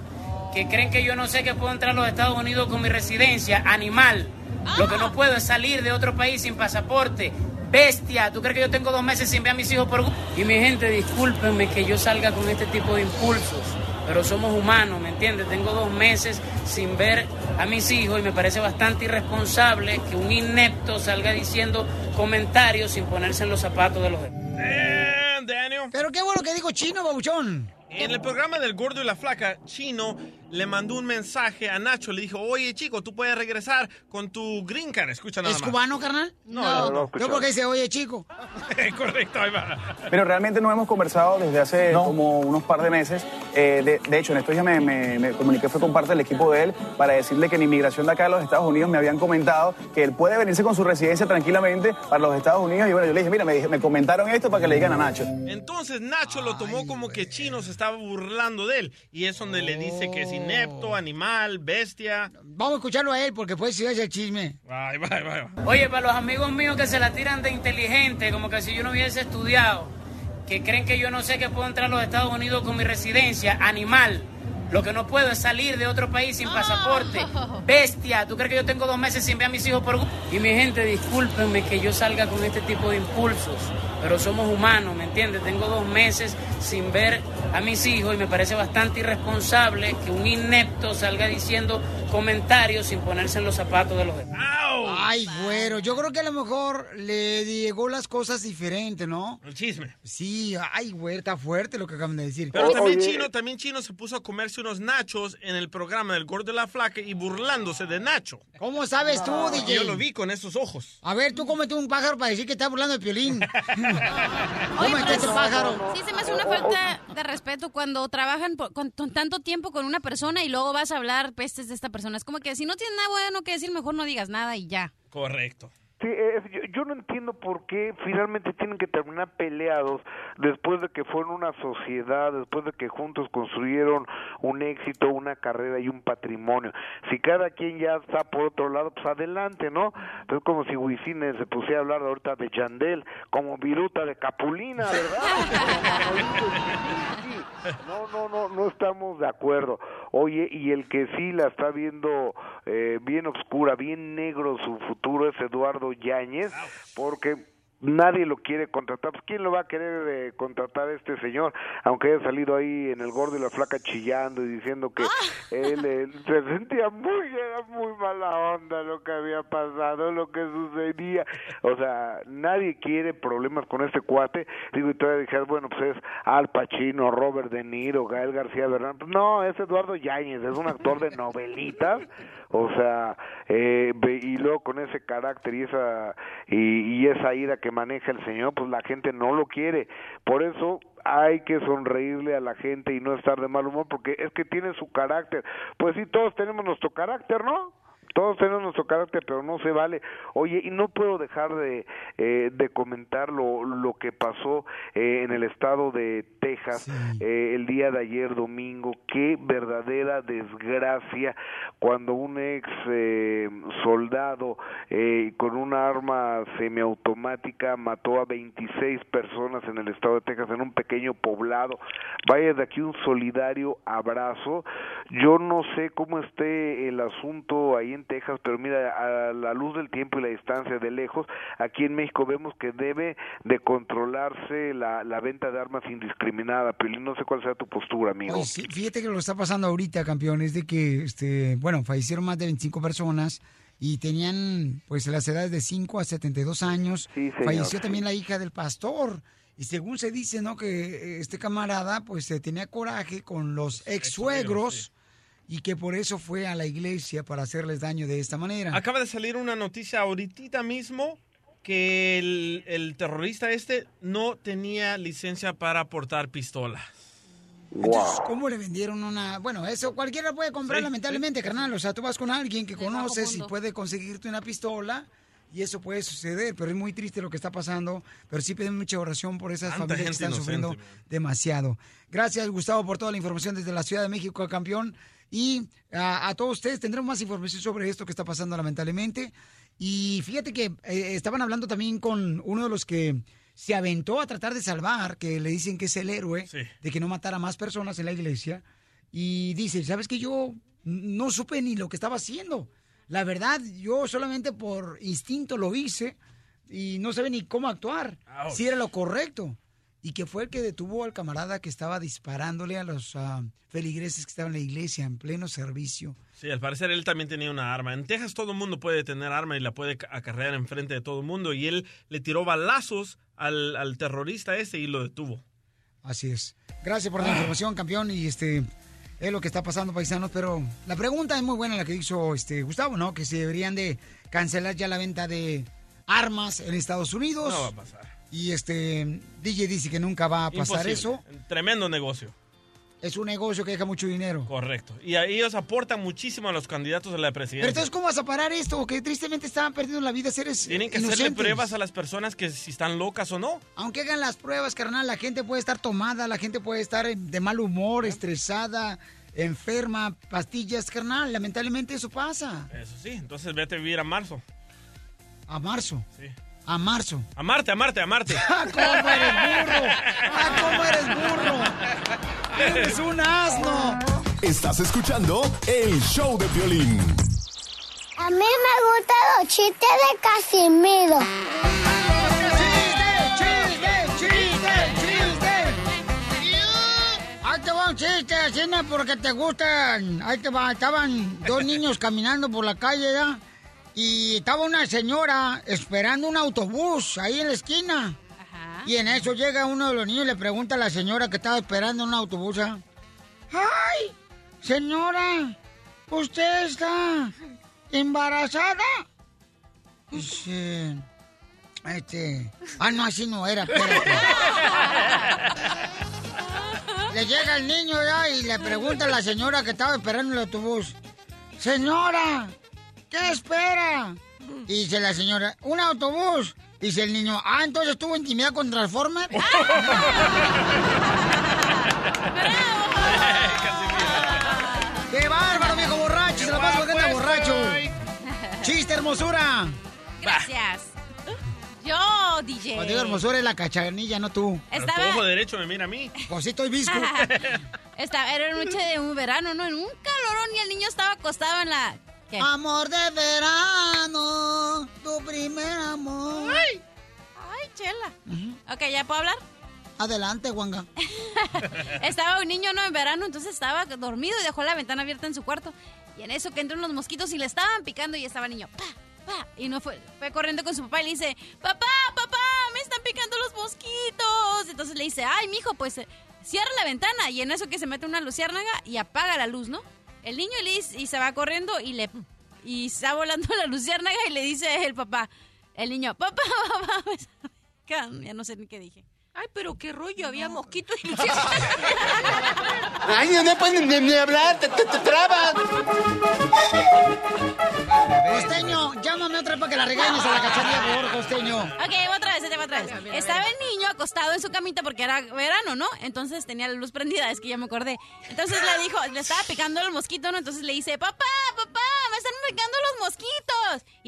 [SPEAKER 9] que creen que yo no sé que puedo entrar a los Estados Unidos con mi residencia, animal. Lo que no puedo es salir de otro país sin pasaporte. Bestia, ¿tú crees que yo tengo dos meses sin ver a mis hijos por... Y mi gente, discúlpenme que yo salga con este tipo de impulsos, pero somos humanos, ¿me entiendes? Tengo dos meses sin ver a mis hijos y me parece bastante irresponsable que un inepto salga diciendo comentarios sin ponerse en los zapatos de los demás.
[SPEAKER 5] Eh, Daniel.
[SPEAKER 3] Pero qué bueno que dijo Chino, babuchón.
[SPEAKER 5] En el programa del Gordo y la Flaca, Chino le mandó un mensaje a Nacho. Le dijo, oye, chico, tú puedes regresar con tu green card. Escucha nada
[SPEAKER 3] ¿Es
[SPEAKER 5] más.
[SPEAKER 3] cubano, carnal?
[SPEAKER 5] No, no, no.
[SPEAKER 3] Yo porque dice, oye, chico.
[SPEAKER 5] Correcto, ahí va.
[SPEAKER 37] Pero realmente no hemos conversado desde hace como unos par de meses. Eh, de, de hecho, en estos días me, me- me comuniqué fue con parte del equipo de él para decirle que en inmigración de acá a los Estados Unidos me habían comentado que él puede venirse con su residencia tranquilamente para los Estados Unidos. Y bueno, yo le dije, mira, me, dije- me comentaron esto para que le digan a Nacho.
[SPEAKER 5] Entonces Nacho lo tomó como que Chino se estaba burlando de él. Y es donde le dice que es inepto, animal, bestia.
[SPEAKER 3] Vamos a escucharlo a él porque puede ser el chisme.
[SPEAKER 5] Ay.
[SPEAKER 9] Oye, para los amigos míos que se la tiran de inteligente, como que si yo no hubiese estudiado, que creen que yo no sé que puedo entrar a los Estados Unidos con mi residencia, animal. Lo que no puedo es salir de otro país sin pasaporte. Bestia, ¿tú crees que yo tengo dos meses sin ver a mis hijos por... Y mi gente, discúlpenme que yo salga con este tipo de impulsos, pero somos humanos, ¿me entiendes? Tengo dos meses sin ver a mis hijos y me parece bastante irresponsable que un inepto salga diciendo comentarios sin ponerse en los zapatos de los demás.
[SPEAKER 3] Ay, güero, yo creo que a lo mejor le llegó las cosas diferentes, ¿no?
[SPEAKER 5] El chisme.
[SPEAKER 3] Sí, ay, güey, está fuerte lo que acaban de decir.
[SPEAKER 5] Pero también Chino, también Chino se puso a comerse unos nachos en el programa del Gordo y la Flaca y burlándose de Nacho.
[SPEAKER 3] ¿Cómo sabes tú,
[SPEAKER 5] Y
[SPEAKER 3] DJ?
[SPEAKER 5] Yo lo vi con esos ojos.
[SPEAKER 3] A ver, tú cómete un pájaro para decir que estás burlando de piolín. Cómete este
[SPEAKER 4] sí-
[SPEAKER 3] pájaro.
[SPEAKER 4] Sí, se me hace una falta de respeto cuando trabajan por- con, con tanto tiempo con una persona y luego vas a hablar pestes de esta persona. Es como que si no tienes nada bueno que decir, mejor no digas nada y ya.
[SPEAKER 5] Correcto.
[SPEAKER 35] Sí, es- yo, yo no entiendo por qué finalmente tienen que terminar peleados después de que fueron una sociedad, después de que juntos construyeron un éxito, una carrera y un patrimonio. Si cada quien ya está por otro lado, pues adelante, ¿no? Es como si Wisin se pusiera a hablar ahorita de Yandel, como Viruta de Capulina, ¿verdad? No, no, no, no estamos de acuerdo. Oye, y el que sí la está viendo eh, bien oscura, bien negro su futuro es Eduardo Yáñez, porque nadie lo quiere contratar. Pues, ¿Quién lo va a querer eh, contratar a este señor? Aunque haya salido ahí en el gordo y la flaca chillando y diciendo que él eh, se sentía muy, era muy mala onda lo que había pasado, lo que sucedía. O sea, nadie quiere problemas con este cuate. Digo, y todavía dijeras, bueno, pues es Al Pacino, Robert De Niro, Gael García Bernal. Pues no, es Eduardo Yáñez, es un actor de novelitas. O sea, eh, y luego con ese carácter y esa y, y esa ira que maneja el señor, pues la gente no lo quiere. Por eso hay que sonreírle a la gente y no estar de mal humor, porque es que tiene su carácter. Pues sí, todos tenemos nuestro carácter, ¿no? Todos tenemos nuestro carácter, pero no se vale. Oye, y no puedo dejar de, eh, de comentar lo, lo que pasó eh, en el estado de Texas eh, el día de ayer domingo. Qué verdadera desgracia cuando un ex eh, soldado eh, con una arma semiautomática mató a 26 personas en el estado de Texas en un pequeño poblado. Vaya de aquí un solidario abrazo. Yo no sé cómo esté el asunto ahí en Texas, pero mira, a la luz del tiempo y la distancia de lejos, aquí en México vemos que debe de controlarse la, la venta de armas indiscriminada. Pero no sé cuál sea tu postura, amigo.
[SPEAKER 3] Oye, sí, fíjate que lo que está pasando ahorita, campeón, es de que, este, bueno, fallecieron más de 25 personas y tenían, pues, las edades de 5 a 72 años.
[SPEAKER 35] Sí, señor,
[SPEAKER 3] Falleció
[SPEAKER 35] sí.
[SPEAKER 3] también la hija del pastor. Y según se dice, ¿no? Que este camarada, pues, eh, tenía coraje con los ex suegros y que por eso fue a la iglesia para hacerles daño de esta manera.
[SPEAKER 5] Acaba de salir una noticia ahorita mismo que el, el terrorista este no tenía licencia para portar pistola.
[SPEAKER 3] Entonces, ¿cómo le vendieron una...? Bueno, eso cualquiera puede comprar,
[SPEAKER 5] Sí,
[SPEAKER 3] lamentablemente, carnal. O sea, tú vas con alguien que conoces y puede conseguirte una pistola y eso puede suceder, pero es muy triste lo que está pasando. Pero sí piden mucha oración por esas
[SPEAKER 5] Tanta
[SPEAKER 3] familias que están
[SPEAKER 5] inocente,
[SPEAKER 3] sufriendo demasiado. Gracias, Gustavo, por toda la información desde la Ciudad de México, campeón. Y a, a todos ustedes tendremos más información sobre esto que está pasando, lamentablemente. Y fíjate que eh, estaban hablando también con uno de los que se aventó a tratar de salvar, que le dicen que es el héroe, de que no matara más personas en la iglesia. Y dice, ¿sabes que Yo no supe ni lo que estaba haciendo. La verdad, yo solamente por instinto lo hice y no sabía ni cómo actuar,
[SPEAKER 5] Ouch.
[SPEAKER 3] si era lo correcto. Y que fue el que detuvo al camarada que estaba disparándole a los ah, feligreses que estaban en la iglesia en pleno servicio.
[SPEAKER 5] Sí, al parecer él también tenía una arma. En Texas todo el mundo puede tener arma y la puede ca- acarrear enfrente de todo el mundo. Y él le tiró balazos al, al terrorista ese y lo detuvo.
[SPEAKER 3] Así es. Gracias por la información, campeón. Y este es lo que está pasando, paisanos. Pero la pregunta es muy buena la que hizo este Gustavo, ¿no? Que se deberían de cancelar ya la venta de armas en Estados Unidos.
[SPEAKER 5] No va a pasar.
[SPEAKER 3] Y este DJ dice que nunca va a pasar
[SPEAKER 5] Imposible.
[SPEAKER 3] eso.
[SPEAKER 5] Tremendo negocio.
[SPEAKER 3] Es un negocio que deja mucho dinero.
[SPEAKER 5] Correcto. Y a ellos aportan muchísimo a los candidatos a la
[SPEAKER 3] Pero
[SPEAKER 5] presidencia.
[SPEAKER 3] entonces, ¿cómo vas a parar esto? Que tristemente estaban perdiendo la vida seres
[SPEAKER 5] Tienen que hacerle pruebas a las personas que si están locas o no.
[SPEAKER 3] Aunque hagan las pruebas, carnal, la gente puede estar tomada, la gente puede estar de mal humor, estresada, enferma, pastillas, carnal. Lamentablemente eso pasa.
[SPEAKER 5] Eso sí, entonces vete a vivir a marzo.
[SPEAKER 3] A marzo.
[SPEAKER 5] Sí.
[SPEAKER 3] A marzo.
[SPEAKER 5] A Marte, a Marte, a Marte.
[SPEAKER 3] ¡Ah, cómo eres burro! ¡Ah, cómo eres burro! ¡Eres un asno!
[SPEAKER 7] Estás escuchando el show de violín.
[SPEAKER 38] A mí me gustan los chistes de Casimiro.
[SPEAKER 3] ¡Chiste, chiste, chiste! Ahí te va un chiste, Cena, porque te gustan. Ahí te va. Estaban dos niños caminando por la calle, ¿ya? Y estaba una señora esperando un autobús ahí en la esquina. Y en eso llega uno de los niños y le pregunta a la señora que estaba esperando un autobús. ¿ah? ¡Ay! Señora, ¿usted está embarazada? Dice, este... Ah, no, así no era. Le llega el niño ya y le pregunta a la señora que estaba esperando el autobús. Señora, ¿qué espera? Dice la señora, un autobús. Dice el niño, ah, entonces estuvo intimidad con Transformer. ¡Qué bárbaro, viejo borracho! Se la pasa porque anda borracho. ¡Chiste, hermosura!
[SPEAKER 4] Gracias. Yo, DJ.
[SPEAKER 3] Cuando digo hermosura es la cachanilla, no tú.
[SPEAKER 5] Pero
[SPEAKER 4] Estaba-
[SPEAKER 5] tu ojo derecho me mira a mí.
[SPEAKER 3] Pues sí, estoy visco.
[SPEAKER 4] Estaba, era noche de un verano, ¿no? En un calorón y el niño estaba acostado en la... ¿Qué?
[SPEAKER 3] Amor de verano, tu primer amor.
[SPEAKER 4] Ay, ay, chela. Ok, ¿ya puedo hablar?
[SPEAKER 3] Adelante, Juanga.
[SPEAKER 4] Estaba un niño, ¿no? En verano, entonces estaba dormido y dejó la ventana abierta en su cuarto. Y en eso que entran los mosquitos y le estaban picando y estaba el niño, pa, pa. Y no fue, fue corriendo con su papá y le dice, papá, papá, me están picando los mosquitos. Entonces le dice, ay, mijo, pues eh, cierra la ventana. Y en eso que se mete una luciérnaga y apaga la luz, ¿no? El niño le dice- y se va corriendo y le y está volando la luciérnaga y le dice el papá, el niño, papá, papá, me están picando". ya no sé ni qué dije. Ay, pero qué rollo, había mosquitos y
[SPEAKER 25] Ay, no pueden ni, ni hablar, te, te, te trabas.
[SPEAKER 3] Costeño, llámame otra vez para que la regañes a la cachanilla, por favor, costeño.
[SPEAKER 4] Ok, va otra vez, te va otra vez. Estaba el niño acostado en su camita porque era verano, ¿no? Entonces tenía la luz prendida, es que ya me acordé. Entonces le dijo, le estaba picando el mosquito, ¿no? Entonces le dice, papá, papá, me están picando.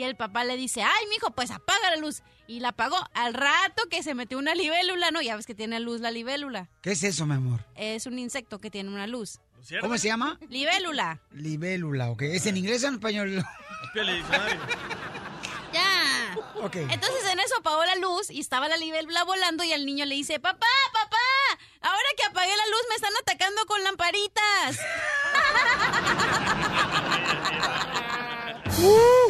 [SPEAKER 4] Y el papá le dice, ay, mijo, pues apaga la luz. Y la apagó. Al rato que se metió una libélula, ¿no? Ya ves que tiene luz la libélula.
[SPEAKER 3] ¿Qué es eso, mi amor?
[SPEAKER 4] Es un insecto que tiene una luz.
[SPEAKER 3] ¿Cómo se llama?
[SPEAKER 4] Libélula.
[SPEAKER 3] Libélula, ¿ok? ¿Es en inglés o en español?
[SPEAKER 4] Ya.
[SPEAKER 3] Ok.
[SPEAKER 4] Entonces en eso apagó la luz y estaba la libélula volando y al niño le dice, papá, papá, ahora que apagué la luz me están atacando con lamparitas.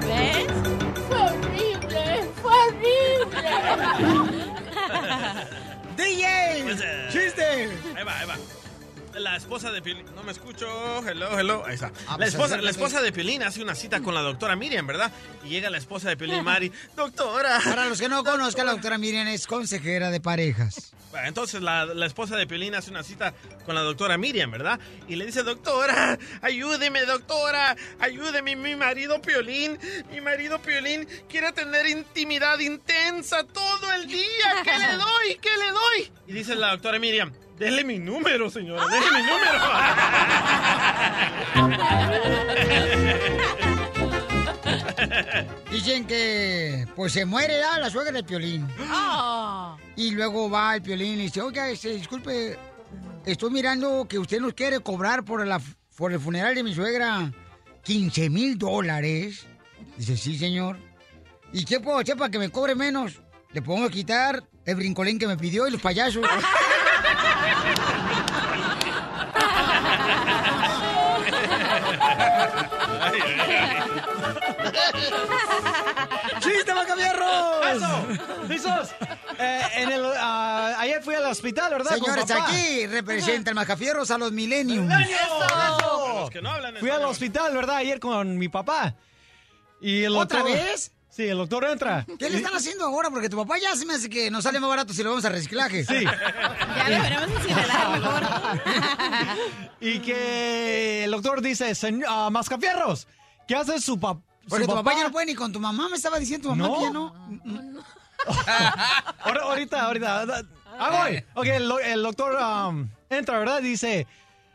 [SPEAKER 4] ¿Ves?
[SPEAKER 38] Fue horrible, fue horrible.
[SPEAKER 3] DJ,
[SPEAKER 5] Pues, eh,
[SPEAKER 3] chiste.
[SPEAKER 5] Ahí va, ahí va. La esposa de Piolín, no me escucho, hello, hello, ahí está.
[SPEAKER 3] Ah,
[SPEAKER 5] la,
[SPEAKER 3] pues,
[SPEAKER 5] esposa,
[SPEAKER 3] acércate.
[SPEAKER 5] la esposa de Piolín hace una cita con la doctora Miriam, ¿verdad? Y llega la esposa de Piolín, Mari, doctora.
[SPEAKER 3] Para los que no conozcan, la doctora Miriam es consejera de parejas.
[SPEAKER 5] Bueno, Entonces la, la esposa de Piolín hace una cita con la doctora Miriam, ¿verdad? Y le dice, doctora, ayúdeme, doctora, ayúdeme, mi marido Piolín, mi marido Piolín quiere tener intimidad intensa todo el día. ¿Qué le doy? ¿Qué le doy? Y dice la doctora Miriam, déle mi número, señora, déle mi número.
[SPEAKER 3] Dicen que pues se muere ¿ah? la suegra del Piolín.
[SPEAKER 4] Oh.
[SPEAKER 3] Y luego va el Piolín y dice, oiga, este, disculpe, estoy mirando que usted nos quiere cobrar por, la, por el funeral de mi suegra 15 mil dólares. Dice, sí, señor. ¿Y qué puedo hacer para que me cobre menos? Le podemos quitar el brincolín que me pidió y los payasos.
[SPEAKER 29] ¡Chiste, Macabierros! ¿Listos? Eh, en el, ah, ayer fui al hospital, ¿verdad?
[SPEAKER 3] Señores, aquí representa el Macafierros a los Millennium.
[SPEAKER 5] Los que no hablan
[SPEAKER 29] Fui al hospital, ¿verdad? Ayer con mi papá. Y el
[SPEAKER 3] ¿Otra
[SPEAKER 29] doctor-
[SPEAKER 3] vez?
[SPEAKER 29] Sí, el doctor entra.
[SPEAKER 3] ¿Qué le están haciendo ahora? Porque tu papá ya se me hace que nos sale más barato si lo vamos a reciclaje.
[SPEAKER 29] Sí.
[SPEAKER 4] Ya lo veremos incinerar mejor.
[SPEAKER 29] Y que el doctor dice, "Señor- ah, Mascafierros, ¿qué hace su, pap- su
[SPEAKER 3] Porque tu papá ya no puede ni con tu mamá. Me estaba diciendo tu mamá
[SPEAKER 29] No.
[SPEAKER 3] que ya no.
[SPEAKER 29] Ahora- ahorita, ahorita. Ah, voy. Ok, el, do- el doctor um, entra, ¿verdad? Dice,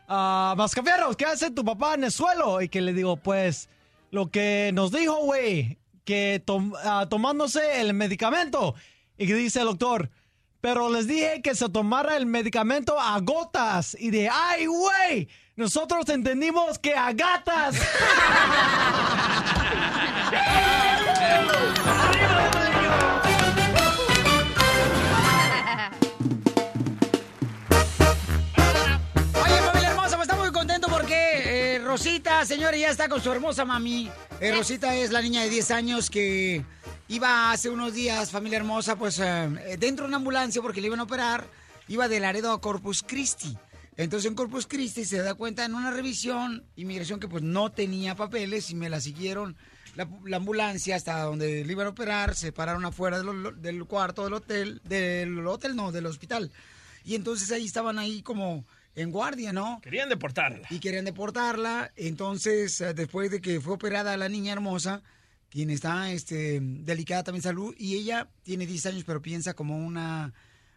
[SPEAKER 29] ah, Mascafierros, ¿qué hace tu papá en el suelo? Y que le digo, pues, lo que nos dijo, güey, que tom- ah, tomándose el medicamento. Y dice el doctor, pero les dije que se tomara el medicamento a gotas. Y de, ay, güey, nosotros entendimos que a gatas.
[SPEAKER 3] Rosita, señora, ya está con su hermosa mami. Eh, Rosita es la niña de 10 años que iba hace unos días, familia hermosa, pues eh, dentro de una ambulancia porque le iban a operar. Iba de Laredo a Corpus Christi. Entonces en Corpus Christi se da cuenta en una revisión, inmigración que pues no tenía papeles y me la siguieron la, la ambulancia hasta donde le iban a operar, se pararon afuera del, del cuarto del hotel, del hotel no, del hospital. Y entonces ahí estaban ahí como en guardia, ¿no?
[SPEAKER 5] Querían deportarla.
[SPEAKER 3] Y querían deportarla. Entonces, eh, después de que fue operada la niña hermosa, quien está este, delicada también salud, y ella tiene 10 años, pero piensa como una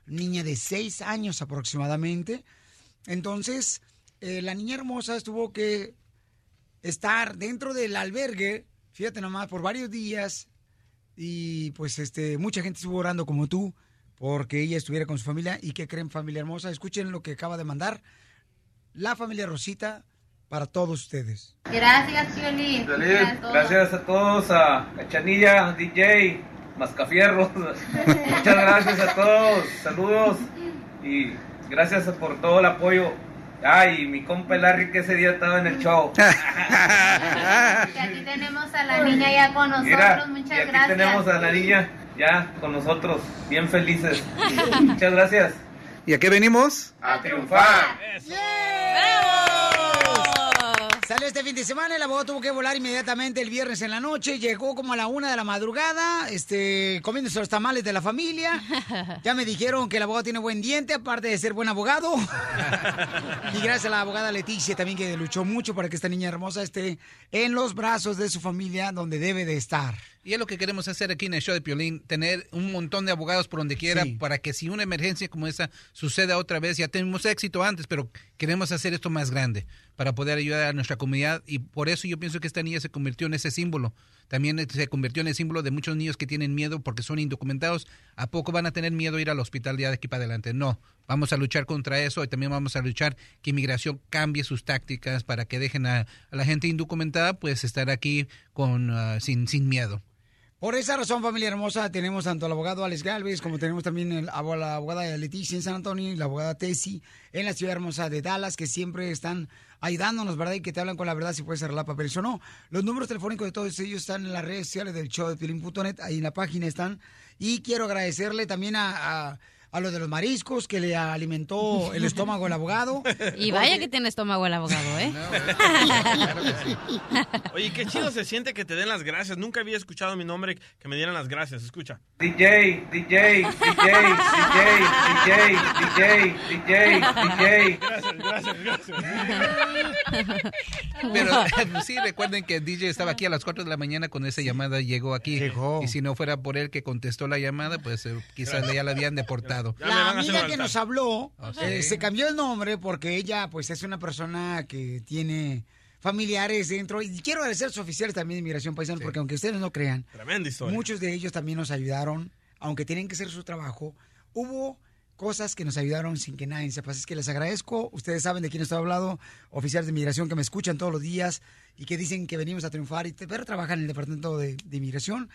[SPEAKER 3] niña de 6 años aproximadamente. Entonces, eh, la niña hermosa tuvo que estar dentro del albergue, fíjate nomás, por varios días. Y pues este, mucha gente estuvo orando como tú porque ella estuviera con su familia. ¿Y qué creen, familia hermosa? Escuchen lo que acaba de mandar la familia Rosita para todos ustedes.
[SPEAKER 39] Gracias, Piolín.
[SPEAKER 40] Piolín, Gracias a todos, a, a Chanilla, DJ, Mascafierros. Muchas gracias a todos. Saludos y gracias por todo el apoyo. Ay, mi compa Larry que ese día estaba en el show.
[SPEAKER 39] Que aquí tenemos a la niña ya con nosotros.
[SPEAKER 40] Mira,
[SPEAKER 39] Muchas
[SPEAKER 40] y aquí
[SPEAKER 39] gracias.
[SPEAKER 40] tenemos a la niña ya con nosotros, bien felices. Muchas gracias.
[SPEAKER 36] ¿Y a qué venimos?
[SPEAKER 40] A triunfar.
[SPEAKER 3] Salió este fin de semana, el abogado tuvo que volar inmediatamente el viernes en la noche, llegó como a la una de la madrugada, este, comiéndose los tamales de la familia. Ya me dijeron que el abogado tiene buen diente, aparte de ser buen abogado. Y gracias a la abogada Leticia también que luchó mucho para que esta niña hermosa esté en los brazos de su familia donde debe de estar.
[SPEAKER 15] Y es lo que queremos hacer aquí en el show de Piolín, tener un montón de abogados por donde quiera para que si una emergencia como esa suceda otra vez, ya tenemos éxito antes, pero queremos hacer esto más grande para poder ayudar a nuestra comunidad y por eso yo pienso que esta niña se convirtió en ese símbolo. También se convirtió en el símbolo de muchos niños que tienen miedo porque son indocumentados. ¿A poco van a tener miedo a ir al hospital ya de aquí para adelante? No, vamos a luchar contra eso y también vamos a luchar que inmigración cambie sus tácticas para que dejen a, a la gente indocumentada pues estar aquí con ah, sin, sin miedo.
[SPEAKER 3] Por esa razón, familia hermosa, tenemos tanto al abogado Alex Galvez como tenemos también a la abogada Leticia en San Antonio y la abogada Tessie en la ciudad hermosa de Dallas, que siempre están ayudándonos, ¿verdad? Y que te hablan con la verdad si puedes arreglar papeles o no. Los números telefónicos de todos ellos están en las redes sociales del show de Pilín.net, ahí en la página están. Y quiero agradecerle también a, a lo de los mariscos que le alimentó el estómago el abogado.
[SPEAKER 4] Y vaya que tiene estómago el abogado, ¿eh?
[SPEAKER 5] Oye, qué chido se siente que te den las gracias. Nunca había escuchado mi nombre que me dieran las gracias. Escucha.
[SPEAKER 40] DJ, DJ, DJ, DJ, DJ, DJ, DJ, DJ.
[SPEAKER 5] Gracias, gracias, gracias.
[SPEAKER 15] Pero sí, recuerden que el DJ estaba aquí a las 4 de la mañana cuando esa llamada llegó aquí. Y si no fuera por él que contestó la llamada, pues eh, quizás ya la habían deportado.
[SPEAKER 3] La amiga que nos habló
[SPEAKER 15] Ah, sí.
[SPEAKER 3] eh, se cambió el nombre porque ella pues es una persona que tiene familiares dentro y quiero agradecer a los oficiales también de Inmigración Paisano porque aunque ustedes no crean,
[SPEAKER 5] Tremenda historia.
[SPEAKER 3] muchos de ellos también nos ayudaron, aunque tienen que hacer su trabajo. Hubo cosas que nos ayudaron sin que nadie sepa. Así es que les agradezco. Ustedes saben de quién estoy hablando. Oficiales de inmigración que me escuchan todos los días y que dicen que venimos a triunfar y te- pero trabajan en el departamento de, de inmigración.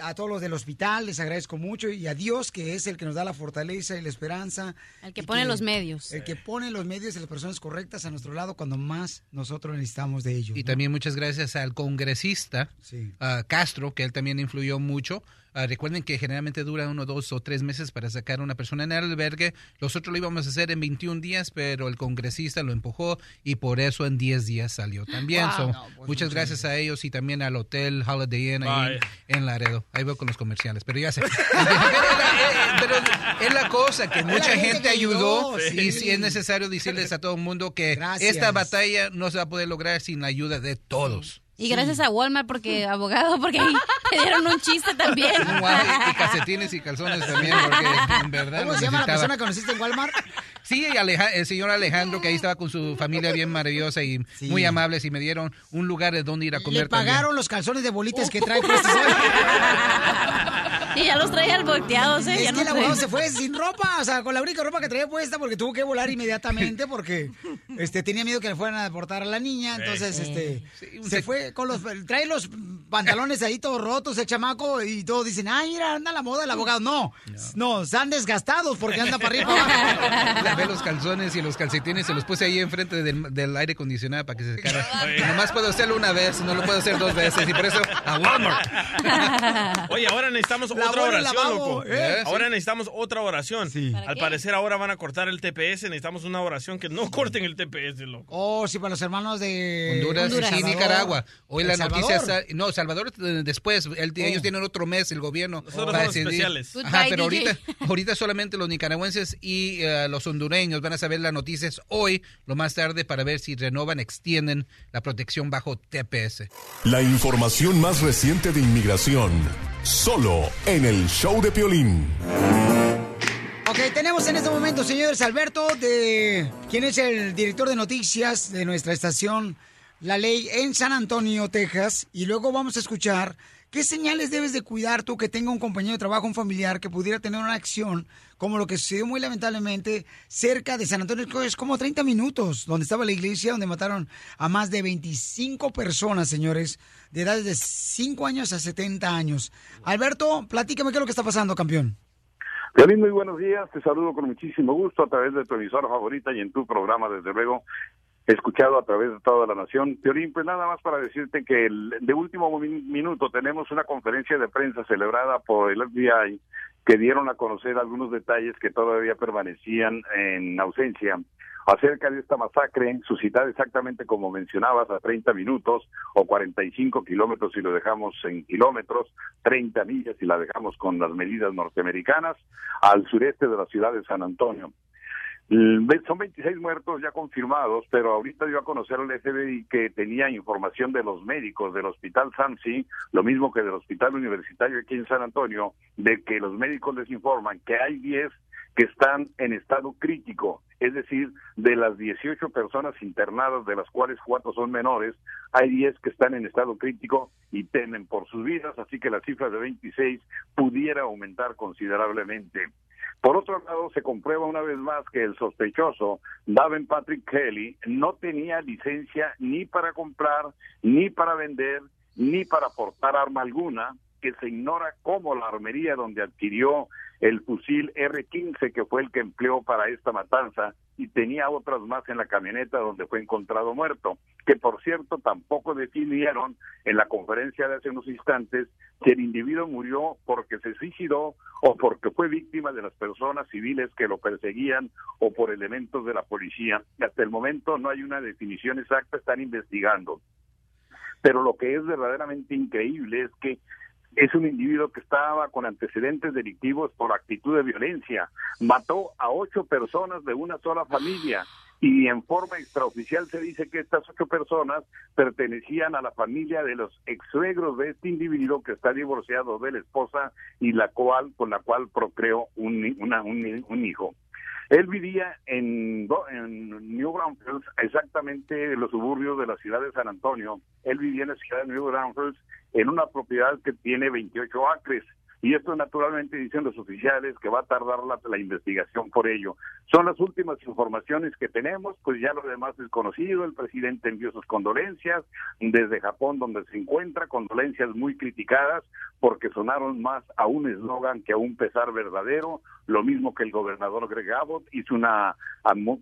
[SPEAKER 3] A todos los del hospital les agradezco mucho y a Dios que es el que nos da la fortaleza y la esperanza.
[SPEAKER 4] El que pone los medios.
[SPEAKER 3] El que pone los medios y las personas correctas a nuestro lado cuando más nosotros necesitamos de ellos.
[SPEAKER 15] Y también muchas gracias al congresista Castro, que él también influyó mucho. Ah, recuerden que generalmente dura uno, dos o tres meses para sacar a una persona en el albergue. Nosotros lo íbamos a hacer en 21 días, pero el congresista lo empujó y por eso en 10 días salió también.
[SPEAKER 3] Wow.
[SPEAKER 15] So,
[SPEAKER 3] No, pues,
[SPEAKER 15] muchas
[SPEAKER 3] muchas
[SPEAKER 15] gracias a ellos y también al Hotel Holiday Inn ahí en Laredo. Ahí voy con los comerciales, pero ya sé. pero es la cosa, que mucha
[SPEAKER 3] gente ayudó,
[SPEAKER 15] ayudó
[SPEAKER 3] sí.
[SPEAKER 15] y si es necesario decirles a todo el mundo que
[SPEAKER 3] Gracias.
[SPEAKER 15] esta batalla no se va a poder lograr sin la ayuda de todos.
[SPEAKER 4] Y gracias a Walmart, porque abogado, porque ahí te dieron un chiste también.
[SPEAKER 15] Guau, y calcetines y calzones también, porque en verdad
[SPEAKER 3] ¿Cómo se llama la persona que conociste en Walmart?
[SPEAKER 15] Sí, Aleja- el señor Alejandro, que ahí estaba con su familia bien maravillosa y muy amables, y me dieron un lugar de donde ir a comer
[SPEAKER 3] Le pagaron
[SPEAKER 15] también.
[SPEAKER 3] los calzones de bolitas que trae puestos hoy.
[SPEAKER 4] Y ya los traía volteados, ¿eh?
[SPEAKER 3] Es
[SPEAKER 4] Ya
[SPEAKER 3] que
[SPEAKER 4] no
[SPEAKER 3] el abogado se fue sin ropa, o sea, con la única ropa que traía puesta porque tuvo que volar inmediatamente porque este tenía miedo que le fueran a deportar a la niña, entonces
[SPEAKER 15] Sí.
[SPEAKER 3] este
[SPEAKER 15] Sí,
[SPEAKER 3] se
[SPEAKER 15] sec-
[SPEAKER 3] fue con los trae los pantalones ahí todos rotos el chamaco y todos dicen, "Ay, mira, anda la moda el abogado." No. No, están desgastados porque anda para arriba. y para abajo.
[SPEAKER 15] Lavé los calzones y los calcetines, se los puse ahí enfrente del, del aire acondicionado para que se secara. Y nomás puedo hacerlo una vez, no lo puedo hacer dos veces, y por eso a Walmart.
[SPEAKER 5] Oye, ahora necesitamos otra oración, loco.
[SPEAKER 15] ¿eh?
[SPEAKER 5] Ahora necesitamos otra oración.
[SPEAKER 3] ¿Para
[SPEAKER 5] Al
[SPEAKER 3] qué?
[SPEAKER 5] parecer ahora van a cortar el TPS. Necesitamos una oración que no corten el TPS, loco.
[SPEAKER 3] Oh, sí, para los hermanos de
[SPEAKER 15] Honduras, y
[SPEAKER 3] Salvador.
[SPEAKER 15] Nicaragua. Hoy la noticia está, no, Salvador eh, después, el- ellos tienen otro mes, el gobierno.
[SPEAKER 5] Nosotros
[SPEAKER 15] para
[SPEAKER 5] somos
[SPEAKER 15] decidir.
[SPEAKER 5] especiales.
[SPEAKER 15] Ajá,
[SPEAKER 5] Goodbye,
[SPEAKER 15] pero
[SPEAKER 5] DJ.
[SPEAKER 15] ahorita, ahorita solamente los nicaragüenses y eh, los hondureños van a saber las noticias hoy, lo más tarde, para ver si renovan, extienden la protección bajo TPS.
[SPEAKER 7] La información más reciente de inmigración, solo en el show de Piolín.
[SPEAKER 3] Ok, tenemos en este momento, señores, Alberto, de quien es el director de noticias de nuestra estación La Ley en San Antonio, Texas. Y luego vamos a escuchar qué señales debes de cuidar tú que tenga un compañero de trabajo, un familiar que pudiera tener una acción como lo que sucedió muy lamentablemente cerca de San Antonio, es como 30 minutos, donde estaba la iglesia, donde mataron a más de 25 personas, señores, de edades de 5 años a 70 años. Alberto, platícame qué es lo que está pasando, campeón.
[SPEAKER 41] Violín, muy buenos días. Te saludo con muchísimo gusto a través de tu emisora favorita y en tu programa, desde luego, escuchado a través de toda la nación. Violín, pues nada más para decirte que el, de último mi- minuto tenemos una conferencia de prensa celebrada por el FBI que dieron a conocer algunos detalles que todavía permanecían en ausencia acerca de esta masacre, suscitada exactamente como mencionabas, a 30 minutos o 45 kilómetros si lo dejamos en kilómetros, 30 millas si la dejamos con las medidas norteamericanas, al sureste de la ciudad de San Antonio. Mm, Son 26 muertos ya confirmados, pero ahorita dio a conocer al FBI que tenía información de los médicos del Hospital SAMSI, lo mismo que del Hospital Universitario aquí en San Antonio, de que los médicos les informan que hay 10 que están en estado crítico, es decir, de las 18 personas internadas, de las cuales cuatro son menores, hay 10 que están en estado crítico y temen por sus vidas, así que la cifra de 26 pudiera aumentar considerablemente. Por otro lado, se comprueba una vez más que el sospechoso, Daven Patrick Kelly, no tenía licencia ni para comprar, ni para vender, ni para portar arma alguna, que se ignora cómo la armería donde adquirió el fusil R-15, que fue el que empleó para esta matanza, y tenía otras más en la camioneta donde fue encontrado muerto, que por cierto tampoco definieron en la conferencia de hace unos instantes si el individuo murió porque se suicidó o porque fue víctima de las personas civiles que lo perseguían o por elementos de la policía. Hasta el momento no hay una definición exacta, están investigando. Pero lo que es verdaderamente increíble es que es un individuo que estaba con antecedentes delictivos por actitud de violencia. Mató a ocho personas de una sola familia y en forma extraoficial se dice que estas ocho personas pertenecían a la familia de los ex suegros de este individuo que está divorciado de la esposa y la cual con la cual procreó un, una- un, un hijo. Él vivía en, en New Braunfels, exactamente en los suburbios de la ciudad de San Antonio. Él vivía en la ciudad de New Braunfels en una propiedad que tiene 28 acres. Y esto naturalmente dicen los oficiales que va a tardar la, la investigación por ello. Son las últimas informaciones que tenemos, pues ya lo demás es conocido. El presidente envió sus condolencias desde Japón, donde se encuentra, condolencias muy criticadas porque sonaron más a un eslogan que a un pesar verdadero. Lo mismo que el gobernador Greg Abbott hizo una,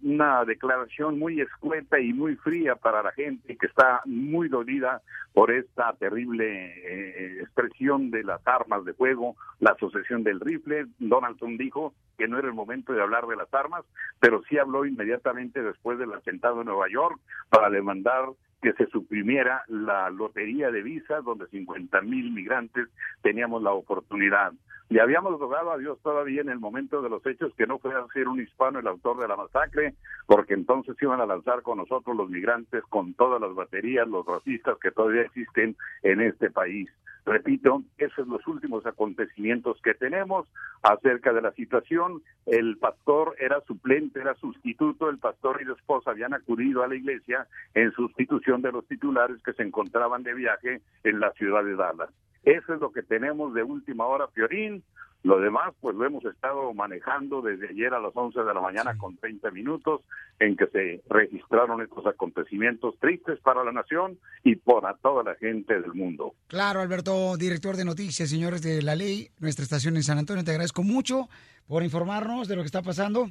[SPEAKER 41] una declaración muy escueta y muy fría para la gente que está muy dolida por esta terrible eh, expresión de las armas de fuego, la asociación del rifle. Donaldson dijo que no era el momento de hablar de las armas, pero sí habló inmediatamente después del atentado en Nueva York para demandar que se suprimiera la lotería de visas donde 50 mil migrantes teníamos la oportunidad. Le habíamos rogado a Dios todavía en el momento de los hechos que no fuera a ser un hispano el autor de la masacre, porque entonces iban a lanzar con nosotros los migrantes con todas las baterías, los racistas que todavía existen en este país. Repito, esos son los últimos acontecimientos que tenemos acerca de la situación. El pastor era suplente, era sustituto, el pastor y la esposa habían acudido a la iglesia en sustitución de los titulares que se encontraban de viaje en la ciudad de Dallas. Eso es lo que tenemos de última hora, Fiorín. Lo demás, pues lo hemos estado manejando desde ayer a las 11 de la mañana con 30 minutos en que se registraron estos acontecimientos tristes para la nación y para toda la gente del mundo.
[SPEAKER 3] Claro, Alberto, director de noticias, señores de la ley, nuestra estación en San Antonio, te agradezco mucho por informarnos de lo que está pasando.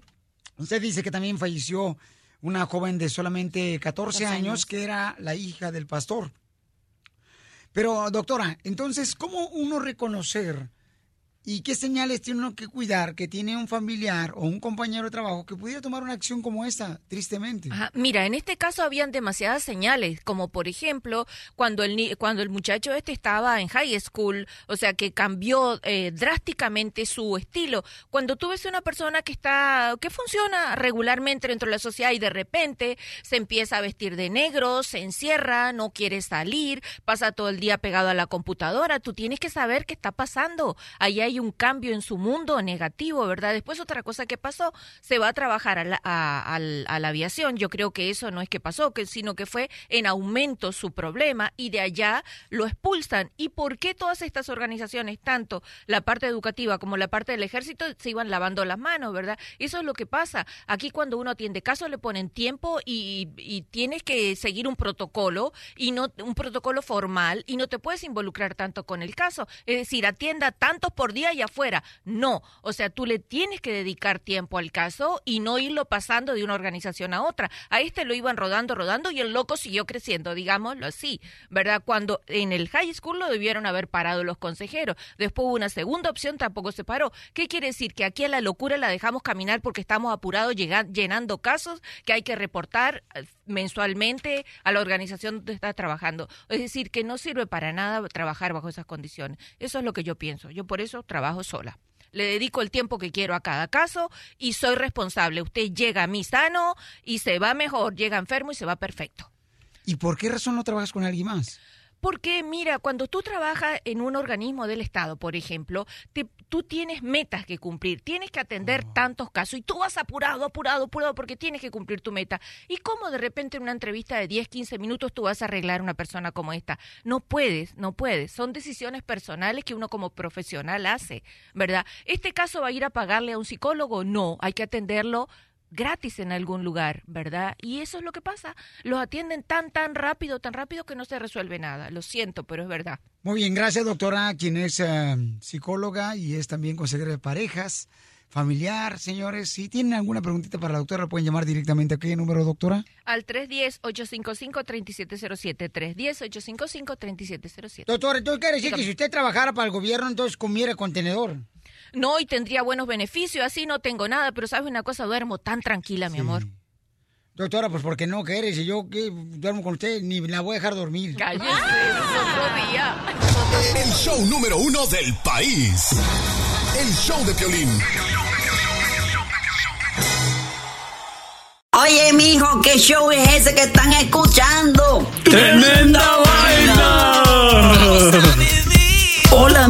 [SPEAKER 3] Usted dice que también falleció una joven de solamente 14 años,
[SPEAKER 4] años.
[SPEAKER 3] que era la hija del pastor. Pero, doctora, entonces, ¿cómo uno reconocer ¿Y qué señales tiene uno que cuidar que tiene un familiar o un compañero de trabajo que pudiera tomar una acción como esta, tristemente?
[SPEAKER 42] Mira, en este caso habían demasiadas señales, como por ejemplo cuando el cuando el muchacho este estaba en high school, o sea que cambió eh, drásticamente su estilo. Cuando tú ves una persona que está que funciona regularmente dentro de la sociedad y de repente se empieza a vestir de negro, se encierra, no quiere salir, pasa todo el día pegado a la computadora, tú tienes que saber qué está pasando. Ahí hay un cambio en su mundo negativo, ¿verdad? Después otra cosa que pasó, se va a trabajar a la, a la aviación. Yo creo que eso no es que pasó, que, sino que fue en aumento su problema y de allá lo expulsan. ¿Y por qué todas estas organizaciones, tanto la parte educativa como la parte del ejército, se iban lavando las manos, ¿verdad? Eso es lo que pasa. Aquí cuando uno atiende casos le ponen tiempo y, y tienes que seguir un protocolo y no un protocolo formal y no te puedes involucrar tanto con el caso. Es decir, atienda tantos por día y afuera. No, o sea, tú le tienes que dedicar tiempo al caso y no irlo pasando de una organización a otra. A este lo iban rodando, rodando y el loco siguió creciendo, digámoslo así, ¿verdad? Cuando en el high school lo debieron haber parado los consejeros. Después hubo una segunda opción, tampoco se paró. ¿Qué quiere decir? Que aquí a la locura la dejamos caminar porque estamos apurados llenando casos que hay que reportar eh, mensualmente a la organización donde está trabajando. Es decir, que no sirve para nada trabajar bajo esas condiciones. Eso es lo que yo pienso. Yo por eso trabajo sola. Le dedico el tiempo que quiero a cada caso y soy responsable. Usted llega a mí sano y se va mejor, llega enfermo y se va perfecto.
[SPEAKER 3] ¿Y por qué razón no trabajas con alguien más?
[SPEAKER 42] Porque, mira, cuando tú trabajas en un organismo del Estado, por ejemplo, te- tú tienes metas que cumplir, tienes que atender tantos casos y tú vas apurado, apurado, apurado porque tienes que cumplir tu meta. ¿Y cómo de repente en una entrevista de 10, 15 minutos tú vas a arreglar a una persona como esta? No puedes, no puedes. Son decisiones personales que uno como profesional hace, ¿verdad? ¿Este caso va a ir a pagarle a un psicólogo? No, hay que atenderlo gratis en algún lugar, ¿verdad? Y eso es lo que pasa. Los atienden tan, tan rápido, tan rápido que no se resuelve nada. Lo siento, pero es verdad.
[SPEAKER 3] Muy bien, gracias doctora, quien es eh, psicóloga y es también consejera de parejas, familiar, señores. Si tienen alguna preguntita para la doctora, pueden llamar directamente a qué número, doctora.
[SPEAKER 42] Al 310-855-3707. 310-855-3707.
[SPEAKER 3] Doctora, entonces quiere decir que
[SPEAKER 42] Dígame.
[SPEAKER 3] si usted trabajara para el gobierno, entonces comiera contenedor.
[SPEAKER 42] No, y tendría buenos beneficios. Así no tengo nada, pero ¿sabes una cosa? Duermo tan tranquila, mi amor.
[SPEAKER 3] Doctora, pues porque no quiere, si yo que duermo con usted, ni la voy a dejar dormir.
[SPEAKER 42] Cállese, es otro día.
[SPEAKER 7] El show número uno del país. El show de Piolín.
[SPEAKER 43] Oye, mijo, ¿qué show es ese que están escuchando?
[SPEAKER 30] ¡Tremenda vaina!
[SPEAKER 43] Hola